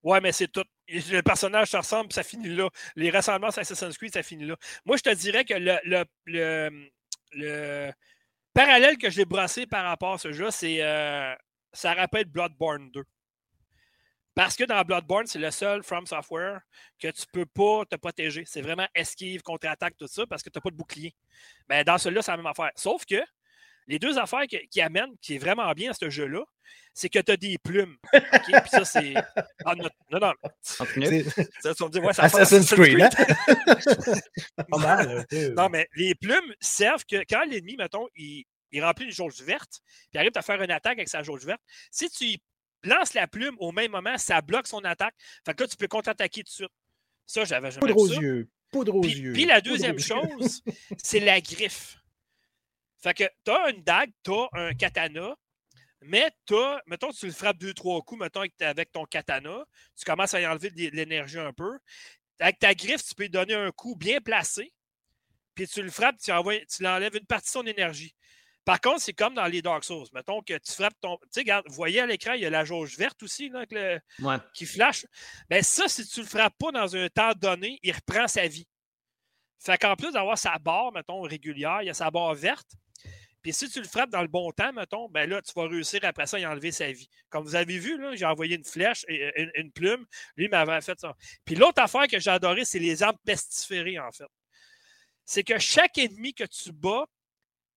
Ouais, mais c'est tout. Le personnage se ressemble, puis ça finit là. Les ressemblances à Assassin's Creed, ça finit là. Moi, je te dirais que le, le, le, le parallèle que j'ai brossé par rapport à ce jeu, c'est euh, ça rappelle Bloodborne 2. Parce que dans Bloodborne, c'est le seul From Software que tu peux pas te protéger. C'est vraiment esquive, contre-attaque, tout ça, parce que tu n'as pas de bouclier. Mais dans celui-là, c'est la même affaire. Sauf que les deux affaires que- qui amènent, qui est vraiment bien à ce jeu-là, c'est que tu as des plumes. OK? Puis ça, c'est. Ah, non, non, non. Continue. c'est Ça, tu vas me dire, ouais, ça Assassin's Creed, hein? Non, mais les plumes servent que quand l'ennemi, mettons, il, il remplit une jauge verte, puis arrive à faire une attaque avec sa jauge verte, si tu y lances la plume au même moment, ça bloque son attaque. Fait que là, tu peux contre-attaquer tout de suite. Ça, j'avais jamais Poudre aux ça. yeux. poudre aux Puis, yeux. puis la deuxième chose, c'est la griffe. Fait que tu as une dague, tu as un katana, mais tu as, mettons, tu le frappes deux, trois coups, mettons, avec, ton katana, tu commences à y enlever de l'énergie un peu. Avec ta griffe, tu peux lui donner un coup bien placé, puis tu le frappes, tu, envoies- tu l'enlèves une partie de son énergie. Par contre, c'est comme dans les Dark Souls. Mettons que tu frappes ton. Tu sais, regarde, vous voyez à l'écran, il y a la jauge verte aussi, là, avec le- Ouais. qui flash. Ben ça, si tu le frappes pas dans un temps donné, il reprend sa vie. Fait qu'en plus d'avoir sa barre, mettons, régulière, il y a sa barre verte. Puis si tu le frappes dans le bon temps, mettons, ben là, tu vas réussir après ça à enlever sa vie. Comme vous avez vu, j'ai envoyé une flèche et euh, une, plume. Lui m'avait fait ça. Puis l'autre affaire que j'ai adoré, c'est les armes pestiférées, en fait. C'est que chaque ennemi que tu bats,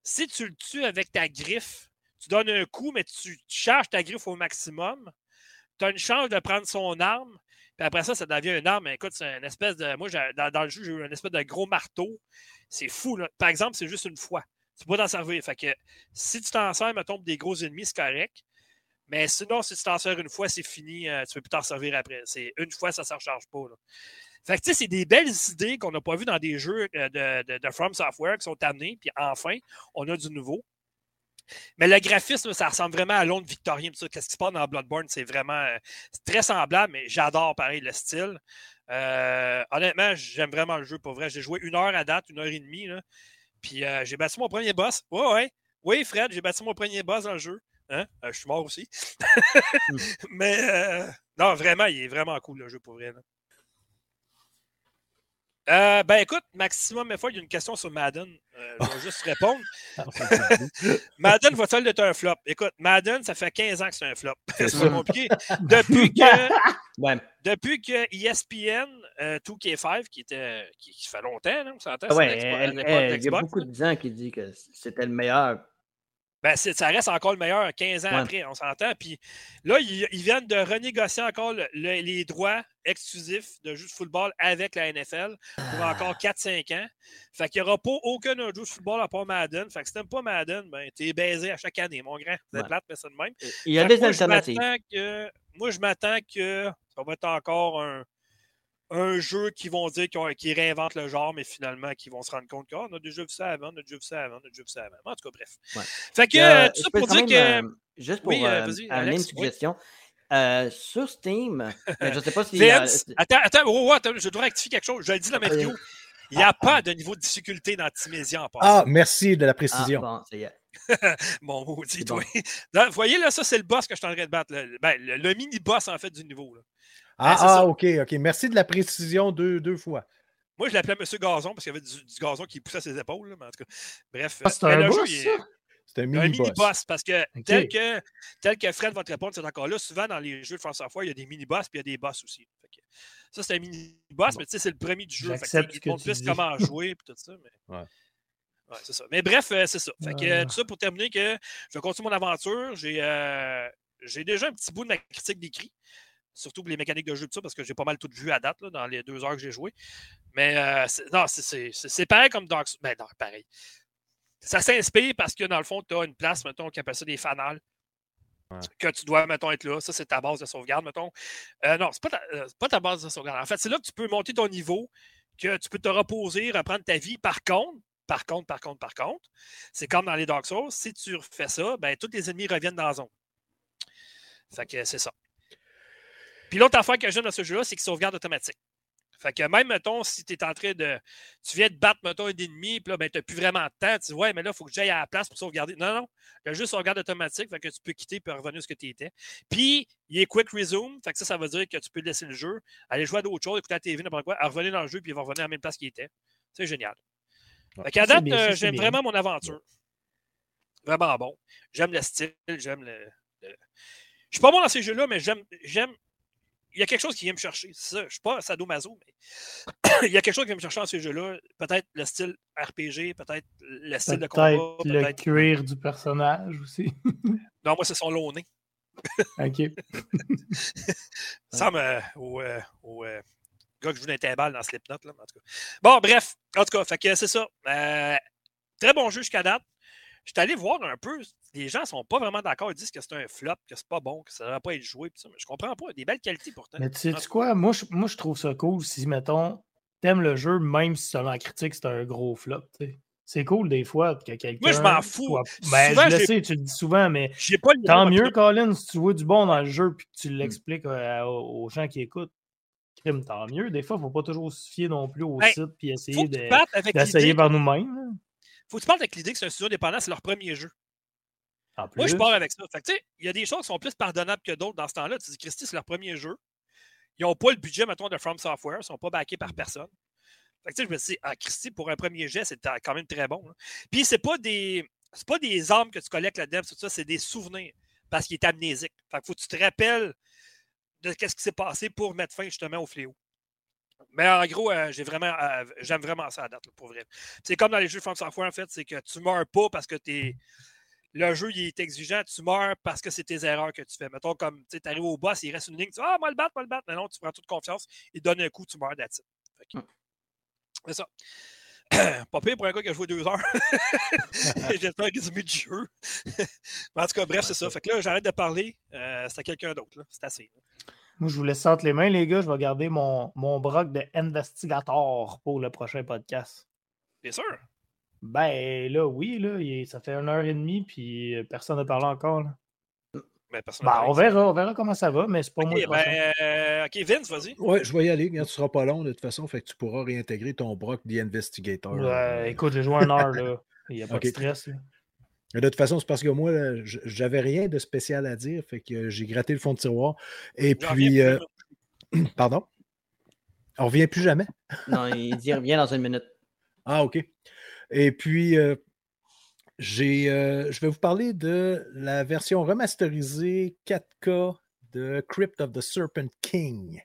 si tu le tues avec ta griffe, tu donnes un coup, mais tu, charges ta griffe au maximum, tu as une chance de prendre son arme. Puis après ça, ça devient une arme. Écoute, c'est une espèce de. Moi, dans, le jeu, j'ai eu une espèce de gros marteau. C'est fou. Par exemple, c'est juste une fois. Tu peux t'en servir. Fait que si tu t'en sers, mettons, des gros ennemis, c'est correct. Mais sinon, si tu t'en sers une fois, c'est fini. euh, tu peux plus t'en servir après. C'est une fois, ça ne se recharge pas. Fait que tu sais, c'est des belles idées qu'on n'a pas vues dans des jeux euh, de, de- From Software qui sont amenés. Puis enfin, on a du nouveau. Mais le graphisme, ça ressemble vraiment à Londres victorien. Qu'est-ce qui se passe dans Bloodborne? C'est vraiment euh, très semblable, mais j'adore pareil le style. Euh, honnêtement, j'aime vraiment le jeu pour vrai. J'ai joué une heure à date, une heure et demie. Puis euh, j'ai battu mon premier boss. Ouais, ouais. Oui, Fred, j'ai battu mon premier boss dans le jeu. Hein? Euh, je suis mort aussi. mais euh, non, vraiment, il est vraiment cool le jeu pour vrai. là. Euh, ben écoute, Maximum Effort, il y a une question sur Madden. Euh, je vais juste répondre. Madden va-t-il être un flop? Écoute, Madden, ça fait 15 ans que c'est un flop. C'est pas compliqué. Depuis que, Ouais. depuis que ESPN euh, 2K5, qui, était, qui, qui fait longtemps, là, on s'entend, Ah c'est ouais, il y a beaucoup de gens qui disent que c'était le meilleur. Ben, ça reste encore le meilleur 15 ans Ouais. après, on s'entend. Puis là, ils, ils viennent de renégocier encore le- le- les droits exclusifs de jeux de football avec la NFL pour encore 4-5 ans. Fait qu'il n'y aura pas aucun autre jeu de football à part Madden. Fait que si t'aimes pas Madden, ben, t'es baisé à chaque année, mon grand. C'est Ouais. plate, mais c'est de même. Il y a Fait des moi, alternatives. que- moi, je m'attends que ça va être encore un, un jeu qui vont dire qu'ils réinventent le genre, mais finalement, qu'ils vont se rendre compte qu'on a déjà vu ça avant, on a déjà vu ça avant, on a déjà vu ça avant. En tout cas, bref. Ouais. Fait que, Euh, tout ça pour dire même, que. euh, juste pour Oui, euh, euh, amener une oui. suggestion, euh, sur Steam, je ne sais pas si. euh, Vince, attends, attends, oh, oh, attends, je dois rectifier quelque chose. Je le dis dans ma vidéo. Il n'y a pas de niveau de difficulté dans Timésia en Ah, passant. merci de la ah, précision. bon, ça y est. Mon maudit, C'est toi. bon. Là, Vous voyez, là, ça, c'est le boss que je suis en train de battre. Le, ben, le- le mini-boss, en fait, du niveau. là. Ah, c'est ah, ok, ok. Merci de la précision deux, deux fois. Moi, je l'appelais Monsieur Gazon parce qu'il y avait du, du gazon qui poussait à ses épaules. là, mais en tout cas, bref. Ah, c'est euh, un? C'est un a un mini-boss. mini-boss parce que, tel que tel que Fred va te répondre, c'est encore là. Souvent, dans les jeux de France Software, il y a des mini-boss puis il y a des boss aussi. Fait que ça, c'est un mini-boss, Bon. mais tu sais, c'est le premier du jeu. Fait que, que tu plus dis. comment jouer et tout ça. Mais... Ouais. Ouais, c'est ça. Mais bref, euh, c'est ça. Fait que, euh, Euh. tout ça pour terminer que je vais continuer mon aventure. J'ai euh, j'ai déjà un petit bout de ma critique d'écrit. Surtout pour les mécaniques de jeu, tout ça, parce que j'ai pas mal tout vu à date là, dans les deux heures que j'ai joué. Mais euh, non, c'est- pareil comme Dark Souls. Ben non, pareil. Ça s'inspire parce que dans le fond, tu as une place, mettons, qui appelle ça des fanales. Ouais. Que tu dois, mettons, être là. Ça, c'est ta base de sauvegarde, mettons. Euh, non, c'est pas, ta- euh, pas ta base de sauvegarde. En fait, c'est là que tu peux monter ton niveau, que tu peux te reposer, reprendre ta vie. Par contre, par contre, par contre, par contre, c'est comme dans les Dark Souls, si tu fais ça, ben, tous les ennemis reviennent dans la zone. Fait que c'est ça. Puis l'autre affaire que j'aime dans ce jeu-là, c'est qu'il sauvegarde automatique. Fait que même, mettons, si tu es en train de. Tu viens de battre, mettons, un ennemi, puis là, ben, tu n'as plus vraiment de temps. Tu dis, ouais, mais là, il faut que j'aille à la place pour sauvegarder. Non, non. Le jeu sauvegarde automatique, fait que tu peux quitter puis revenir où ce que tu étais. Puis, il est quick resume, fait que ça, ça veut dire que tu peux laisser le jeu, aller jouer à d'autres choses, écouter la TV, n'importe quoi, à revenir dans le jeu, puis il va revenir à la même place qu'il était. C'est génial. Ouais. Fait qu'à date, euh, j'aime vraiment mon aventure. Vraiment bon. J'aime le style, j'aime le. le- Je suis pas bon dans ces jeux-là, mais j'aime. Il y a quelque chose qui vient me chercher. C'est ça. Je suis pas sadomaso, mais il y a quelque chose qui vient me chercher dans ces jeux-là. Peut-être le style RPG, peut-être le style de combat. Peut-être le cuir du personnage aussi. Non, moi, c'est son long nez. OK. Ça ressemble euh, au, euh, au, euh, gars que joue d'un timbal dans Slipknot. Là, en tout cas. Bon, bref. En tout cas, fait que c'est ça. Euh, très bon jeu jusqu'à date. Je suis allé voir un peu. Les gens sont pas vraiment d'accord. Ils disent que c'est un flop, que c'est pas bon, que ça ne devrait pas être joué. ça, mais je comprends pas. Des belles qualités pourtant. Mais tu sais quoi? Moi je, moi, je trouve ça cool si, mettons, t'aimes le jeu, même si selon la critique, c'est un gros flop. t'sais. C'est cool des fois que quelqu'un. Moi, je m'en fous. soit- Ben, Souvent, je le sais, tu le dis souvent, mais pas tant mieux, Colin, si tu vois du bon dans le jeu puis que tu Hmm. l'expliques euh, aux gens qui écoutent. Crime, tant mieux. Des fois, il ne faut pas toujours se fier non plus au Ben, site puis essayer de- d'essayer par nous-mêmes. là. Faut que tu partes avec l'idée que c'est un studio indépendant, c'est leur premier jeu. En plus. Moi, je pars avec ça. Fait que, tu il y a des choses qui sont plus pardonnables que d'autres dans ce temps-là. Tu dis, Christy, c'est leur premier jeu. Ils n'ont pas le budget, mettons, de From Software. Ils ne sont pas backés par personne. Fait que, tu je me suis dit, ah, Christy, pour un premier jet, c'est quand même très bon. là. Puis, c'est pas des. Pas des armes que tu collectes là-dedans, tout ça, c'est des souvenirs. Parce qu'il est amnésique. Fait que faut que tu te rappelles de ce qui s'est passé pour mettre fin justement au fléau. Mais en gros, euh, j'ai vraiment, euh, j'aime vraiment ça à date, là, pour vrai. C'est comme dans les jeux From Software, en fait, c'est que tu meurs pas parce que t'es le jeu il est exigeant, tu meurs parce que c'est tes erreurs que tu fais. Mettons, comme tu arrives au boss, il reste une ligne, tu dis Ah, moi le battre, moi le battre. Mais non, tu prends toute confiance, il donne un coup, tu meurs d'attitude. C'est ça. Pas pire pour un gars qui a joué deux heures. J'ai fait un résumé du jeu. Mais en tout cas, bref, c'est ça. Fait que là, j'arrête de parler. Euh, c'est à quelqu'un d'autre. C'est assez. là. Moi, je vous laisse entre les mains, les gars. Je vais garder mon, mon broc de investigator pour le prochain podcast. Bien sûr. Ben là, oui, là, il est- ça fait une heure et demie, puis euh, personne n'a parlé encore. là. Mais personne Ben, n'a on verra, on verra comment ça va, mais c'est pas moi ben, euh, ok, Vince, vas-y. Ouais, je vais y aller. Regarde, tu seras pas long de toute façon, fait que tu pourras réintégrer ton Brock The Investigator. Ouais, écoute, j'ai joué une heure, là. Il n'y a pas de stress. là. De toute façon, c'est parce que moi, j'avais rien de spécial à dire, fait que euh, j'ai gratté le fond de tiroir. Et puis, euh, pardon? On revient plus jamais? Non, il dit revient dans une minute. Ah, OK. Et puis, euh, j'ai, euh, je vais vous parler de la version remasterisée 4K de Crypt of the Serpent King.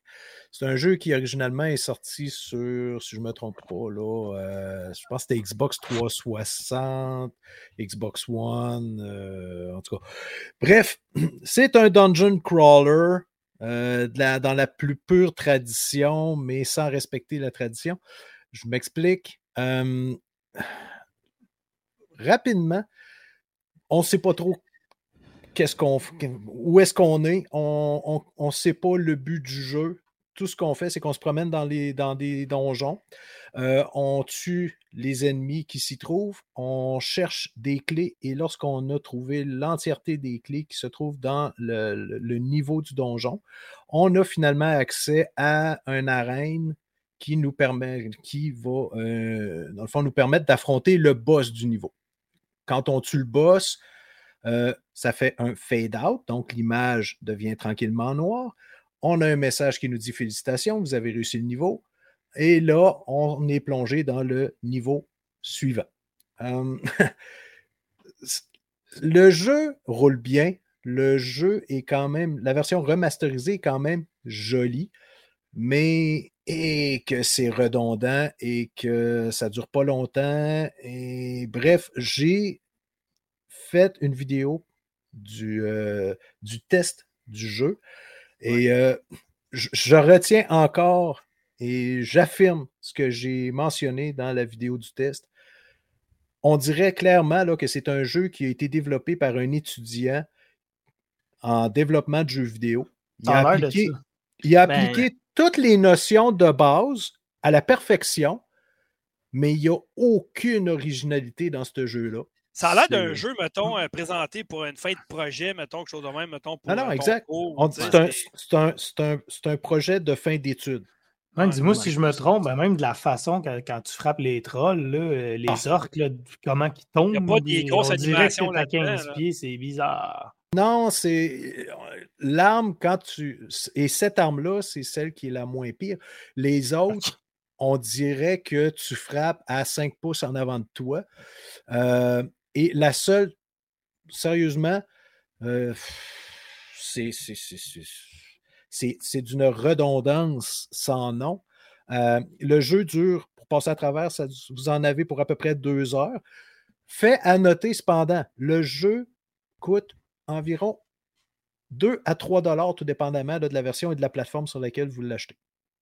C'est un jeu qui originalement est sorti sur, si je ne me trompe pas, là, euh, je pense que c'était Xbox 360, Xbox One, en tout cas. Bref, c'est un dungeon crawler dans la plus pure tradition, mais sans respecter la tradition. Je m'explique. Rapidement, on ne sait pas trop qu'est-ce où est-ce qu'on est. On ne sait pas le but du jeu. Tout ce qu'on fait, c'est qu'on se promène dans, des donjons. Euh, on tue les ennemis qui s'y trouvent. On cherche des clés et lorsqu'on a trouvé l'entièreté des clés qui se trouvent dans le niveau du donjon, on a finalement accès à une arène qui nous permet, qui va, euh, dans le fond, nous permettre d'affronter le boss du niveau. Quand on tue le boss, euh, ça fait un fade-out, donc l'image devient tranquillement noire. On a un message qui nous dit félicitations, vous avez réussi le niveau. Et là, on est plongé dans le niveau suivant. Euh, le jeu roule bien. Le jeu est quand même, la version remasterisée est quand même jolie, mais et que c'est redondant et que ça dure pas longtemps. Et bref, j'ai fait une vidéo du, euh, du test du jeu et euh, je, je retiens encore et j'affirme ce que j'ai mentionné dans la vidéo du test. On dirait clairement là, que c'est un jeu qui a été développé par un étudiant en développement de jeux vidéo. Il a appliqué, il a Ben- appliqué toutes les notions de base à la perfection, mais il n'y a aucune originalité dans ce jeu-là. Ça a l'air d'un jeu, mettons, euh, présenté pour une fin de projet, mettons, quelque chose de même, mettons, pour Ah non, un exact. C'est un, un- c'est un- c'est un projet de fin d'études. Ouais, Ouais, Dis-moi ouais, si je me trompe, ben, même de la façon quand, quand tu frappes les trolls, là, euh, les Ah. orques, là, comment ils tombent. Y a pas des grosses on dirait que animations c'est à 15 là-dedans, là. pieds, c'est bizarre. Non, c'est l'arme quand tu et cette arme-là, c'est celle qui est la moins pire. Les autres, on dirait que tu frappes à 5 pouces en avant de toi. Euh, et la seule, sérieusement, euh, c'est d'une redondance sans nom. Euh, le jeu dure, pour passer à travers, ça- vous en avez pour à peu près deux heures. Fait à noter cependant, le jeu coûte environ 2 à 3 dollars, tout dépendamment là, de la version et de la plateforme sur laquelle vous l'achetez.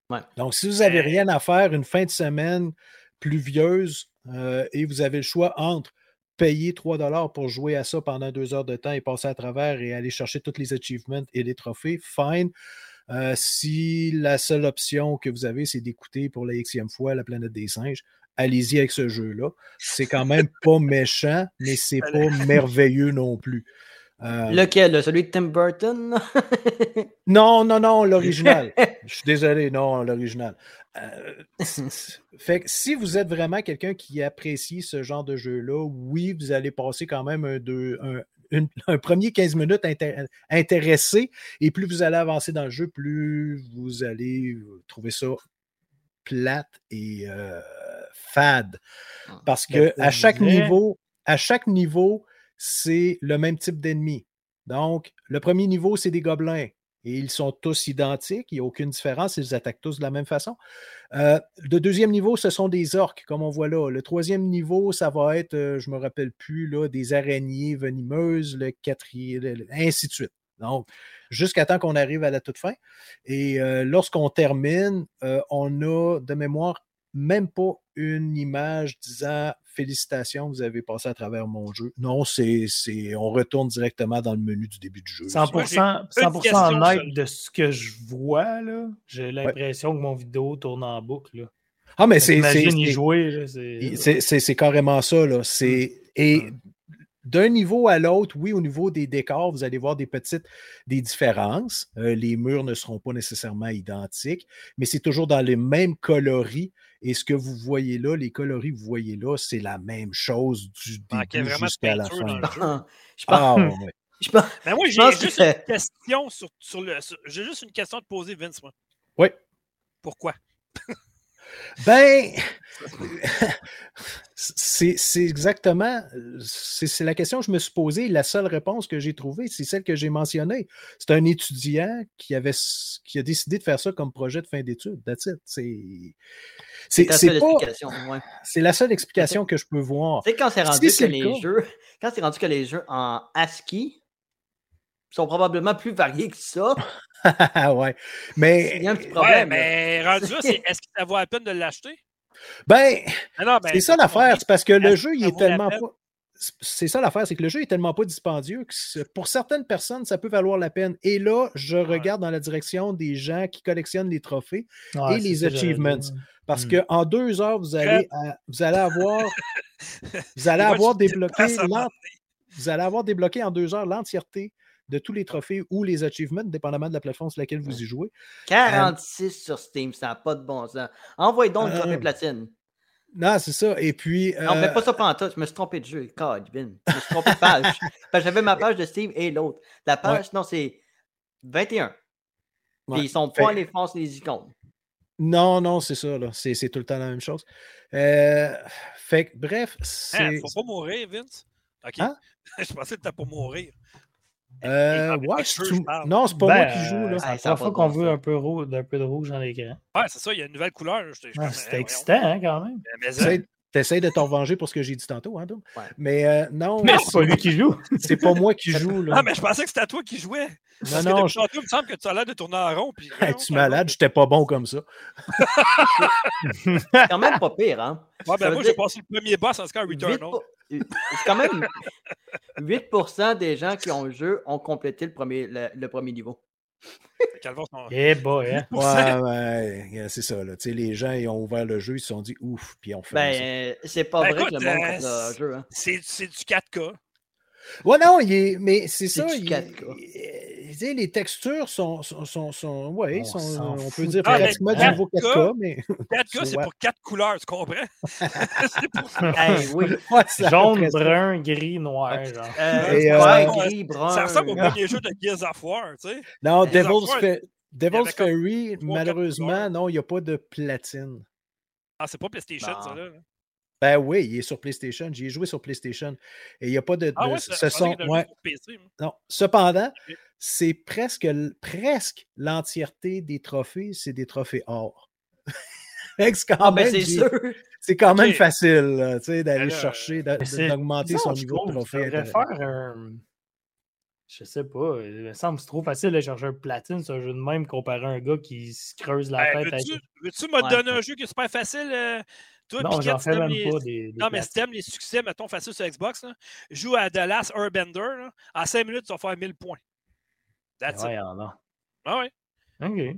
Ouais. Donc, si vous n'avez rien à faire une fin de semaine pluvieuse euh, et vous avez le choix entre payer 3 dollars pour jouer à ça pendant deux heures de temps et passer à travers et aller chercher tous les achievements et les trophées, fine. Euh, si la seule option que vous avez, c'est d'écouter pour la xème fois la planète des singes, allez-y avec ce jeu-là. C'est quand même pas méchant, mais c'est pas merveilleux non plus. Euh, Lequel? Celui de Tim Burton? non, non, non, l'original. Je suis désolé, non, l'original. Euh, fait que si vous êtes vraiment quelqu'un qui apprécie ce genre de jeu-là, oui, vous allez passer quand même un, un, premier 15 minutes intéressé, et plus vous allez avancer dans le jeu, plus vous allez trouver ça plate et euh, fade. Ah, Parce que à chaque niveau, à chaque niveau, c'est le même type d'ennemi. Donc, le premier niveau, c'est des gobelins. Et ils sont tous identiques, il n'y a aucune différence, ils attaquent tous de la même façon. Euh, le deuxième niveau, ce sont des orques, comme on voit là. Le troisième niveau, ça va être, euh, je ne me rappelle plus, là, des araignées venimeuses, le quatrième, ainsi de suite. Donc, jusqu'à temps qu'on arrive à la toute fin. Et euh, lorsqu'on termine, on a de mémoire même pas une image disant félicitations, vous avez passé à travers mon jeu. Non, c'est, on retourne directement dans le menu du début du jeu. 100%, 100 de ce que je vois, là, j'ai l'impression que mon vidéo tourne en boucle. Ah, mais c'est. C'est carrément ça. Là. C'est, hum. et hum d'un niveau à l'autre, oui, au niveau des décors, vous allez voir des petites des différences. Euh, les murs ne seront pas nécessairement identiques, mais c'est toujours dans les mêmes coloris. Et ce que vous voyez là, les coloris que vous voyez là, c'est la même chose du début jusqu'à la fin. je ah, Mais moi, j'ai juste une question sur, le. J'ai juste une question à te poser, Vince. Moi. Oui. Pourquoi? Ben, c'est exactement, c'est la question que je me suis posée. La seule réponse que j'ai trouvée, c'est celle que j'ai mentionnée. C'est un étudiant qui, avait, qui a décidé de faire ça comme projet de fin d'études. C'est la seule explication. C'est la seule explication que je peux voir. C'est quand c'est rendu que les jeux, quand c'est rendu que les jeux en ASCII sont probablement plus variés que ça. ouais. Mais. mais rendu là, est-ce que ça vaut la peine de l'acheter? Ben, ben c'est ça l'affaire. C'est parce que le jeu, il est tellement pas. C'est ça l'affaire, c'est que le jeu est tellement pas dispendieux que pour certaines personnes, ça peut valoir la peine. Et là, je regarde dans la direction des gens qui collectionnent les trophées et les achievements. Parce hmm. qu'en deux heures, vous allez, vous allez avoir, vous allez avoir débloqué, vous allez avoir débloqué en deux heures l'entièreté de tous les trophées ou les achievements, dépendamment de la plateforme sur laquelle vous y jouez. 46 euh, sur Steam, ça n'a pas de bon sens. Envoyez donc le trophée euh, platine. Non, c'est ça. Et puis. Non, mais pas ça pendant tout. Je me suis trompé de jeu. God, Je me suis trompé de page. J'avais ma page de Steam et l'autre. La page, non, c'est 21. Ils ils sont pas les France les icônes. Non, non, c'est ça. C'est tout le temps la même chose. Euh, fait bref, hein, c'est. faut pas mourir, Vince? OK. Hein? je pensais que t'as pas mourir. Euh, ouais, Non, c'est pas moi qui joue. Là. C'est la fois qu'on veut un peu, rouge, un peu de rouge dans l'écran. Ouais, c'est ça, il y a une nouvelle couleur. c'est excitant, hein, quand même. T'essayes de t'en venger pour ce que j'ai dit tantôt, hein, Mais euh, non. Mais c'est pas lui qui joue. C'est pas moi qui joue. Là. Ah, mais je pensais que c'était à toi qui jouais. Non, non. Je... il me semble que tu as l'air de tourner en rond. Puis, tu es malade, j'étais pas bon comme ça. c'est quand même pas pire, hein? Ouais, ben moi, j'ai passé le premier boss en ce cas Returnal. C'est quand même 8% des gens qui ont le jeu ont complété le premier, le, premier niveau. Eh boy, hein? Ouais, ouais, c'est ça. Là. Les gens ils ont ouvert le jeu, ils se sont dit ouf, puis on fait ben, c'est pas ben, vrai que le monde euh, le jeu. Hein. C'est du 4K. Ouais, non, il est, mais c'est ça. Il, il, les textures sont, sont, sont, sont ouais, on, sont, on peut dire ah, pratiquement du niveau 4K, mais. 4K, c'est pour quatre couleurs, tu comprends? c'est pour ça. Hey, oui. Jaune, brun, gris, noir. Genre. Euh, Et, euh, gris, brun. Ça ressemble au premier jeu de Gears of War, tu sais. Non, Devil's, Fe Devil's Ferry, malheureusement, non, il n'y a pas de platine. Ah, c'est pas PlayStation, ça, là? Ben oui, il est sur PlayStation. J'y ai joué sur PlayStation. Et il n'y a pas de. Ah ce sont, non. Cependant, c'est presque, presque l'entièreté des trophées, c'est des trophées or. c'est quand, ah, ben c'est quand même facile d'aller ben chercher, d'augmenter son niveau de trophée. Je faire un. Je sais pas. Il me semble que c'est trop facile de chercher un platine sur un jeu de même comparé à un gars qui se creuse la ben, tête. Veux-tu me donner un jeu qui est super facile? Euh, non, j'en fais même pas des, Non, mais si t'aimes les succès, mettons, facile sur Xbox, joue à The Last Airbender, en 5 minutes, tu vas faire 1000 points. That's ouais, it. Ah ouais. OK.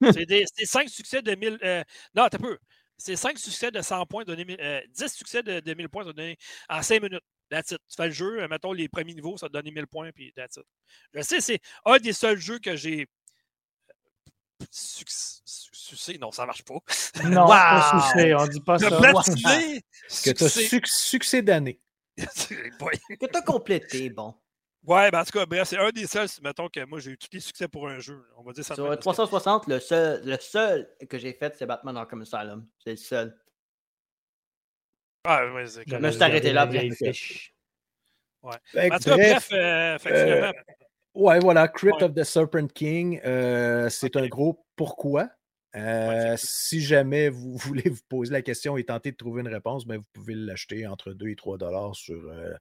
C'est des, c'est cinq succès de 1000. euh, non, t'as peu. C'est 5 succès de 100 points donnés. mille- euh, 10 succès de, de 1000 points donnés en 5 minutes. That's it. Tu fais le jeu, euh, mettons les premiers niveaux, ça te donne 1000 points, puis that's it. Je sais, c'est un des seuls jeux que j'ai. Succès. Succès, non, ça marche pas. Non, Wow! pas succès, on dit pas Le ça. platiner! Que tu as Succès. succès d'année. Ouais. Que t'as complété, bon. Ouais, ben en tout cas, bref, c'est un des seuls, mettons que moi j'ai eu tous les succès pour un jeu. On va dire ça. Sur même, parce que- 360, le seul, le seul que j'ai fait, c'est Batman Arkham Asylum. C'est le seul. Ah, ouais, c'est Je me suis arrêté là, après. fiche. Fait que En tout cas, bref, bref, euh, fait que euh, finalement, Ouais, voilà, Crypt Ouais. of the Serpent King, euh, c'est un gros pourquoi. Euh, si jamais vous voulez vous poser la question et tenter de trouver une réponse, ben vous pouvez l'acheter entre 2 et 3 dollars sur euh,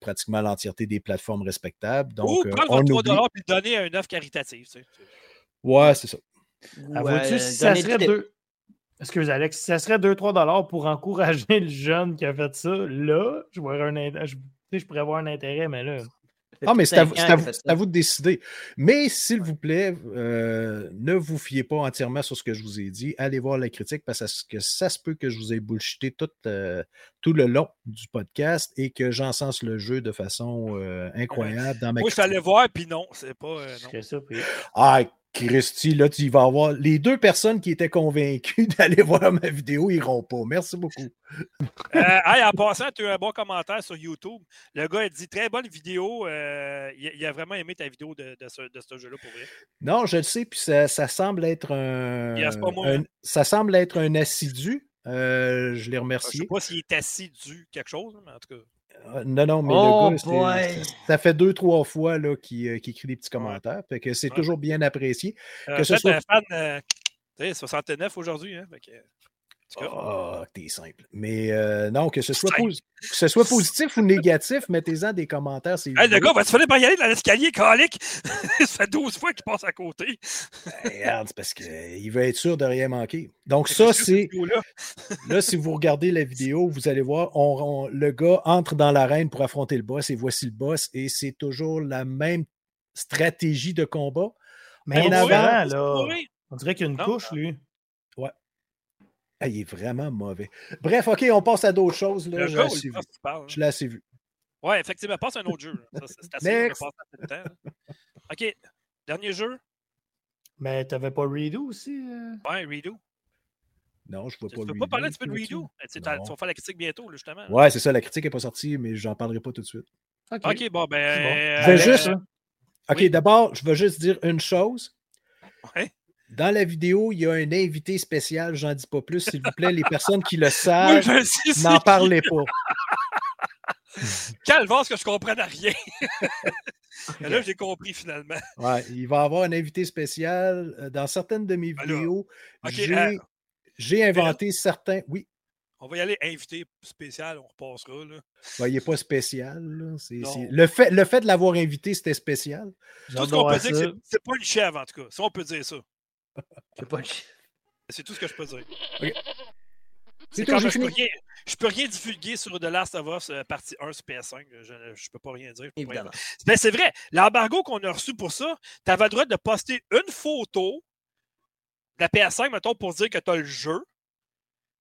pratiquement l'entièreté des plateformes respectables. Donc, ou euh, prendre on votre 3 oublie. dollars puis le donner à une œuvre caritative. Tu sais. Ouais, c'est ça. Ouais, si ça serait deux. Excuse Alex, si ça serait 2-3 dollars pour encourager le jeune qui a fait ça, là, je, vois un, int- je, tu sais, je pourrais avoir un intérêt, mais là. Ah, mais c'est à, vous- à de décider. Mais s'il vous plaît, euh, ne vous fiez pas entièrement sur ce que je vous ai dit. Allez voir la critique parce que ça se peut que je vous ai bullshité tout, euh, tout le long du podcast et que j'encense le jeu de façon euh, incroyable dans ma Moi, je suis allé critique. voir, puis non, c'est pas. euh, non. ça. puis- Ah, Christy, là, tu vas avoir les deux personnes qui étaient convaincues d'aller voir ma vidéo, ils iront pas. Merci beaucoup. Euh, hey, en passant, tu as eu un bon commentaire sur YouTube. Le gars a dit très bonne vidéo. euh, il, a- vraiment aimé ta vidéo de, de ce, de ce jeu-là pour vrai. Non, je le sais, puis ça, ça semble être un, Yes, pas moi, un- hein. ça semble être un assidu. Euh, je l'ai Je ne sais remercié. pas s'il est assis du quelque chose, mais en tout cas. Euh, Non, non, mais Oh le gars, c'est- boy! ça- fait deux, trois fois qu'il euh, qu'il écrit des petits commentaires. Fait que c'est Ouais. toujours bien apprécié. Euh, Que ce soit- un fan. euh, tu sais, 69 aujourd'hui. Hein, que, Ah, t'es simple. Mais euh, non, que ce, soit Simple. posi- que ce soit positif ou négatif, mettez-en des commentaires. Hey, le gars, va-tu finir par y aller dans l'escalier, calique? ça fait 12 fois qu'il passe à côté. Ben, regarde, c'est parce qu'il veut être sûr de rien manquer. Donc, ça, c'est. Là. Là, si vous regardez la vidéo, vous allez voir, on- on- le gars entre dans l'arène pour affronter le boss et voici le boss. Et c'est toujours la même stratégie de combat. Mais En en avant, là, on dirait qu'il y a une Non. couche, lui. Ah, il est vraiment mauvais. Bref, OK, on passe à d'autres choses. Là. Le Je l'ai assez vu. hein? Je l'ai assez vu. Ouais, effectivement, passe à un autre jeu. c'est- assez. Next. de temps. OK. Dernier jeu. Mais t'avais pas Redo aussi? euh? Ouais, Redo. Non, je vois Tu pas peux pas parler un petit peu de. Redo? Tu sais, t'as- Non. tu vas faire la critique bientôt, là, justement. là. Ouais, c'est ça, la critique n'est pas sortie, mais j'en parlerai pas tout de suite. OK, bon, ben. Bon. Je vais euh, juste-. OK, Oui. d'abord, je vais juste dire une chose. Ouais. Dans la vidéo, il y a un invité spécial, j'en dis pas plus, s'il vous plaît. Les personnes qui le savent, n'en parlez pas. Calvaire, que je comprenne rien. Mais là, j'ai compris finalement. Ouais, il va y avoir un invité spécial. Euh, Dans certaines de mes vidéos, j'ai euh, inventé certains. Oui, On va y aller invité spécial, on repassera. Là. ben, il n'est pas spécial. là. Le, fait, le fait de l'avoir invité, c'était spécial. J'ai Tout hâte ce de qu'on voir peut dire, ça. c'est que c'est pas une chèvre, en tout cas. Si on peut dire ça. C'est tout ce que je peux dire. C'est C'est tout, j'ai peux, rien, je peux rien divulguer sur The Last of Us euh, partie 1 sur PS5. Je, je peux pas rien dire. Évidemment. Ben, c'est vrai, l'embargo qu'on a reçu pour ça, tu avais le droit de poster une photo de la PS5, mettons, pour dire que tu as le jeu.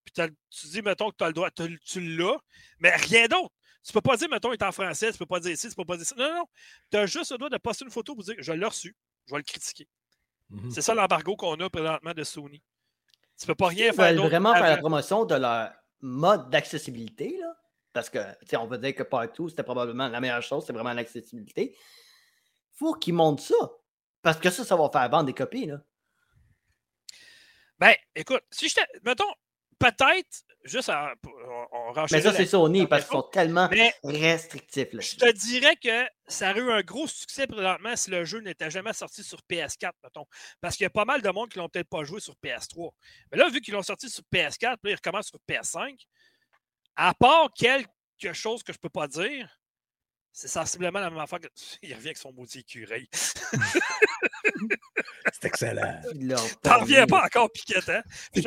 Puis t'as- tu dis, mettons, que tu as le droit, tu l'as, mais rien d'autre. Tu peux pas dire, mettons, il est en français, tu peux pas dire ici, tu peux pas dire ça. Non, non, non. Tu as juste le droit de poster une photo pour dire, je l'ai reçu, je vais le critiquer. Mhm. C'est ça l'embargo qu'on a présentement de Sony. Tu peux pas rien Ils faire veulent d'autre. vraiment faire la promotion de leur mode d'accessibilité, là. Parce que, tu sais, on veut dire que partout, c'était probablement la meilleure chose, c'est vraiment l'accessibilité. faut qu'ils montrent ça. Parce que ça, ça va faire vendre des copies, là. Ben, écoute, si je Mettons, peut-être, juste à. On, on Mais ça, c'est Sony, parce qu'ils sont tellement Mais restrictifs, là. je te dirais que ça aurait eu un gros succès présentement si le jeu n'était jamais sorti sur PS4, mettons. Parce qu'il y a pas mal de monde qui l'ont peut-être pas joué sur PS3. Mais là, vu qu'ils l'ont sorti sur PS4, puis là, ils recommencent sur PS5, à part quelque chose que je peux pas dire, c'est sensiblement la même affaire que. Il revient avec son maudit écureuil. C'est excellent. T'en reviens pas encore, Piquette, hein? C'est.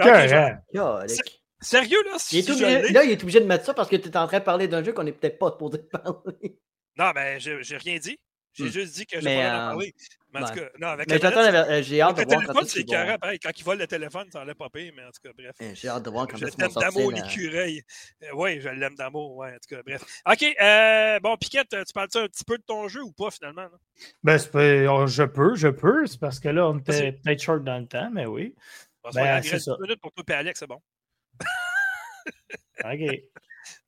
Sérieux, là? Il est obligé- là, il est obligé de mettre ça parce que tu es en train de parler d'un jeu qu'on n'est peut-être pas supposé parler. Non, mais j'ai j'ai rien dit. J'ai Hmm. juste dit que j'ai pas euh, parler. Mais en tout Ouais. cas, non, avec Mais la j'attends, euh, j'ai hâte de le voir téléphone, quand c'est pareil. Quand ils volent le téléphone, ça enlève pas pire, mais en tout cas, bref. Euh, J'ai hâte de voir quand Je sortir. d'amour, l'écureuil. oui, je l'aime d'amour. Ouais, en tout cas, bref. OK. euh, bon, Piquette, tu parles-tu un petit peu de ton jeu ou pas, finalement? là? Ben, c'est pas- oh, je peux, je peux. C'est parce que là, on était peut-être short dans le temps, mais oui. Ben, c'est ça. 10 minutes pour toi et Alex, c'est bon. OK.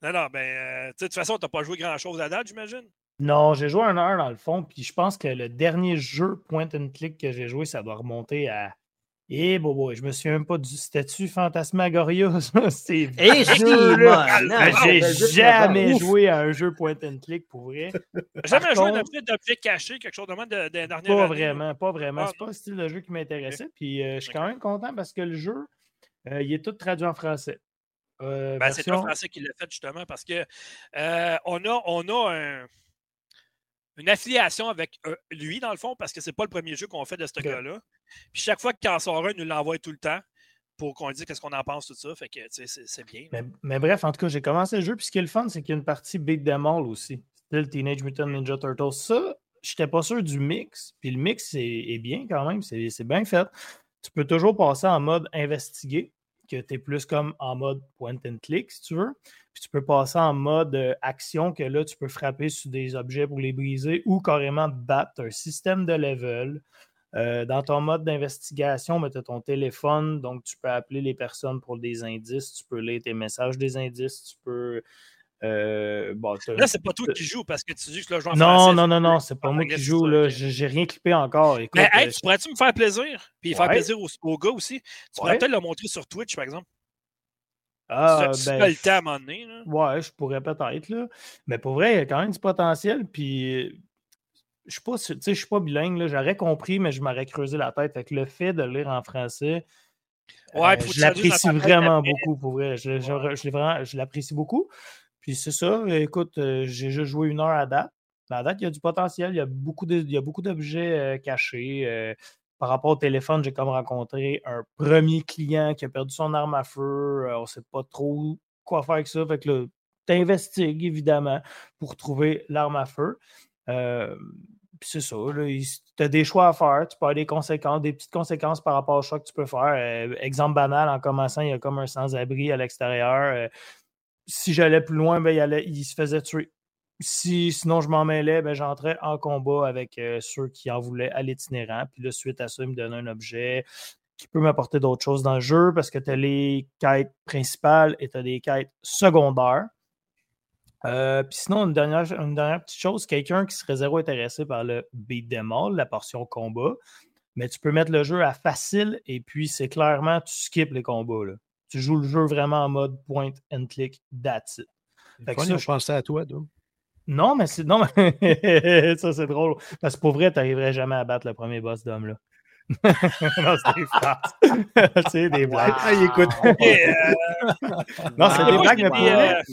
Non, non, ben, euh, tu sais, de toute façon, tu n'as pas joué grand-chose à date, j'imagine? Non, j'ai joué un heure dans le fond, puis je pense que le dernier jeu point and click que j'ai joué, ça doit remonter à. Eh, bobo, je me souviens même pas du statut Fantasmagoria. C'est Eh, J'ai jamais joué à un jeu point and click pour vrai. J'ai jamais joué un contre- objet d'objet caché, quelque chose de même de, de dernière Pas année, là. vraiment, pas vraiment. Ah, C'est pas le style de jeu qui m'intéressait. Puis euh, je suis quand même content parce que le jeu, euh, il est tout traduit en français. Euh, Ben, c'est toi français qui l'a fait, justement, parce que euh, on a, on a un- une affiliation avec euh, lui, dans le fond, parce que c'est pas le premier jeu qu'on fait de ce gars-là. Puis chaque fois qu'il en sort un, il nous l'envoie tout le temps pour qu'on dise qu'est-ce qu'on en pense, tout ça. Fait que, tu sais, c'est- bien. Mais, mais bref, en tout cas, j'ai commencé le jeu. Puis ce qui est le fun, c'est qu'il y a une partie Beat Them All aussi. Style Teenage Mutant Ninja Turtles. Ça, j'étais pas sûr du mix. Puis le mix est, est bien quand même. C'est c'est bien fait. Tu peux toujours passer en mode investiguer, que tu es plus comme en mode point and click, si tu veux. Puis tu peux passer en mode euh, action, que là, tu peux frapper sur des objets pour les briser ou carrément battre. Un système de level. Euh, dans ton mode d'investigation, tu as ton téléphone, donc tu peux appeler les personnes pour des indices, tu peux lire tes messages des indices, tu peux. Euh, bon, Là, c'est pas toi qui joues parce que tu dis que le jeu en non, français, non, non, non, c'est pas moi qui joue. là. J'ai rien clippé encore. Écoute, Mais hey, euh, tu pourrais-tu me faire plaisir? Puis faire plaisir aux, aux gars aussi. Tu pourrais Ouais. peut-être le montrer sur Twitch, par exemple. ah, si tu ben, le temps à un moment donné. là? Ouais, je pourrais peut-être, là. Mais pour vrai, il y a quand même du potentiel. Puis, je tu je suis pas bilingue, là. J'aurais compris, mais je m'aurais creusé la tête. Fait que le fait de lire en français, Ouais, euh, je l'apprécie vraiment beaucoup, pour vrai. Je, je- je je l'apprécie beaucoup. Puis c'est ça. Écoute, euh, j'ai juste joué une heure à date. À date, il y a du potentiel. Il y a beaucoup de- y a beaucoup d'objets euh, cachés. euh, par rapport au téléphone, j'ai comme rencontré un premier client qui a perdu son arme à feu. on ne sait pas trop quoi faire avec ça. Fait que là, tu investigues, évidemment, pour trouver l'arme à feu. Puis c'est ça. Tu as des choix à faire. Tu peux avoir des conséquences, des petites conséquences par rapport au choix que tu peux faire. Exemple banal, en commençant, il y a comme un sans-abri à l'extérieur. Si j'allais plus loin, ben, il, se faisait tuer. Si, sinon, je m'en mêlais, ben, j'entrais en combat avec euh, ceux qui en voulaient à l'itinérant. Puis là, suite à ça, il me donnait un objet qui peut m'apporter d'autres choses dans le jeu parce que tu as les quêtes principales et tu as des quêtes secondaires. Euh, puis sinon, une dernière, une dernière petite chose, quelqu'un qui serait zéro intéressé par le beat them all, la portion combat, mais tu peux mettre le jeu à facile et puis c'est clairement, tu skips les combats. là. Tu joues le jeu vraiment en mode point and click, that's it. Fait que ça, je- pensait à toi, donc. Non, mais c'est. Non, mais ça, c'est drôle. Parce que pour vrai, tu n'arriverais jamais à battre le premier boss d'homme, là. non, c'est des phrases. c'est des blagues. Ah, il écoute. Non, c'est des blagues, mais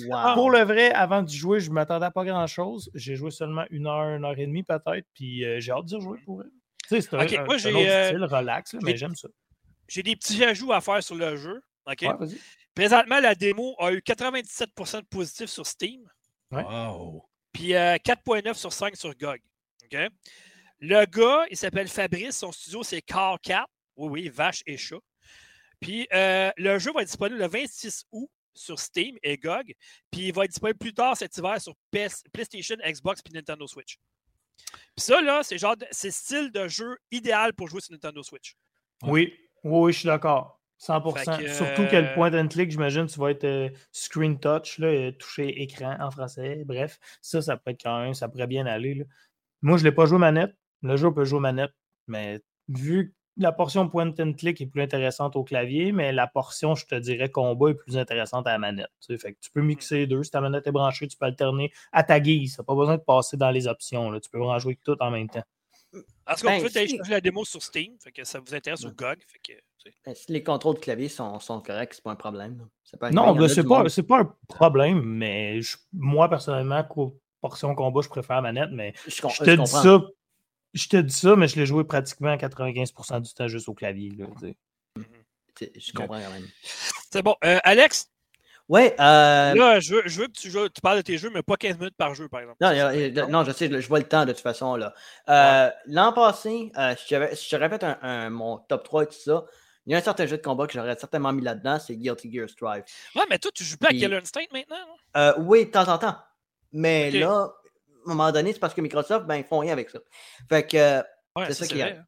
pour pour le vrai, avant de jouer, je ne m'attendais à pas grand-chose. J'ai joué seulement une heure, une heure et demie peut-être, puis euh, j'ai hâte d'y rejouer pour vrai. Tu sais, c'est un, Ok, un- moi, c'est un j'ai, autre euh, style, relax, là, mais j'ai- j'aime ça. J'ai des petits ajouts à faire sur le jeu. OK? Ouais, vas-y. Présentement, la démo a eu 97% de positifs sur Steam, Ouais. Wow. puis euh, 4.9 sur 5 sur GOG. OK? Le gars, il s'appelle Fabrice. Son studio, c'est Car 4. Oui, oui, vache et chat. Puis euh, le jeu va être disponible le 26 août sur Steam et GOG. Puis il va être disponible plus tard cet hiver sur PS PlayStation, Xbox puis Nintendo Switch. Puis ça, là, c'est genre c'est le style de jeu idéal pour jouer sur Nintendo Switch. Oui, oui, oui, je suis d'accord. 100%. Fait que, Surtout que le euh, point and click, j'imagine, tu vas être euh, screen touch, là, euh, toucher écran en français. Bref, ça, ça pourrait être quand même, ça pourrait bien aller. là. Moi, je ne l'ai pas joué manette. Le jeu peut jouer manette, mais vu que la portion point and click est plus intéressante au clavier, mais la portion, je te dirais, combat est plus intéressante à la manette. tu sais. Fait que tu peux mixer les deux. Si ta manette est branchée, tu peux alterner à ta guise. Tu n'as pas besoin de passer dans les options. là. Tu peux en jouer tout en même temps. En tout cas, Ben, vous pouvez si- télécharger la démo sur Steam. Fait que ça vous intéresse au GOG. Fait que, si les contrôles de clavier sont, sont corrects, c'est pas un problème. Non, ben, a c'est pas, pas un problème, mais je- moi, personnellement, co- portion combat, je préfère la manette, mais Je, com- je je te dis comprends. ça. Je te dis ça, mais je l'ai joué pratiquement 95% du temps juste au clavier. là, Je comprends quand même. C'est bon. Euh, Alex, Ouais, euh, Là, je veux, je veux que tu, joues- tu parles de tes jeux, mais pas 15 minutes par jeu, par exemple. Non, non, je sais, je vois le temps de toute façon. là. Euh, L'an passé, euh, si fait un, un- mon top 3 et tout ça, il y a un certain jeu de combat que j'aurais certainement mis là-dedans, c'est Guilty Gear Strive. Ouais, mais toi, tu joues plus à Killer Instinct maintenant? Euh, oui, de temps en temps. Mais là, à un moment donné, c'est parce que Microsoft, ben, ils font rien avec ça. Fait que euh, Ouais, C'est ça qui vrai, arrive. hein.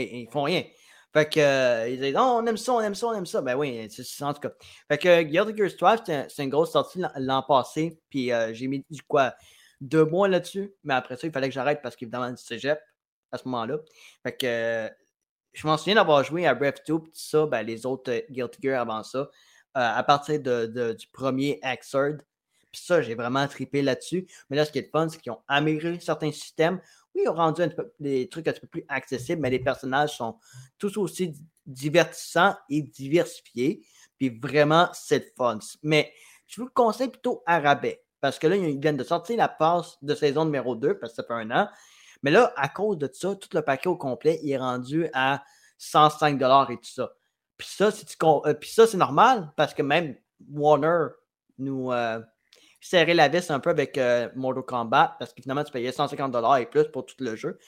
ils, ils font rien. Fait que euh, ils disent non, on aime ça, on aime ça, on aime ça. Ben oui, c'est en tout cas. Fait que Guilty Gear Strive, c'est un- c'est une grosse sortie l'an- passé. Puis euh, j'ai mis du quoi deux mois là-dessus. Mais après ça, il fallait que j'arrête parce qu'évidemment, du cégep à ce moment-là. Fait que euh, je m'en souviens d'avoir joué à Breath 2 puis ça, ben, les autres euh, Guilty Gear avant ça, euh, à partir de, du premier Xrd. Puis ça, j'ai vraiment trippé là-dessus. Mais là, ce qui est fun, c'est qu'ils ont amélioré certains systèmes. Oui, ils ont rendu un peu- des trucs un petit peu plus accessibles, mais les personnages sont tous aussi di- divertissants et diversifiés. Puis vraiment, c'est le fun. Mais je vous le conseille plutôt à rabais. Parce que là, ils viennent de sortir la passe de saison numéro 2, parce que ça fait un an. Mais là, à cause de ça, tout le paquet au complet, il est rendu à 105 et tout ça. Euh, puis ça, c'est normal, parce que même Warner nous euh, serrait la vis un peu avec euh, Mortal Kombat, parce que finalement, tu payais 150 et plus pour tout le jeu.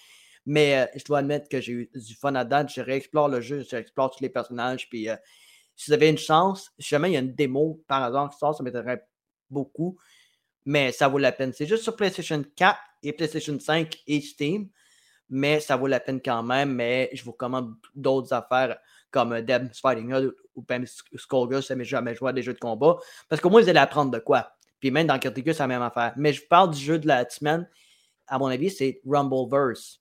Mais je dois admettre que j'ai eu du fun à date. Je réexplore le jeu, je réexplore tous les personnages. Puis si vous avez une chance, si jamais il y a une démo par hasard qui sort, ça m'aiderait beaucoup. Mais ça vaut la peine. C'est juste sur PlayStation 4 et PlayStation 5 et Steam. Mais ça vaut la peine quand même. Mais je vous recommande d'autres affaires comme euh, Devil's Fighting Hood ou même Skullgirls si jamais joué à des jeux de combat. Parce qu'au moins, vous allez apprendre de quoi. Puis même dans Gear, c'est la même affaire. Mais je parle du jeu de la semaine. À mon avis, c'est Rumbleverse.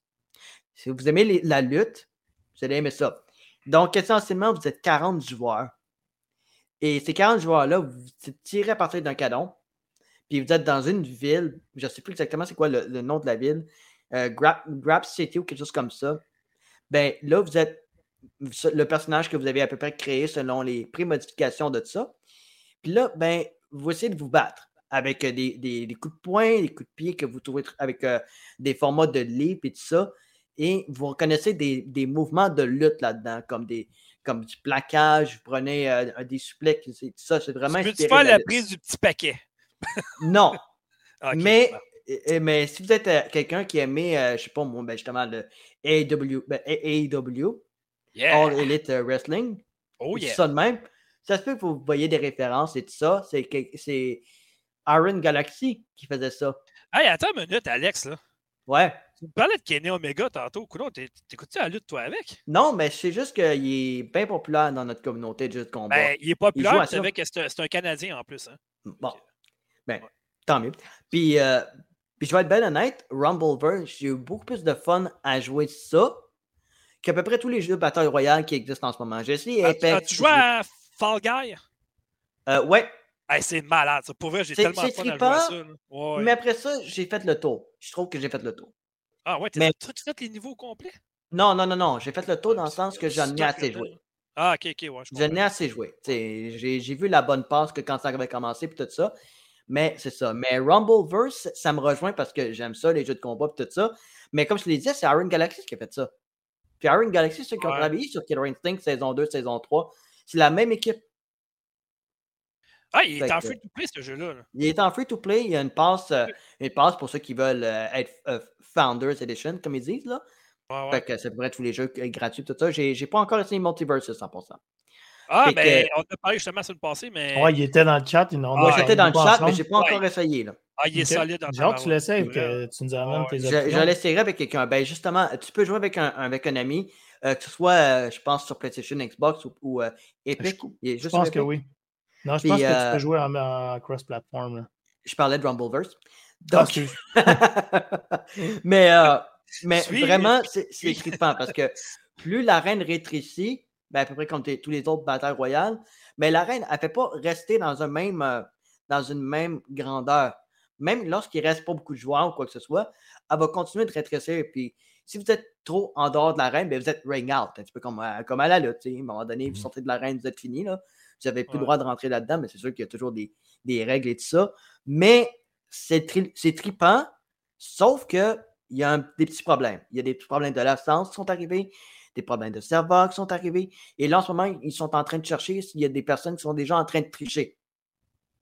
Si vous aimez la lutte, vous allez aimer ça. Donc, essentiellement, vous êtes 40 joueurs. Et ces 40 joueurs-là, vous tirés à partir d'un canon. Puis vous êtes dans une ville, je ne sais plus exactement c'est quoi le, le nom de la ville, euh, Grab City ou quelque chose comme ça. Ben là, vous êtes le personnage que vous avez à peu près créé selon les pré-modifications de ça. Puis là, ben, vous essayez de vous battre avec euh, des, des- des coups de poing, des coups de pied que vous trouvez tr- avec euh, des formats de leap et tout ça. Et vous reconnaissez des, des mouvements de lutte là-dedans, comme des comme du plaquage, vous prenez euh, un- des c'est- tout ça, c'est vraiment Tu peux inspiré faire la prise du petit paquet? Non, mais, mais si vous êtes euh, quelqu'un qui aimait, euh, je sais pas moi, ben, justement le AEW, ben, AEW, Yeah. All Elite euh, Wrestling, Oh tout yeah. ça de même, ça se peut que vous voyez des références et tout ça. C'est Iron Galaxy qui faisait ça. Hey, attends une minute, Alex. Là. Ouais. Tu me parlais de Kenny Omega tantôt. T'écoutes-tu la lutte, toi, avec? Non, mais c'est juste qu'il est bien populaire dans notre communauté de jeux de combat. Ben, il est populaire, tu savais que c'est un, c'est un Canadien en plus. Hein. Bon. Ben, tant mieux. Puis, euh, puis je vais être bien honnête, Rumbleverse, j'ai eu beaucoup plus de fun à jouer ça qu'à peu près tous les jeux de Battle Royale qui existent en ce moment. J'ai essayé As- Apex. As-tu joué à Fall Guy? Euh, ouais, Hey, c'est malade, ça. Pour vrai, j'ai tellement fun à jouer à trippant, ça. Ouais, ouais. mais après ça, j'ai fait le tour. Je trouve que j'ai fait le tour. Ah ouais, t'as mais- tout fait les niveaux complets? Non, non, non, non. J'ai fait le tour dans le Ah, sens que j'en ai assez joué. Ah, ok, ok, ouais, je J'en ai assez joué. J'ai j'ai vu la bonne passe que quand ça avait commencé puis tout ça. Mais c'est ça. Mais Rumbleverse, ça me rejoint parce que j'aime ça, les jeux de combat et tout ça. Mais comme je te l'ai dit, c'est Iron Galaxy qui a fait ça. Puis Iron Galaxy, ceux qui ont Ouais. travaillé sur Killer Instinct saison 2, saison 3, c'est la même équipe. Ah, il est en free to play, ce jeu-là. là. Il est en free-to-play. Il y a une passe, euh, une passe pour ceux qui veulent euh, être euh, Founders Edition, comme ils disent. Là. Ouais, ouais. Fait que ça pourrait être tous les jeux gratuits, tout ça. J'ai j'ai pas encore essayé Multiverse 100%. Ah, fait ben, que- on a parlé justement la semaine passée, mais Ouais, il était dans le chat. Ont Moi, Ah, j'étais dans le pas chat, ensemble. mais j'ai pas Ouais. encore essayé. Là. ah, il est Ok. solide hâte que tu l'essayes, que tu nous amènes Ouais, tes Je, je l'essayerai avec quelqu'un. Ben justement, tu peux jouer avec un, avec un ami, euh, que ce soit, euh, je pense, sur PlayStation, Xbox ou, ou, euh, Epic. Il est Je pense sur que oui. Non, je Puis, pense que tu peux jouer en, en cross-platform. Je parlais de Rumbleverse. Ah, Donc, mais euh, mais Suis, vraiment, c'est trippant parce que plus l'arène rétrécit, ben, à peu près comme tous les autres batailles royales, mais l'arène, elle ne fait pas rester dans, un même, euh, dans une même grandeur. Même lorsqu'il ne reste pas beaucoup de joueurs ou quoi que ce soit, elle va continuer de rétrécir. Puis si vous êtes trop en dehors de l'arène, ben, vous êtes ring out, un petit peu comme, à- comme à la lutte. À un moment donné, vous Mhm. sortez de l'arène, vous êtes fini. Là. Vous n'avez plus Ouais. le droit de rentrer là-dedans, mais c'est sûr qu'il y a toujours des, des règles et tout ça. Mais c'est tri- c'est trippant, sauf que il y a un- des petits problèmes. Il y a des petits problèmes de licence qui sont arrivés, des problèmes de serveurs qui sont arrivés. Et là, en ce moment, ils sont en train de chercher s'il y a des personnes qui sont déjà en train de tricher.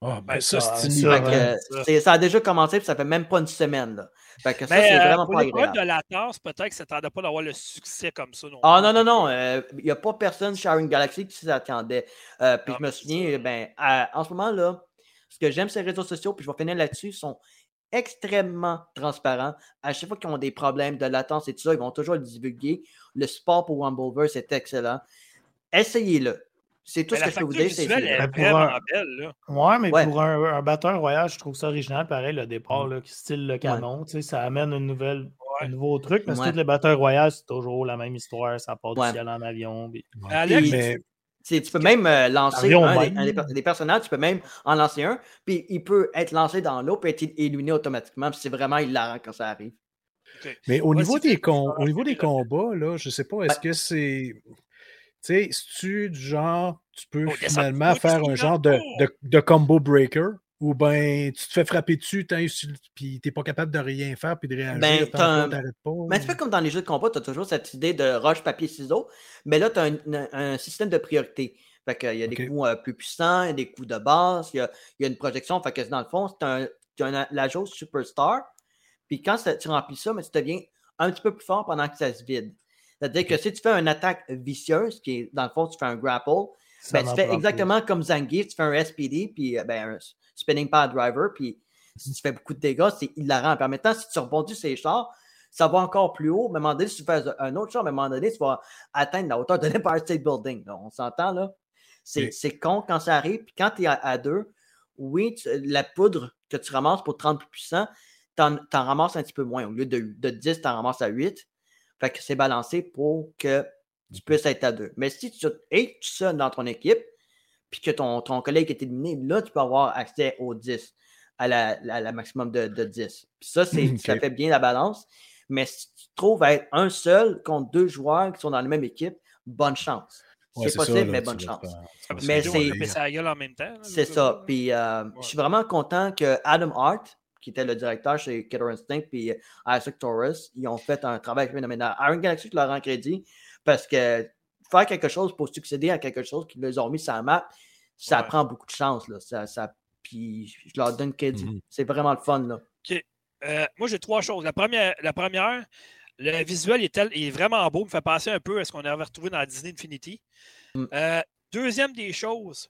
Ah, ben Ben, ça, ça, c'est ça, que, ouais. ça. ça a déjà commencé, puis ça fait même pas une semaine. Là. Fait que ça, Mais, c'est euh, vraiment pour pas problèmes de agréable. latence, peut-être que ça t'attendait pas d'avoir le succès comme ça. Non Ah non, non, non. Il n'y a pas personne chez Iron Galaxy qui s'y attendait. Euh, puis Non, je me souviens, ben, à- en ce moment, là, ce que j'aime ces réseaux sociaux, puis je vais finir là-dessus, sont extrêmement transparents. À chaque fois qu'ils ont des problèmes de latence et tout ça, ils vont toujours le divulguer. Le support pour Rumbleverse est excellent. Essayez-le. C'est tout Mais ce que je peux vous dire. c'est Mais pour vraiment un- belle. Là. Ouais, mais Ouais. pour un, un batteur royal, je trouve ça original, pareil, le départ, là, qui style le canon. tu sais, Ça amène une nouvelle, Ouais. un nouveau truc, mais c'est Ouais. tous les batteurs royaux, c'est toujours la même histoire. Ça part Ouais. du ciel en avion. puis- Alex, Puis, Tu peux même euh, lancer un, des, même. un des per- des personnages, tu peux même en lancer un, puis il peut être lancé dans l'eau, puis être illuminé automatiquement, puis c'est vraiment hilarant quand ça arrive. Mais au Ouais, niveau, des, com- au niveau combats, là, je sais pas, est-ce Ben que c'est. Tu sais, si-tu du genre, tu peux Oh, finalement faire un genre de, de combo breaker? Ou ben tu te fais frapper dessus, puis t'es pas capable de rien faire puis de réagir, Ben, pas. Mais un petit peu comme dans les jeux de combat, tu as toujours cette idée de roche, papier, ciseaux, mais là, tu as un, un- un système de priorité. Fait que, il y a des coups euh, plus puissants, il y a des coups de base, il y a, il y a une projection. Fait que dans le fond, c'est un, tu as un- la jauge superstar. Puis quand tu remplis ça, mais tu deviens un petit peu plus fort pendant que ça se vide. C'est-à-dire que si tu fais une attaque vicieuse, qui est dans le fond, tu fais un grapple, ben, tu fais exactement comme Zangief, tu fais un SPD, puis euh, ben, un spinning pad driver, puis si tu fais beaucoup de dégâts, c'est hilarant. Puis en même temps, si tu rebondis sur les chars, ça va encore plus haut. Mais à un moment donné, si tu fais un autre char, à un moment donné, tu vas atteindre la hauteur de l'Empire State Building. là. on s'entend, là? C'est Oui. con quand ça arrive. Puis quand tu es à, à deux, oui, tu- la poudre que tu ramasses pour te rendre plus puissant, tu en, ramasses un petit peu moins. Au lieu de, de 10, tu en ramasses à 8. Fait que c'est balancé pour que tu puisses être à deux. Mais si tu es tout seul dans ton équipe, puis que ton, ton collègue est éliminé, là, tu peux avoir accès au 10, à la, la- la maximum de, de 10. Puis ça, c'est, ça fait bien la balance. Mais si tu te trouves à être un seul contre deux joueurs qui sont dans la même équipe, bonne chance. Ouais, c'est ça, possible, là, mais bonne chance. mais c'est- en même temps. C'est ça. Puis euh, Ouais. je suis vraiment content que Adam Hart, qui était le directeur chez Killer Instinct, puis euh, Isaac Torres, ils ont fait un travail phénoménal. Iron Galaxy, je leur rends crédit parce que faire quelque chose pour succéder à quelque chose qu'ils les ont mis sur la map, ça Ouais. prend beaucoup de chance. Là. Ça, ça- puis je leur donne crédit. Mhm. C'est vraiment le fun. Là. Euh, moi, j'ai trois choses. La première, la première le visuel est, tel- est vraiment beau, me fait penser un peu à ce qu'on avait retrouvé dans Disney Infinity. Mm. Euh, deuxième des choses,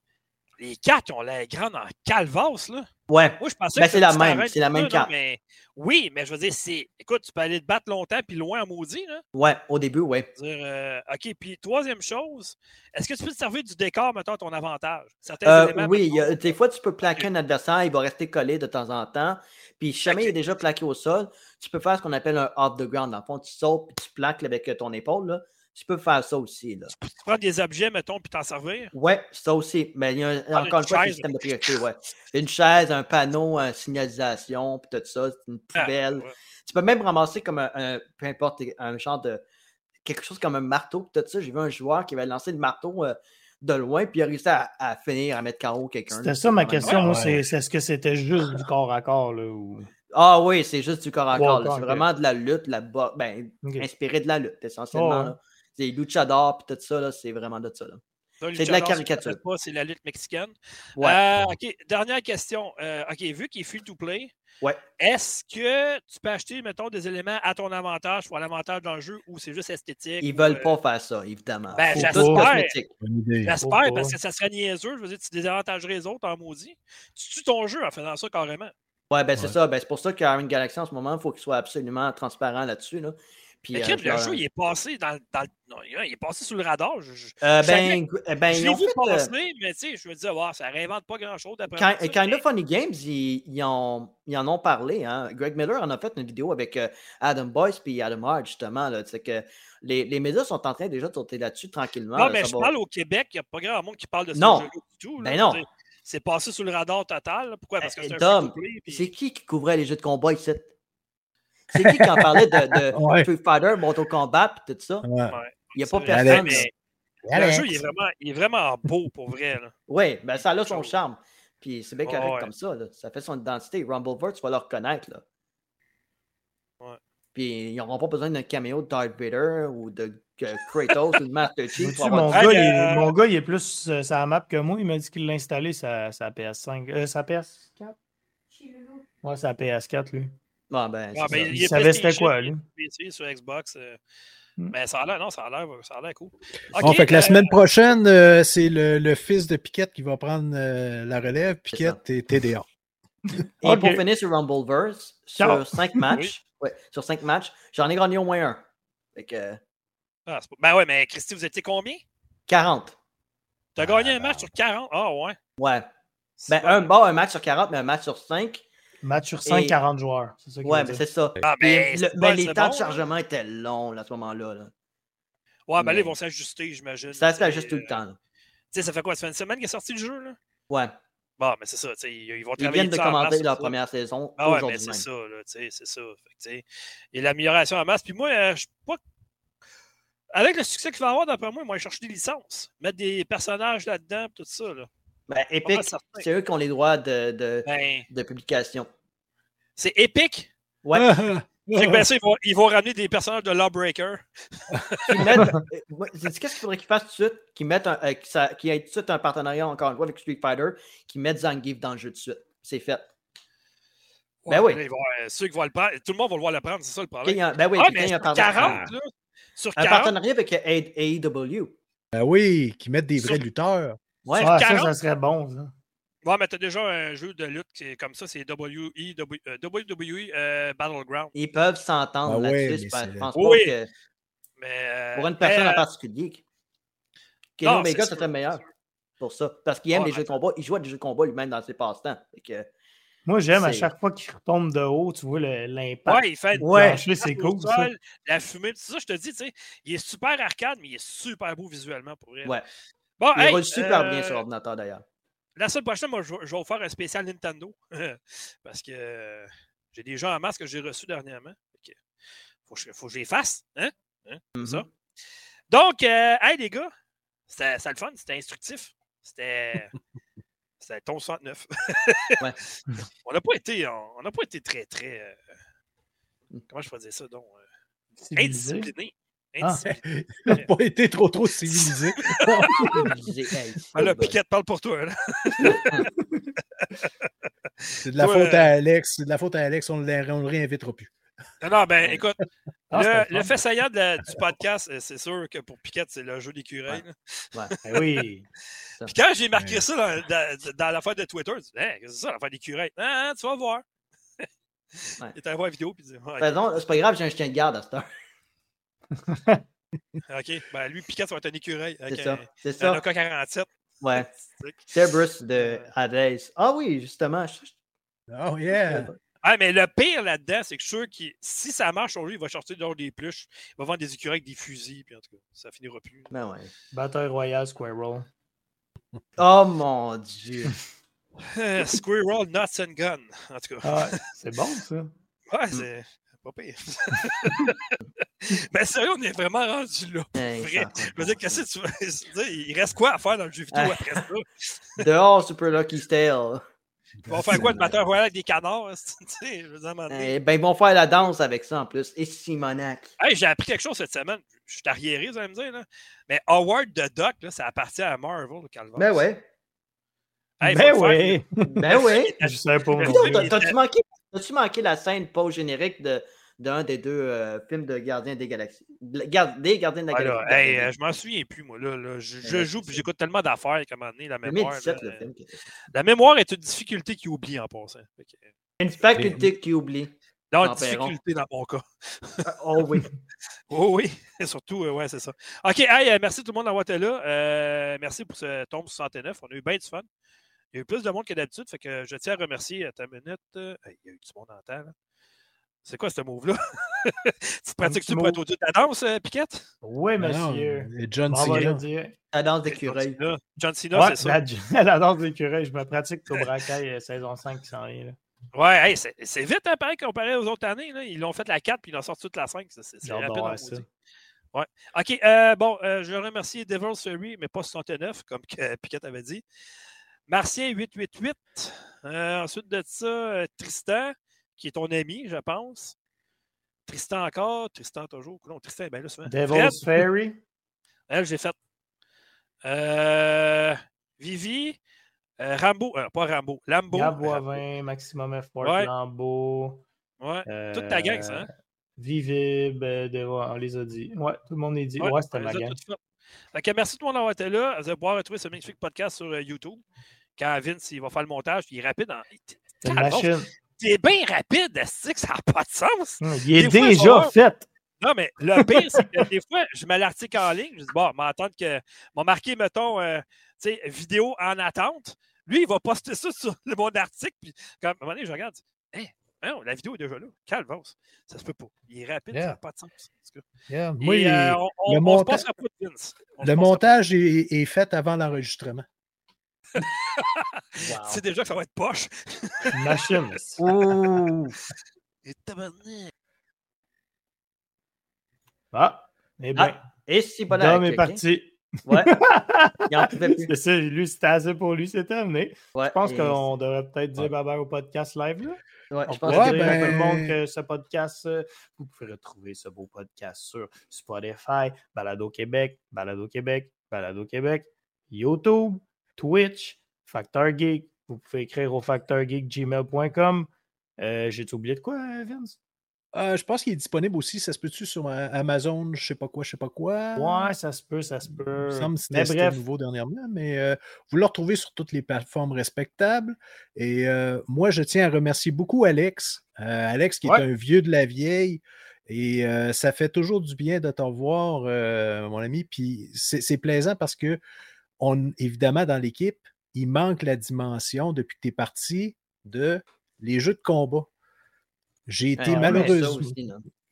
les quatre ont l'air grandes en calvasse, là. Ouais. Moi, je pensais Ben, que c'est la même, c'est la même carte. mais oui, mais je veux dire, c'est. Écoute, tu peux aller te battre longtemps puis loin en maudit, là. Ouais, au début, ouais. Dire, euh, OK, puis troisième chose, est-ce que tu peux te servir du décor, mettons, à ton avantage? Certains Euh, éléments, oui, il y a- mettons, des fois, tu peux plaquer un adversaire, il va rester collé de temps en temps. Puis, si jamais il est déjà plaqué au sol, tu peux faire ce qu'on appelle un off the ground. Dans le fond, tu sautes puis tu plaques avec ton épaule. Là. Tu peux faire ça aussi. Là. tu prends des objets, mettons, puis t'en servir? Ouais, ça aussi. Mais il y a un- encore une fois, chaise, système de priorité. Ouais. Une chaise, un panneau, une signalisation, puis tout ça, c'est une Ah, poubelle. ouais. Tu peux même ramasser comme un, un- peu importe, un genre de. quelque chose comme un marteau, puis tout ça. J'ai vu un joueur qui avait lancé le marteau euh, de loin, puis il a réussi à, à finir, à mettre KO quelqu'un. C'était ça ma question. Ouais, moi, ouais. c'est c'est est-ce que c'était juste du corps à corps? Là, ou... Ah oui, c'est juste du corps à corps. C'est vraiment de la lutte, la bo- ben, inspiré de la lutte, essentiellement. Oh, ouais. là. C'est luchador puis tout ça, là, c'est vraiment de ça. Là. C'est de la caricature. pas, C'est la lutte mexicaine. Ouais. Euh, OK, dernière question. Euh, OK, vu qu'il est free to play, Ouais. est-ce que tu peux acheter, mettons, des éléments à ton avantage pour l'avantage dans le jeu ou c'est juste esthétique? Ils ou, veulent euh, pas faire ça, évidemment. Ben, j'espère. J'espère, parce que ça serait niaiseux. Je veux dire, tu désavantagerais les autres en maudit. Tu tues ton jeu en faisant ça carrément. Ouais, ben c'est ça. Ben, c'est pour ça qu'Iron Galaxy, en ce moment, il faut qu'il soit absolument transparent là-dessus. Là. Puis, euh, le jeu, il est passé dans, dans le- non, il est passé sous le radar. Je, je- Euh, ben, ben, ils ont euh, mais tu sais, je me disais, wow, ça réinvente pas grand-chose d'après Kind, ça, Kind mais- of Funny Games, ils, ils en, ils en ont parlé. Hein. Greg Miller en a fait une vidéo avec euh, Adam Boyce et Adam Hart, justement. là. Que les, les médias sont en train déjà de sauter là-dessus tranquillement. Non, là, mais je va- parle au Québec, il n'y a pas grand monde qui parle de ce Non. du tout. là. Ben non. C'est passé sous le radar total. Pourquoi? Parce que c'est un puis- C'est qui qui couvrait les jeux de combat ici? C'est qui qui en parlait de, de Ouais. Street Fighter, Mortal Kombat et tout ça? Ouais. Il n'y a pas personne. mais. Le jeu, il est, vraiment, il est vraiment beau pour vrai. Oui, ben ça a son charme. Puis c'est bien Ouais, correct ouais. comme ça. là. Ça fait son identité. Rumbleverse, tu vas le reconnaître. Là. Puis ils n'auront pas besoin d'un caméo de Darth Vader ou de Kratos ou de Master Chief. Avoir mon, Hey, gars, il est, euh, mon gars, il est plus euh, sur la map que moi. Il m'a dit qu'il l'a installé sa, sa PS5. Euh, sa PS4? Ouais, sa PS4, lui. Bon, ben, Ah, ben, ça. Il est savait c'était quoi, il lui? PC, sur Xbox. euh, Hmm. Mais ça a l'air, non, ça a l'air, ça a l'air cool. Bon, Ok, fait que la euh, semaine prochaine, euh, c'est le, le fils de Piquette qui va prendre euh, la relève. Piquette et TDA. Et pour finir sur Rumbleverse, sur 5 matchs, ouais, sur cinq matchs, j'en ai gagné au moins un. Fait que ah, pas- Ben ouais, mais Christy, vous étiez combien? 40. Tu as Ah, gagné un ben. match sur 40? Ah ouais. Ouais. Ben, un, bon, un match sur 40, mais un match sur 5. Match sur 100, Et- 40 joueurs. C'est ça qu'il Ouais, mais c'est ça. Ah, Puis ben, le- ben, bon, les temps bon, de hein. chargement étaient longs là, à ce moment-là. là. Ouais, ben là, mais- ils vont s'ajuster, j'imagine. Ça tu se fait juste sais, tout le temps. Tu sais, ça fait quoi? Ça fait une semaine qu'il est sorti le jeu, là? Ouais. Bon, mais c'est ça, tu sais, ils, ils vont Ils travailler viennent de sur leur première saison Ah ouais, mais c'est ça, là, tu sais, c'est ça. Fait que, tu sais, et l'amélioration en masse. Puis moi, euh, je suis pas. Avec le succès qu'il va avoir, d'après moi, ils vont aller chercher des licences. Mettre des personnages là-dedans, tout ça, là. Ben, Epic, c'est eux qui ont les droits de, de, Ben, de publication. c'est épique. Ouais. Fait que, ben, ça, ils, vont, ils vont ramener des personnages de Lawbreaker. Euh, Qu'est-ce qu'il faudrait qu'ils fassent tout de suite? Qu'ils mettent un, euh, que ça- qu'il y ait tout de suite un partenariat, encore une fois, avec Street Fighter, qu'ils mettent Zangief dans le jeu de suite. C'est fait. Ben oui. Là, ils vont, euh, ceux qui vont le prendre, tout le monde va le voir le prendre, c'est ça le problème. a- ben oui, ah, mais sur un 40, partenariat, là. Sur un 40, partenariat avec A- AEW. Ben oui, qui mettent des vrais lutteurs. Ouais. Ça, 40. ça serait bon, ça. Ouais, mais t'as déjà un jeu de lutte qui est comme ça, c'est WWE, W- euh, WWE euh, Battleground. Ils peuvent s'entendre Ah ouais, là-dessus. mais je pense Oui. pas que Mais, euh, pour une personne mais, en particulier, Kenny non, Omega, c'est ce serait meilleur pour ça. Parce qu'il aime Ouais, les jeux de combat. Il joue à des jeux de combat lui-même dans ses passe-temps. Moi, j'aime à chaque fois qu'il retombe de haut, tu vois le- l'impact. Ouais, il fait Ouais, c'est cool, ça. sol, la fumée, tout ça, je te dis, tu sais, il est super arcade, mais il est super beau visuellement pour vrai. Ouais. Bon, Il hey, roule super euh, bien sur ordinateur d'ailleurs. La semaine prochaine, moi, je vais, je vais vous faire un spécial Nintendo. parce que euh, j'ai des gens en masse que j'ai reçus dernièrement. Que faut, que je- faut que je les fasse. Hein? Hein? Ça. Donc, euh, hey les gars, c'était le fun, c'était instructif. C'était. C'était ton 69. Ouais. on n'a pas été. On n'a pas été très, très. euh, Mm. comment je pourrais dire ça donc? euh, indiscipliné. Ah. N'a pas été trop trop civilisé. Hey, c'est Ah. Piquette parle pour toi. C'est de la Toi, faute euh, à Alex. C'est de la faute à Alex. On ne le le réinvitera plus. Non, non, ben écoute, Ah, le, le fait saillant de la- du podcast, euh, c'est sûr que pour Piquette, c'est le jeu d'écureuil. là. Ben oui. Puis quand j'ai marqué Ouais. ça dans, dans, dans l'affaire de Twitter, je dis, Hein, qu'est-ce que c'est ça, l'affaire d'écureuil? Ah, ah, tu vas voir. Ouais. Il était allé voir la vidéo, puis dit, Ah, façon, c'est pas grave, j'ai un chien de garde à cette heure. OK, ben lui, Piquette, ça va être un écureuil. C'est ça. un, C'est un ça. AK-47. Ouais. C'est- Cerberus de Hades. Ah oui, justement. Oh yeah! Ah, mais le pire là-dedans, c'est que je suis sûr que si ça marche sur lui, il va sortir dehors des pluches, il va vendre des écureuils avec des fusils, puis en tout cas, ça finira plus. Ben ouais. Battle Royale Squirrel. Oh mon dieu. Squirrel, Nuts and Gun, en tout cas. Ah, c'est bon, ça. Ouais, c'est pas pire. Mais sérieux, on est vraiment rendu là. Hey, Vrai. ça- Je veux dire, qu'est-ce que tu veux? Il reste quoi à faire dans le jeu vidéo Ah. après ça? Dehors, Super Lucky Stale. Ils vont faire quoi de batteur royal avec des canards? Je veux dire. Eh ben, ils vont faire la danse avec ça en plus. Et Simonac. Hey, j'ai appris quelque chose cette semaine. Je suis arriéré, vous allez me dire. Là. Mais Howard the Duck, là, ça appartient à Marvel, le Calvaire. Ben ouais. Hey, ben le faire. oui. Ben. Je pas. il T'as-tu manqué, t'as-tu manqué la scène post-générique de, d'un des deux euh, films de Gardiens des Galaxies? Gar- Des Gardiens de la là, Galaxie. hey, euh, je m'en souviens plus, moi. Là, là. Je, je Ouais, joue puis j'écoute tellement d'affaires qu'à un moment donné, la mémoire. 2017, là, le film. qui était- la mémoire est une difficulté qui oublie en passant. Une faculté qui oublie. Non, une difficulté dans mon cas. Ah, Oh oui. Oh oui, surtout, euh, ouais, c'est ça. OK, hey, euh, merci tout le monde d'avoir été là. Euh, merci pour ce tombe 69. On a eu bien du fun. Il y a eu plus de monde que d'habitude, fait que je tiens à remercier à ta minute. euh, hey, il y a eu du monde en temps, là. C'est quoi ce move-là? tu pratiques-tu pour être au-dessus de la danse, euh, Piquette? Oui, non, monsieur. et John Cena. La danse d'écureuil. John Cena, Ouais, c'est ça. la, la danse d'écureuil, je me pratique Kai euh, saison 5 qui s'en vient. là. Ouais, hey, c'est c'est vite, hein, pareil, comparé aux autres années. Là. Ils l'ont fait la 4 puis ils l'ont sorti toute la 5. C'est rapide. voir ça. Ouais. OK, euh, bon, euh, je remercie Devil's Fury, mais pas 69, comme que Piquette avait dit. Martien 888. Euh, ensuite de ça, euh, Tristan, qui est ton ami, je pense. Tristan encore. Tristan toujours. Non, Tristan, ben là, souvent. Devil's Fairy. Elle, j'ai fait. Euh, Vivi. Euh, Rambo. euh, pas Rambo. Lambo. Gab Rambo. Boivin, Maximum Effort, Ouais. Lambeau. Ouais. Toute ta gang, ça, hein? Vivib, de- on les a dit. Ouais, tout le monde les dit. Ouais, Ouais, c'était ma gang. Merci tout le monde d'avoir été là. Vous allez pouvoir retrouver ce magnifique podcast sur euh, YouTube. Quand Vince il va faire le montage, il est rapide. En... C'est une machine. T'es bien rapide, que ça n'a pas de sens? Hum, Il est Des déjà fait. Non, mais le pire, c'est que des fois, je mets l'article en ligne. Je dis, bon, m'attendre que. m'a marqué, mettons, euh, tu sais, vidéo en attente. Lui, il va poster ça sur le- mon article. Puis, quand, à un moment donné, je regarde, non, la vidéo est déjà là. Calvance. Ça se peut pas. Il est rapide, ça Yeah. n'a pas de sens. Yeah. Moi, euh, on, on, le on se monta- passera pas de Vince. On se le passera montage est, est fait avant l'enregistrement. C'est déjà que ça va être poche. Machine. Ouh! Et tabarnak. Ah, eh bien. Et si bon Dom est parti. Ouais. Il en pouvait plus. C'est ça, lui, c'était assez pour lui, c'est terminé. Ouais, Je pense et- qu'on devrait peut-être dire Ouais. bye-bye au podcast live. Là. Ouais, On je peut pense Ouais, que dire à tout le ben- monde que ce podcast, euh, vous pouvez retrouver ce beau podcast sur Spotify, Balado Québec, Balado Québec, Balado Québec, YouTube, Twitch, Factor Geek. Vous pouvez écrire au factorgeekgmail.com. Euh, J'ai-tu oublié de quoi, Vince? Euh, je pense qu'il est disponible aussi, ça se peut-tu sur euh, Amazon, je sais pas quoi, je sais pas quoi? Ouais, ça se peut, ça se Il peut. me semble que c'était nouveau dernièrement, mais euh, vous le retrouvez sur toutes les plateformes respectables. Et euh, moi, je tiens à remercier beaucoup Alex. Alex, qui Ouais. est un vieux de la vieille. Et ça fait toujours du bien de te revoir, mon ami. Puis c'est c'est plaisant parce que, on, évidemment, dans l'équipe, il manque la dimension depuis que tu es parti de les jeux de combat. J'ai été Ouais, met ça malheureusement.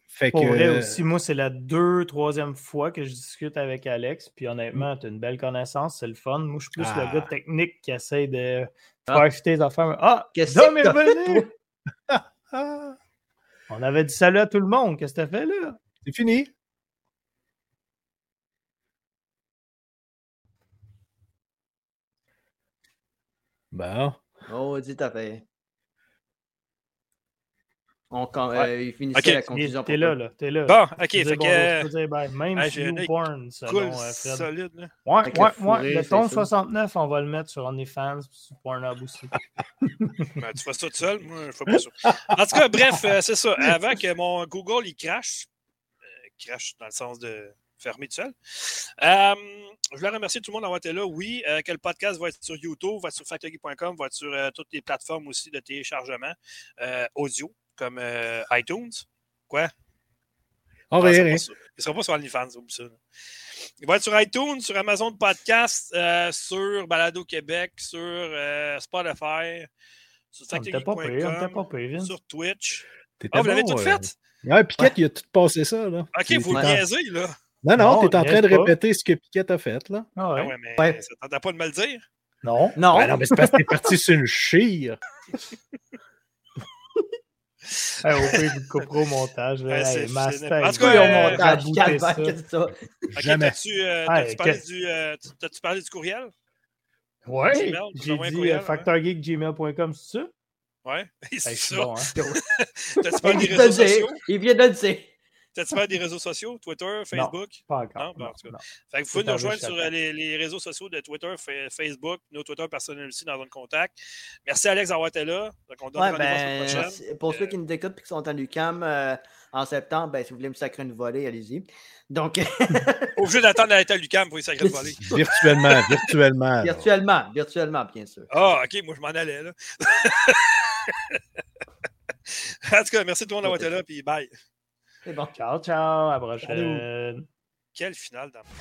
Fait Pour que, vrai aussi, moi, c'est la deux, troisième fois que je discute avec Alex. Puis Mm. honnêtement, tu as une belle connaissance, c'est le fun. Moi, je suis plus le Ah. gars technique qui essaie de Ah. faire fitter les affaires. Ah, Qu'est-ce que t'as revenu! ah, On avait dit salut à tout le monde. Qu'est-ce que t'as fait là? c'est fini. Bon. Oh, dis ta fait. On, quand, Ouais. euh, il finissait la T'es conclusion. t'es là, là. T'es là. Bon, OK. Fait que. peux dire bye. Même œil porn, selon Cool, euh, Fred. solide. Là. Ouais, ouais, le ouais. Le ton ça. 69, on va le mettre sur OnlyFans puis sur Pornhub aussi. Ben, tu fais ça tout seul, moi, je fais pas ça. En tout cas, bref, euh, c'est ça. Avant que mon Google il crache, euh, crache dans le sens de fermer tout seul. Euh, je voulais remercier tout le monde d'avoir été là. Oui, euh, que le podcast va être sur YouTube, va être sur factory.com, va être sur euh, toutes les plateformes aussi de téléchargement euh, audio, comme euh, iTunes? Quoi? Oh, Ah, rien, il ne sera pas sur OnlyFans, oublie ça. là. Il va être sur iTunes, sur Amazon Podcast, euh, sur Balado Québec, sur euh, Spotify, sur On on Vince. sur Twitch. Ah, vous l'avez bon, tout euh. fait? Ouais, Piquette, il a tout passé ça, là. OK, vous le en- niaisez, là. Non, non, Non, t'es en on train de pas. répéter ce que Piquette a fait, là. Ah Ah ouais. ouais, mais Ouais. ça t'entend pas de me le dire? Non. Non. Ben non, mais c'est parce que t'es parti sur une chire. Hey, au pire, vous le couperez au montage. là. Ouais, Hey, Master, En tout il cas, euh, montage, ça. Jamais. t'as-tu euh, Hey, parlé, du, euh, t'as-tu parlé du courriel? Ouais, Gmail, j'ai dit euh, ouais. factorgeekgmail.com, c'est ça? Ouais, Hey, c'est ça. bon, hein? T'as-tu Il parlé des réseaux sociaux? Il vient de le dire. T'as-tu parlé des réseaux sociaux? Twitter, Facebook? Pas Non, encore. bon, non, en tout cas. non. Fait que vous pouvez nous rejoindre sur euh, les, les réseaux sociaux de Twitter, Fa- Facebook, nos Twitter personnels aussi dans un contact. Merci Alex d'avoir été là. Donc, on donne Ouais, ben, prochaine. pour ceux qui nous écoutent et qui sont en UCAM euh, en septembre, ben, si vous voulez me sacrer une volée, allez-y. Donc, Obligé d'attendre d'être à l'UQAM pour y sacrer le voler. Virtuellement, virtuellement. virtuellement, virtuellement, bien sûr. Ah, OK, moi je m'en allais là. en tout cas, merci tout le monde d'avoir été là, puis bye. C'est bon. Ciao, ciao. À la prochaine. Quelle finale d'amour.